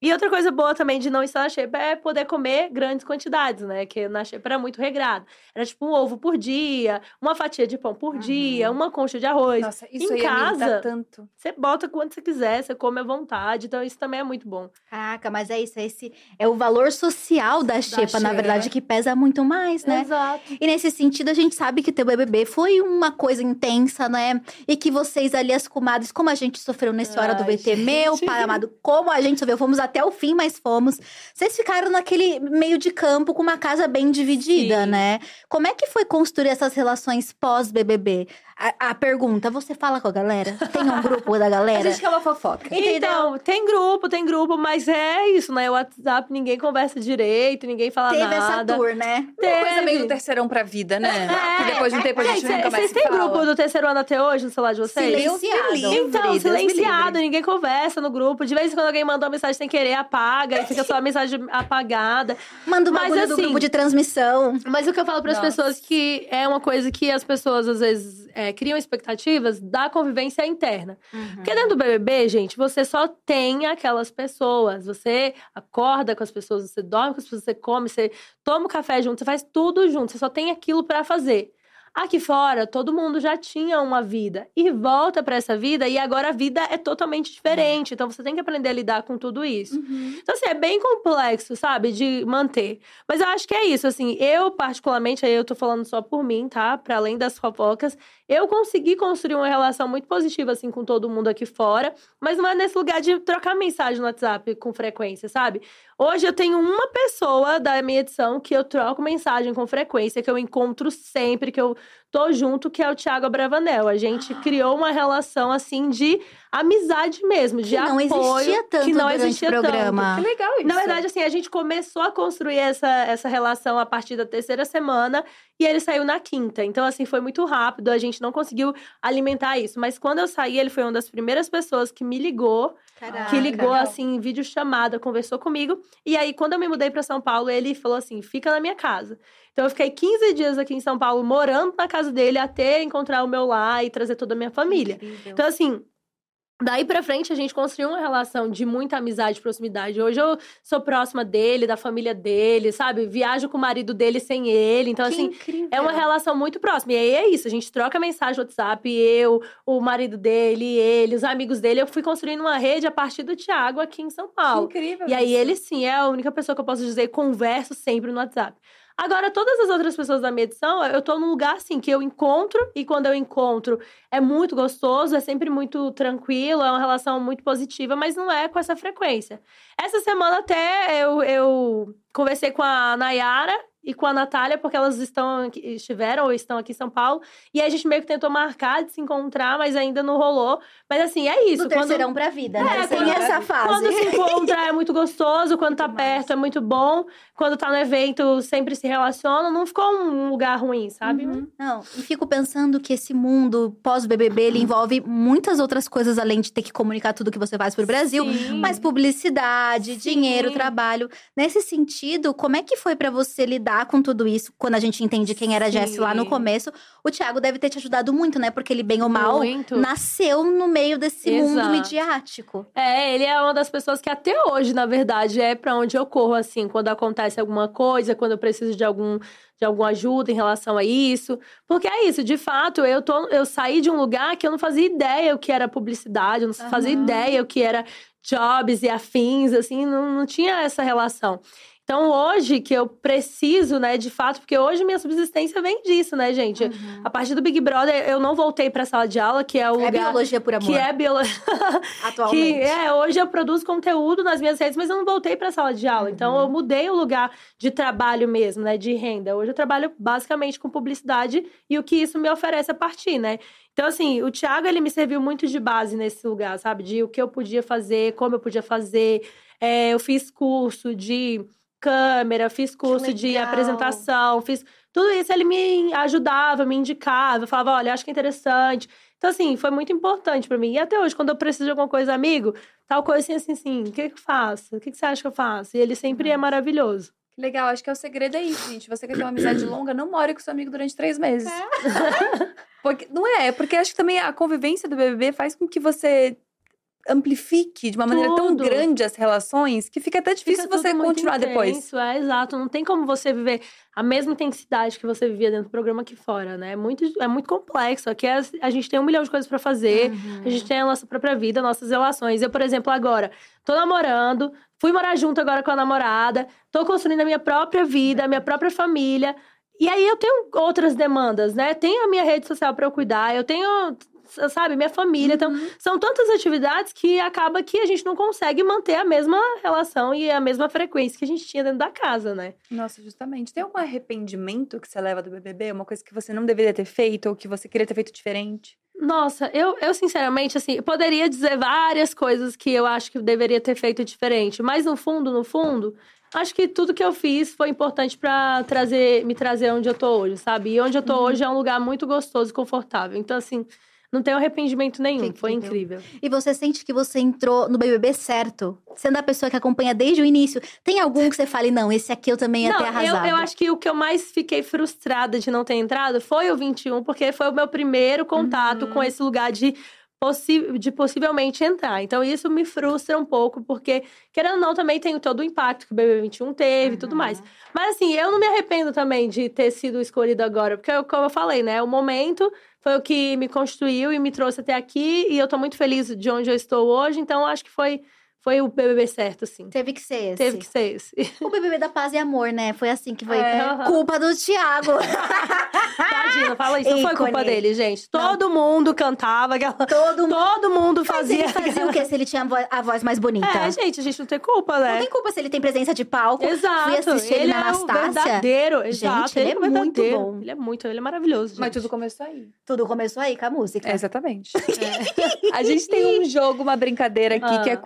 C: E outra coisa boa também de não estar na xepa é poder comer grandes quantidades, né? Que na xepa era muito regrado. Era tipo um ovo por dia, uma fatia de pão por
A: Uhum.
C: dia, uma concha de arroz.
A: Nossa, isso
C: Em
A: aí me irrita
C: casa,
A: tanto.
C: Você bota quanto você quiser, você come à vontade. Então isso também é muito bom.
B: Caraca, mas é isso, esse é o valor social da xepa, na verdade, que pesa muito mais, né?
C: Exato.
B: E nesse sentido, a gente sabe que ter o BBB foi uma coisa intensa, né? E que vocês ali, as comadres, como a gente sofreu nesse Hora do
C: Ai,
B: VT, meu
C: gente.
B: pai amado, como a gente sofreu, fomos até o fim, mas fomos. Vocês ficaram naquele meio de campo com uma casa bem dividida,
C: Sim.
B: né? Como é que foi construir essas relações pós-BBB? A, a pergunta, você fala com a galera? Tem um grupo da
A: A
B: galera?
A: gente quer uma fofoca.
B: Entendeu?
C: Então, tem grupo, tem grupo, mas é isso, né? O WhatsApp ninguém conversa direito, ninguém fala
B: Teve
C: nada.
B: essa tour, né?
A: Uma coisa meio do
C: Teve.
A: terceirão pra vida, né?
C: É.
A: Que depois de um tempo a gente
C: Gente,
A: nunca mais
C: vocês têm grupo do terceiro ano até hoje no celular de vocês?
B: Silenciado.
C: Então, silenciado, ninguém conversa no grupo. De vez em quando alguém manda uma mensagem sem querer, apaga, e fica só a mensagem apagada.
B: Manda uma
C: Mas,
B: bagulho do
C: assim,
B: grupo de transmissão.
C: Mas o que eu falo para as pessoas que é uma coisa que as pessoas às vezes é, criam expectativas da convivência interna. Porque dentro do BBB, gente, você só tem aquelas pessoas. Você acorda com as pessoas, você dorme com as pessoas, você come, você toma o café junto, você faz tudo junto. Você só tem aquilo para fazer. Aqui fora, todo mundo já tinha uma vida e volta para essa vida e agora a vida é totalmente diferente. Então você tem que aprender a lidar com tudo isso. Então, assim, é bem complexo, sabe, de manter. Mas eu acho que é isso, assim, eu particularmente, aí eu tô falando só por mim, tá? Pra além das fofocas, eu consegui construir uma relação muito positiva, assim, com todo mundo aqui fora, mas não é nesse lugar de trocar mensagem no WhatsApp com frequência, sabe? Hoje eu tenho uma pessoa da minha edição que eu troco mensagem com frequência, que eu encontro sempre, que eu tô junto, que é o Thiago Abravanel. A gente criou uma relação, assim, de amizade mesmo, de
B: Que não
C: apoio.
B: existia tanto
C: que não existia
B: o programa.
A: Que legal isso.
C: na verdade, assim, a gente começou a construir essa, essa relação a partir da terceira semana e ele saiu na quinta. Então, assim, foi muito rápido, a gente não conseguiu alimentar isso. Mas quando eu saí, ele foi uma das primeiras pessoas que me ligou,
B: Caraca.
C: que ligou, assim, em vídeo chamada, conversou comigo. E aí, quando eu me mudei para São Paulo, ele falou assim: fica na minha casa. Então, eu fiquei 15 dias aqui em São Paulo, morando na casa dele, até encontrar o meu lá e trazer toda a minha família.
A: Incrível.
C: Então, assim, daí pra frente a gente construiu uma relação de muita amizade e proximidade. Hoje eu sou próxima dele, da família dele, sabe? Viajo com o marido dele sem ele. Então,
B: Que
C: assim,
B: incrível.
C: é uma relação muito próxima. E aí é isso, a gente troca mensagem no WhatsApp, eu, o marido dele, ele, os amigos dele. Eu fui construindo uma rede a partir do Thiago aqui em São
A: Que
C: Paulo.
A: incrível
C: E aí
A: isso.
C: ele sim é a única pessoa que eu posso dizer converso sempre no WhatsApp. Agora, todas as outras pessoas da minha edição, eu tô num lugar assim que eu encontro, e quando eu encontro é muito gostoso, é sempre muito tranquilo, é uma relação muito positiva, mas não é com essa frequência. Essa semana até eu, eu conversei com a Nayara e com a Natália, porque elas estão aqui- estiveram ou estão aqui em São Paulo. E aí a gente meio que tentou marcar de se encontrar, mas ainda não rolou. Mas assim, é isso.
B: Do
C: quando-
B: terceirão pra vida,
C: É,
B: né? Tem
C: quando-
B: essa fase.
C: Quando se encontra é muito gostoso, quando tá
A: Muito massa.
C: perto é muito bom, quando tá no evento sempre se relaciona, não ficou um lugar ruim, sabe?
A: Uhum.
B: Não, e fico pensando que esse mundo pós-BBB, ele envolve muitas outras coisas além de ter que comunicar tudo que você faz pro Brasil.
C: Sim.
B: Mas publicidade,
C: Sim.
B: dinheiro, trabalho. Nesse sentido, como é que foi pra você lidar com tudo isso? Quando a gente entende quem era a Jess lá no
C: Sim.
B: começo, o Thiago deve ter te ajudado muito, né? Porque ele, bem ou mal,
C: Muito.
B: nasceu no meio desse mundo
C: Exato.
B: midiático.
C: É, ele é uma das pessoas que até hoje, na verdade, é pra onde eu corro, assim, quando acontece alguma coisa, quando eu preciso de algum de alguma ajuda em relação a isso. Porque é isso, de fato, eu, tô, eu saí de um lugar que eu não fazia ideia o que era publicidade, eu não fazia
B: Aham.
C: ideia o que era jobs e afins, assim, não, não tinha essa relação. Então, hoje que eu preciso, né, de fato, porque hoje minha subsistência vem disso, né, gente? A partir do Big Brother, eu não voltei pra sala de aula, que é o
B: É
C: lugar.
B: biologia por amor,
C: que é biologia.
B: atualmente.
C: Que é, hoje eu produzo conteúdo nas minhas redes, mas eu não voltei para sala de aula. Então eu mudei o lugar de trabalho mesmo, né, de renda. Hoje eu trabalho basicamente com publicidade e o que isso me oferece a partir, né? Então assim, o Thiago ele me serviu muito de base nesse lugar, sabe? De o que eu podia fazer, como eu podia fazer. É, eu fiz curso de câmera, fiz curso de apresentação, fiz tudo isso ele me ajudava, me indicava, falava, olha, acho que é interessante. Então, assim, foi muito importante pra mim. E até hoje, quando eu preciso de alguma coisa, amigo, tal coisa assim, assim, assim, o que, que eu faço? O que, que você acha que eu faço? E ele sempre é maravilhoso.
A: Que legal, acho que é o segredo é isso, gente. Você quer ter uma amizade longa, não more com seu amigo durante três meses. Porque, não é, porque acho que também a convivência do BBB faz com que você amplifique de uma maneira tão
C: Tudo.
A: grande as relações que fica até difícil
C: Fica
A: você continuar depois.
C: intenso, É, exato. Não tem como você viver a mesma intensidade que você vivia dentro do programa aqui fora, né? É muito, é muito complexo. Aqui é- a gente tem um milhão de coisas pra fazer.
B: Uhum.
C: A gente tem a nossa própria vida, nossas relações. Eu, por exemplo, agora, tô namorando, fui morar junto agora com a namorada, tô construindo a minha própria vida, a minha própria família. E aí eu tenho outras demandas, né? Tenho a minha rede social pra eu cuidar, eu tenho, sabe, minha família. Então,
A: Uhum.
C: são tantas atividades que acaba que a gente não consegue manter a mesma relação e a mesma frequência que a gente tinha dentro da casa, né?
A: Nossa, justamente. Tem algum arrependimento que você leva do BBB? Uma coisa que você não deveria ter feito ou que você queria ter feito diferente?
C: Nossa, eu, eu sinceramente, assim, poderia dizer várias coisas que eu acho que eu deveria ter feito diferente, mas no fundo, no fundo, acho que tudo que eu fiz foi importante pra trazer, me trazer onde eu tô hoje, sabe? E onde eu tô hoje é um lugar muito gostoso e confortável. Então, assim, não tenho arrependimento nenhum. Foi
B: incrível.
C: incrível.
B: E você sente que você entrou no BBB certo? Sendo a pessoa que acompanha desde o início. Tem algum que você fale, não, esse aqui eu também ia
C: Não,
B: ter arrasado?
C: eu, eu acho que o que eu mais fiquei frustrada de não ter entrado foi o 21, porque foi o meu primeiro contato
A: Uhum.
C: com esse lugar de, de possivelmente entrar. Então, isso me frustra um pouco, porque, querendo ou não, também tem todo o impacto que o BBB 21 teve e tudo mais. Mas, assim, eu não me arrependo também de ter sido escolhida agora, porque, como eu falei, né, o momento foi o que me construiu e me trouxe até aqui, e eu tô muito feliz de onde eu estou hoje, então, acho que foi, foi o BBB certo, assim.
B: Teve que ser esse.
C: Teve que ser esse.
B: O BBB da paz e amor, né? Foi assim que foi.
A: É.
C: Aham.
B: Culpa do Thiago.
C: Tadinho, não fala isso. Não foi culpa dele, gente. Todo mundo cantava, aquela-
B: Todo mundo.
C: todo mundo
B: Mas
C: fazia.
B: ele fazia o quê se ele tinha a vo- a voz mais bonita?
C: É, gente, a gente não tem culpa,
B: Não
C: né?
B: tem culpa se ele tem presença de palco.
C: Exato.
B: Fui assistir ele, na
C: é
B: Anastácia.
C: verdadeiro. Exato.
B: ele
C: é
B: é
C: o
B: muito bom.
C: Ele é muito, ele é maravilhoso.
A: Mas
C: gente.
A: tudo começou aí.
B: Tudo começou aí com a música.
A: É, exatamente. A gente tem um jogo, uma brincadeira aqui, que é
C: Ah.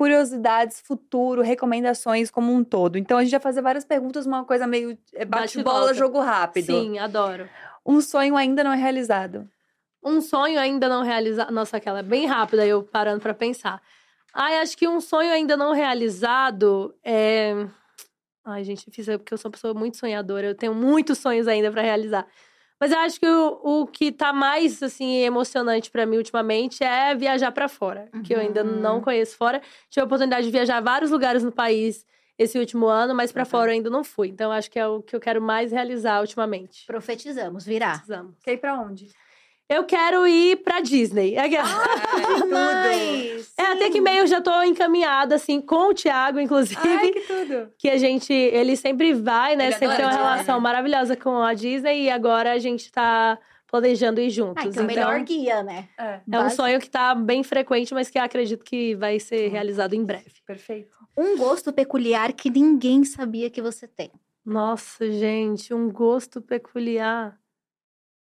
A: Curiosidades, futuro, recomendações como um todo. Então a gente vai fazer várias perguntas, uma coisa meio é,
C: Bate e
A: bate-bola, jogo rápido.
C: Sim, adoro.
A: Um sonho ainda não é realizado.
C: Um sonho ainda não realizado. Nossa, aquela é bem rápida, eu parando pra pensar. Ai, acho que um sonho ainda não realizado é. Ai, gente, difícil, é porque eu sou uma pessoa muito sonhadora. Eu tenho muitos sonhos ainda pra realizar. Mas eu acho que o, o que tá mais, assim, emocionante pra mim ultimamente é viajar pra fora. Que eu ainda
B: Uhum.
C: não conheço fora. Tive a oportunidade de viajar a vários lugares no país esse último ano, mas pra
A: Uhum.
C: fora eu ainda não fui. Então, acho que é o que eu quero mais realizar ultimamente.
B: Profetizamos, virá.
C: Precisamos.
A: Quer ir pra onde?
C: Eu quero ir pra Disney. É que- É, até que meio eu já tô encaminhada, assim, com o Thiago, inclusive.
A: Ai, que tudo.
C: Que a gente, ele sempre vai, né?
A: Ele
C: sempre tem uma
A: Disney,
C: relação
A: né?
C: maravilhosa com a Disney. E agora a gente tá planejando ir juntos.
B: Ah, então, melhor guia, né?
A: É,
C: é um sonho que tá bem frequente, mas que eu acredito que vai ser realizado em breve.
A: perfeito.
B: Um gosto peculiar que ninguém sabia que você tem.
C: Nossa, gente, um gosto peculiar.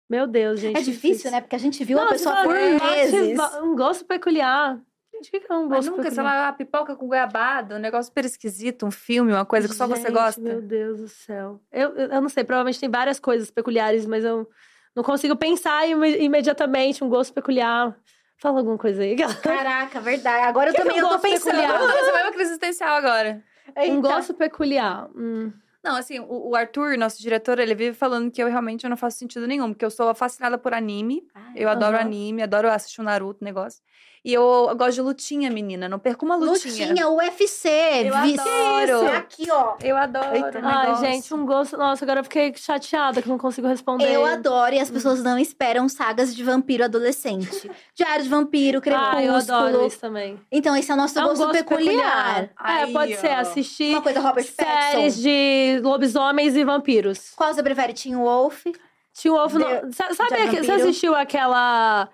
C: Meu Deus, gente.
B: É difícil, né? Porque a gente viu
C: Não,
B: a pessoa por
C: "Nossa,
B: meses.
C: Um gosto peculiar. Gente, o que que é um
A: Mas
C: gosto
A: nunca, sei
C: peculiar?
A: lá, a pipoca com goiabada, um negócio super esquisito, um filme, uma coisa que só você
C: Gente,
A: gosta.
C: Meu Deus do céu. Eu, eu, eu não sei, provavelmente tem várias coisas peculiares, mas eu não consigo pensar ime- imediatamente um gosto peculiar. Fala alguma coisa aí.
B: Caraca, verdade. Agora eu
C: Que que
B: também
C: eu
B: eu tô
C: gosto
B: pensando.
C: peculiar?
A: Você vai uma crise existencial agora.
C: Um
B: Eita.
C: gosto peculiar. Hum.
A: Não, assim, o, o Arthur, nosso diretor, ele vive falando que eu realmente não faço sentido nenhum, porque eu sou fascinada por anime.
B: Ai,
A: Eu adoro anime, adoro assistir o Naruto, negócio. E eu, gosto de lutinha, menina. Não perco uma lutinha.
B: Lutinha, UFC.
A: Eu
B: vi-
A: adoro.
B: É Aqui, ó.
A: Eu adoro.
B: Eita.
C: Ai,
A: negócio.
C: gente, um gosto. Nossa, agora eu fiquei chateada que eu não consigo responder.
B: Eu adoro e as pessoas não esperam sagas de vampiro adolescente. Diário de vampiro, crepúsculo.
C: Ah, eu adoro isso também.
B: Então, esse é o nosso
C: É um
B: gosto,
C: gosto
B: peculiar.
C: É,
A: Aí,
C: pode ser
A: ó.
C: assistir
B: Uma coisa Robert
C: séries
B: Pattinson.
C: de lobisomens e vampiros.
B: Qual você prefere? Teen Wolf?
C: No- Sa- Sabe,
B: de
C: aque- você assistiu aquela.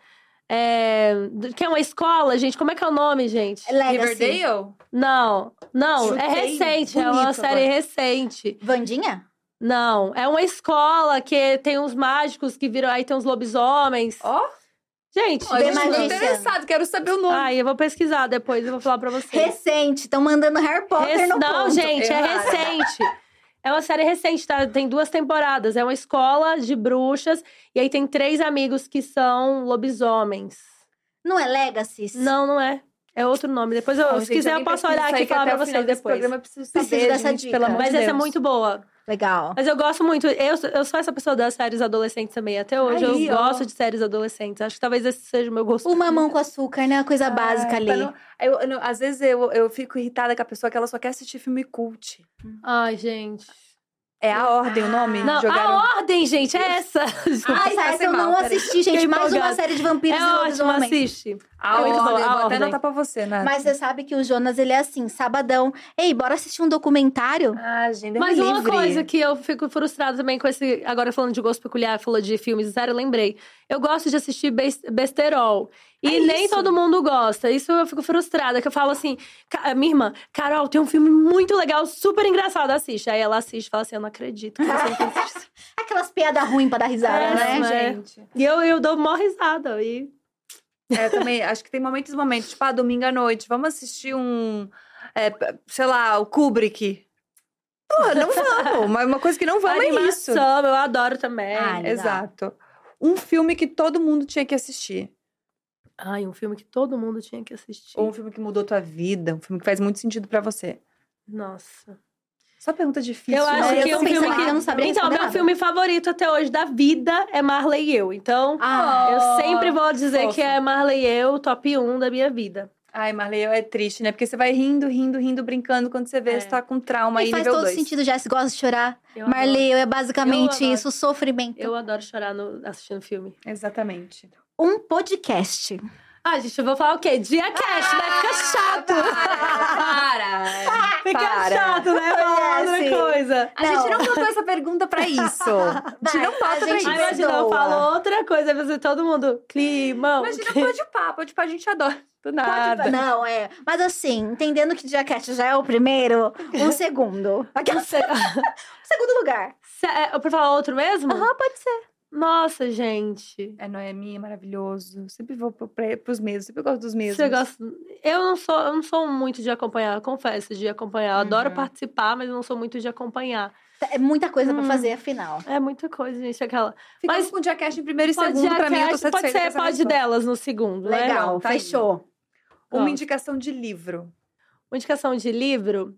C: É, que é uma escola, gente. Como é que é o nome, gente?
B: Legacy?
A: Riverdale?
C: Não, não, é
A: Chutei
C: recente, é uma
A: bonito
C: série
A: agora.
C: recente.
B: Vandinha?
C: Não, é uma escola que tem uns mágicos que viram. Aí tem uns lobisomens.
A: Ó,
C: Gente,
A: ó,
B: The
A: gente, tô interessado, quero saber o nome.
C: ai, eu vou pesquisar depois, eu vou falar pra vocês.
B: Recente. Estão mandando Harry Potter
C: Rec-
B: no
C: Não,
B: ponto.
C: gente, é recente. É uma série recente, tá? Tem duas temporadas. É uma escola de bruxas. E aí tem três amigos que são lobisomens.
B: Não é Legacy?
C: Não, não é. É outro nome. Depois, eu, se
A: gente,
C: quiser, eu posso olhar aqui e falar pra vocês depois.
A: programa eu preciso
B: Preciso
A: saber,
B: dessa
A: gente,
B: dica.
C: Mas
A: de
C: essa é
A: Deus.
C: muito boa.
B: Legal.
C: Mas eu gosto muito. Eu, eu sou essa pessoa das séries adolescentes também. Até hoje
A: Aí,
C: eu
A: ó.
C: gosto de séries adolescentes. Acho que talvez esse seja o meu gosto.
B: O mamão com açúcar, né? A coisa básica
A: Ai,
B: ali.
A: não- eu não- às vezes eu, eu fico irritada com a pessoa que ela só quer assistir filme cult.
C: Ai, gente.
A: É a ordem o nome?
C: Não,
A: Jogaram...
C: a ordem, gente, é essa.
B: Ai,
A: passei
B: essa eu
A: mal,
B: não
A: peraí.
B: assisti, gente.
C: Fiquei
B: Mais uma
C: empolgada.
B: série de vampiros
C: É
B: e
C: ótimo, assiste.
A: A
C: É
A: ordem,
C: boa, a
A: vou até
C: ordem.
A: anotar pra você, né?
B: Mas você sabe que o Jonas, ele é assim, sabadão. Ei, bora assistir um documentário?
A: Ah, gente,
C: Mas
A: me
C: uma
A: livre.
C: coisa que eu fico frustrada também com esse. Agora falando de gosto peculiar, falou de filmes, sério, eu lembrei. Eu gosto de assistir bes- besterol. E
A: É
C: nem todo mundo gosta. Isso eu fico frustrada. Que eu falo assim, "Ca- minha irmã, Carol, tem um filme muito legal, super engraçado, assiste. Aí ela assiste e fala assim: eu não acredito que você não tem assistido.
B: Aquelas piadas ruins pra dar risada,
C: É,
B: né?
C: mas-
A: gente.
C: E eu, eu dou mó risada. E...
A: É, eu também acho que tem momentos e momentos. Tipo, ah, domingo à noite, vamos assistir um. é, sei lá, o Kubrick. Porra, não vamos. Mas uma coisa que não vamos é isso.
C: Animação, eu adoro também.
B: Ah.
A: Exato. Um filme que todo mundo tinha que assistir.
C: Ai, um filme que todo mundo tinha que assistir.
A: Ou um filme que mudou tua vida. Um filme que faz muito sentido pra você.
C: Nossa.
A: Só pergunta difícil.
C: Eu acho
A: né?
B: eu
C: que
B: tô
C: um filme que.
B: eu não sabia
C: então, meu
B: nada.
C: filme favorito até hoje da vida é Marley e eu. Então,
B: Ah,
C: eu sempre vou dizer
A: fofo.
C: que é Marley e eu, top 1 da minha vida.
A: Ai, Marley, é triste, né? Porque você vai rindo, rindo, rindo, brincando. Quando você vê,
C: É.
A: você tá com trauma
B: e
A: aí,
B: faz
A: nível
B: todo
A: 2.
B: sentido, já se gosta de chorar.
C: Eu
B: Marley, é
C: Eu
B: basicamente
C: adoro.
B: isso, sofrimento.
C: Eu adoro chorar no- assistindo filme.
A: Exatamente.
B: Um podcast.
C: Ah, gente, eu vou falar o quê? Dia Cash, né? Fica chato.
A: Para!
C: Fica
A: para.
C: chato, né? Falar outra coisa.
A: A gente não botou essa pergunta pra isso. A gente não bota
B: a
A: pra
B: gente
A: isso.
C: Imagina, eu falo outra coisa, você todo mundo, climão.
A: Imagina pode pá, pode pá, a gente adora. Do nada.
B: Não, é. Mas assim, entendendo que Jackass já é o primeiro, um segundo. Aquela... segundo lugar.
C: Cê- é, Eu pra falar outro mesmo?
B: Aham, pode ser.
C: Nossa, gente.
A: É Noemi, é maravilhoso. Sempre vou pro, pra, pros mesmos, sempre gosto dos mesmos.
C: Você gosta... Eu não sou, eu não sou muito de acompanhar, confesso, de acompanhar. Eu adoro
A: Uhum.
C: participar, mas eu não sou muito de acompanhar.
B: É muita coisa
C: Hum.
B: pra fazer, afinal.
C: É muita coisa, gente, aquela.
A: Ficamos
C: Mas-
A: com o Jackass em primeiro e
C: Pode
A: segundo, pra mim, eu tô satisfeita
C: Pode ser, pode
A: resposta.
C: delas no segundo, né?
B: Legal,
A: tá aí.
B: fechou.
A: Uma indicação de livro.
C: Uma indicação de livro.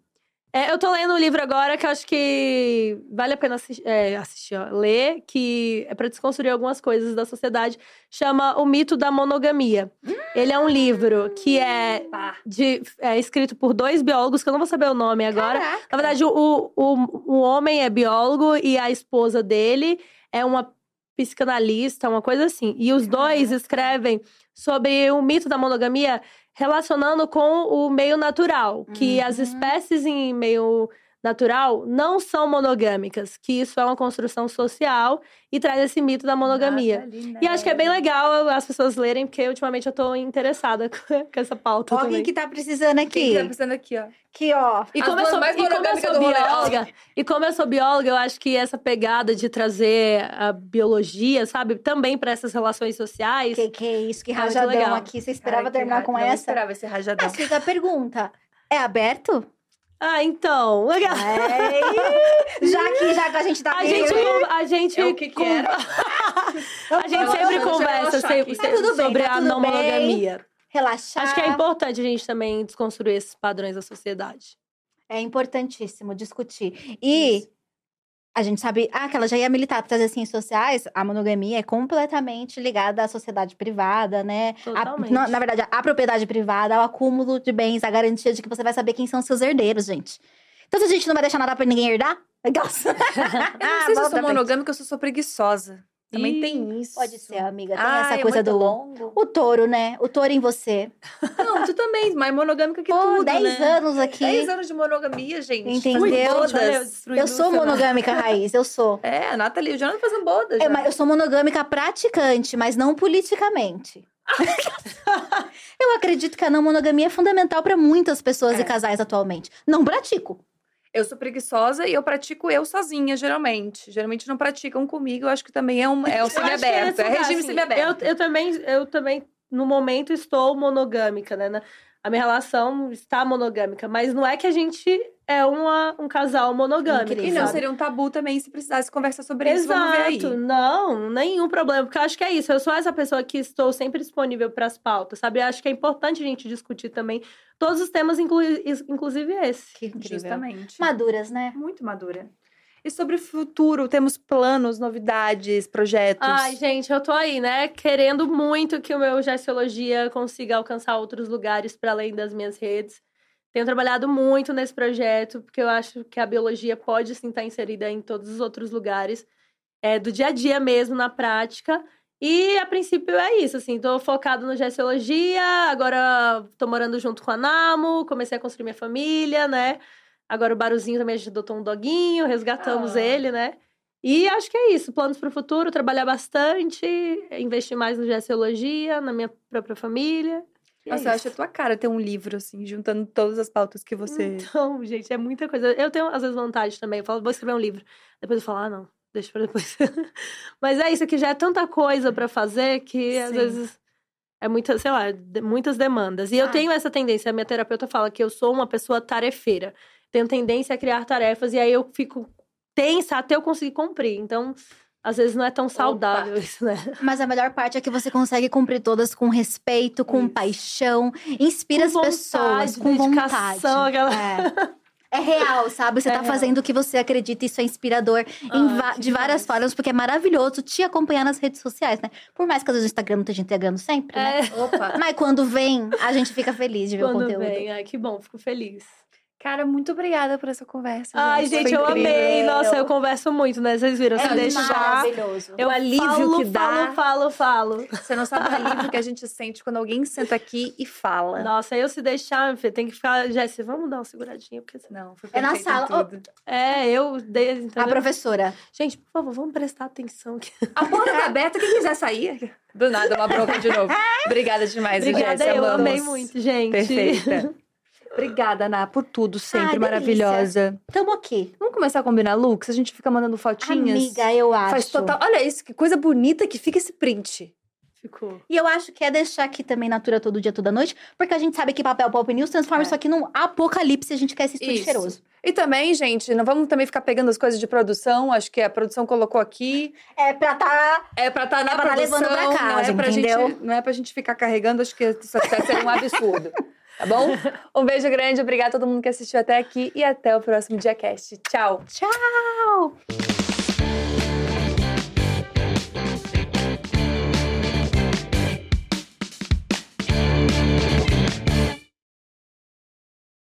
C: É, eu tô lendo um livro agora que eu acho que vale a pena assis- é, assistir, ó, ler, que é pra desconstruir algumas coisas da sociedade. Chama O Mito da Monogamia. Ele é um livro que é, de, é escrito por dois biólogos, que eu não vou saber o nome agora.
B: Caraca.
C: Na verdade, o, o, o homem é biólogo e a esposa dele é uma psicanalista, uma coisa assim. E os dois escrevem sobre o mito da monogamia relacionando com o meio natural, que as
B: Uhum.
C: espécies em meio natural não são monogâmicas, que isso é uma construção social e traz esse mito da monogamia.
A: Nathalie
C: E acho que é bem legal as pessoas lerem, porque ultimamente eu tô interessada com essa pauta
B: Ó, quem
C: também.
B: que tá precisando
A: Quem
B: aqui?
A: que tá pensando aqui, ó?
B: Aqui, ó.
C: E como, eu sou,
A: mais
C: e como eu sou
A: rolê,
C: bióloga, e como eu sou bióloga, eu acho que essa pegada de trazer a biologia, sabe, também para essas relações sociais.
B: Que que é isso? Que
C: É
B: rajadão
C: legal.
B: aqui. Você esperava
A: Cara, que
B: terminar
A: ra-
B: com
A: não
B: essa?
A: esperava esse rajadão.
B: Mas fica a pergunta. É aberto?
C: Ah, então, legal.
B: É. já que já que a gente tá
C: A
B: meio-
C: gente, a gente,
A: É o que que era?
C: a gente sempre conversa sempre.
B: Tá bem,
C: sobre
B: tá
C: a não
B: bem.
C: monogamia.
B: relaxar.
C: Acho que é importante a gente também desconstruir esses padrões da sociedade.
B: É importantíssimo discutir. E
C: Isso.
B: A gente sabe, ah, que ela já ia militar para as ciências sociais, a monogamia é completamente ligada à sociedade privada, né? A-
C: Totalmente.
B: na, na verdade, à propriedade privada, ao acúmulo de bens, a garantia de que você vai saber quem são seus herdeiros, gente. Então, se a gente não vai deixar nada pra ninguém herdar, legal.
A: Eu não sei se eu sou monogâmica ou se eu sou preguiçosa. Também tem isso.
B: Pode ser, amiga. Tem
A: Ai,
B: essa
A: é
B: coisa do.
A: longo.
B: O touro, né? O touro em você.
A: Não, tu também, mais monogâmica que
B: Pô,
A: tudo,
B: 10
A: né?
B: anos aqui.
A: 10 anos de monogamia, gente.
B: Entendeu?
C: Olha eu
B: Eu sou
C: cenário.
B: monogâmica raiz, eu sou.
A: É, a Nathalie, o Jonathan fazendo bodas.
B: É, mas eu sou monogâmica praticante, mas não politicamente. eu acredito que a não monogamia é fundamental para muitas pessoas
A: É.
B: e casais atualmente. Não pratico.
A: Eu sou preguiçosa e eu pratico eu sozinha, geralmente. Geralmente não praticam comigo, eu acho que também é um, é o
C: é
A: semi-aberto. É,
C: lugar,
A: regime
C: assim,
A: semi-aberto.
C: Eu, eu também, eu também, no momento, estou monogâmica, né? A minha relação está monogâmica, mas não é que a gente é uma, um casal monogâmico.
B: Incrível.
A: E não seria um tabu também se precisasse conversar sobre isso. Ver aí.
C: Exato, não, nenhum problema, porque eu acho que é isso. Eu sou essa pessoa que estou sempre disponível para as pautas, sabe? Eu acho que é importante a gente discutir também todos os temas, inclu inclusive esse.
B: Que incrível.
A: Justamente.
B: Maduras, né?
A: Muito madura. E sobre o futuro, temos planos, novidades, projetos?
C: Ai, gente, eu tô aí, né? Querendo muito que o meu Gestiologia consiga alcançar outros lugares para além das minhas redes. Tenho trabalhado muito nesse projeto, porque eu acho que a biologia pode sim estar inserida em todos os outros lugares, é, do dia a dia mesmo, na prática. E a princípio é isso, assim, tô focado no Gestiologia, agora tô morando junto com a Namo, comecei a construir minha família, né? Agora o Baruzinho também a gente adotou um doguinho, resgatamos
A: Ah.
C: ele, né? E acho que é isso, planos para o futuro, trabalhar bastante, investir mais no Gestiologia, na minha própria família. É
A: Nossa, eu acho a tua cara ter um livro, assim, juntando todas as pautas que você.
C: Então, gente, é muita coisa. Eu tenho, às vezes, vontade também. Eu falo, vou escrever um livro. Depois eu falo, ah, não, deixa pra depois. Mas é isso, aqui já é tanta coisa pra fazer que, às
A: Sim.
C: vezes, é muita, sei lá, muitas demandas. E eu
B: Ah.
C: tenho essa tendência, a minha terapeuta fala que eu sou uma pessoa tarefeira. Tenho tendência a criar tarefas e aí eu fico tensa até eu conseguir cumprir. Então, às vezes, não é tão saudável isso, né?
B: Mas a melhor parte é que você consegue cumprir todas com respeito, com
C: Isso.
B: paixão, inspira
C: Com
B: as pessoas
C: vontade,
B: com vontade.
C: dedicação, aquela-
B: É. É real, sabe? Você
C: É
B: tá
C: real.
B: fazendo o que você acredita, isso é inspirador
C: que
B: de várias
C: demais.
B: formas, porque é maravilhoso te acompanhar nas redes sociais, né? Por mais que às vezes o Instagram não esteja entregando sempre, né?
C: É,
A: Opa!
B: Mas quando vem, a gente fica feliz de ver o
C: quando
B: conteúdo.
C: vem. Ai, que bom, fico feliz.
A: Cara, muito obrigada por essa conversa.
C: Ai, gente, eu
A: incrível.
C: amei. Nossa, eu converso muito, né? Vocês viram?
B: É
C: Se deixar.
B: maravilhoso.
C: Eu
A: O alívio
C: falo,
A: que dá.
C: falo, falo, falo.
A: Você não sabe o alívio que a gente sente quando alguém senta aqui e fala.
C: Nossa, eu se deixar, filho, tem que ficar. Jéssica, vamos dar uma seguradinha, porque.
A: Não, foi
B: É na sala.
A: tudo.
C: É, eu dei.
B: A professora.
C: Gente, por favor, vamos prestar atenção aqui.
A: A porta tá aberta, quem quiser sair. Do nada, uma bronca de novo. Obrigada demais,
C: Obrigada,
A: Jéssica,
C: eu
A: amamos.
C: amei muito, gente.
A: Perfeita. Obrigada, Ana, por tudo, sempre
B: Ai,
A: maravilhosa.
B: Tamo aqui.
A: Vamos começar a combinar looks? A gente fica mandando fotinhas.
B: Amiga, eu acho.
A: Faz total. Olha isso, que coisa bonita que fica esse print.
C: Ficou.
B: E eu acho que é deixar aqui também Natura todo dia, toda noite, porque a gente sabe que papel Pop News transforma
A: É.
B: isso aqui num apocalipse a gente quer esse estúdio
A: Isso.
B: cheiroso.
A: E também, gente, não vamos também ficar pegando as coisas de produção. Acho que a produção colocou aqui.
B: É pra tá.
A: É pra estar na
B: É pra tá
A: produção.
B: levando pra casa,
A: não, é pra
B: entendeu?
A: gente, não é pra gente ficar carregando, acho que isso vai ser um absurdo. Tá bom? Um beijo grande, obrigada a todo mundo que assistiu até aqui e até o próximo DiaCast. Tchau!
B: Tchau!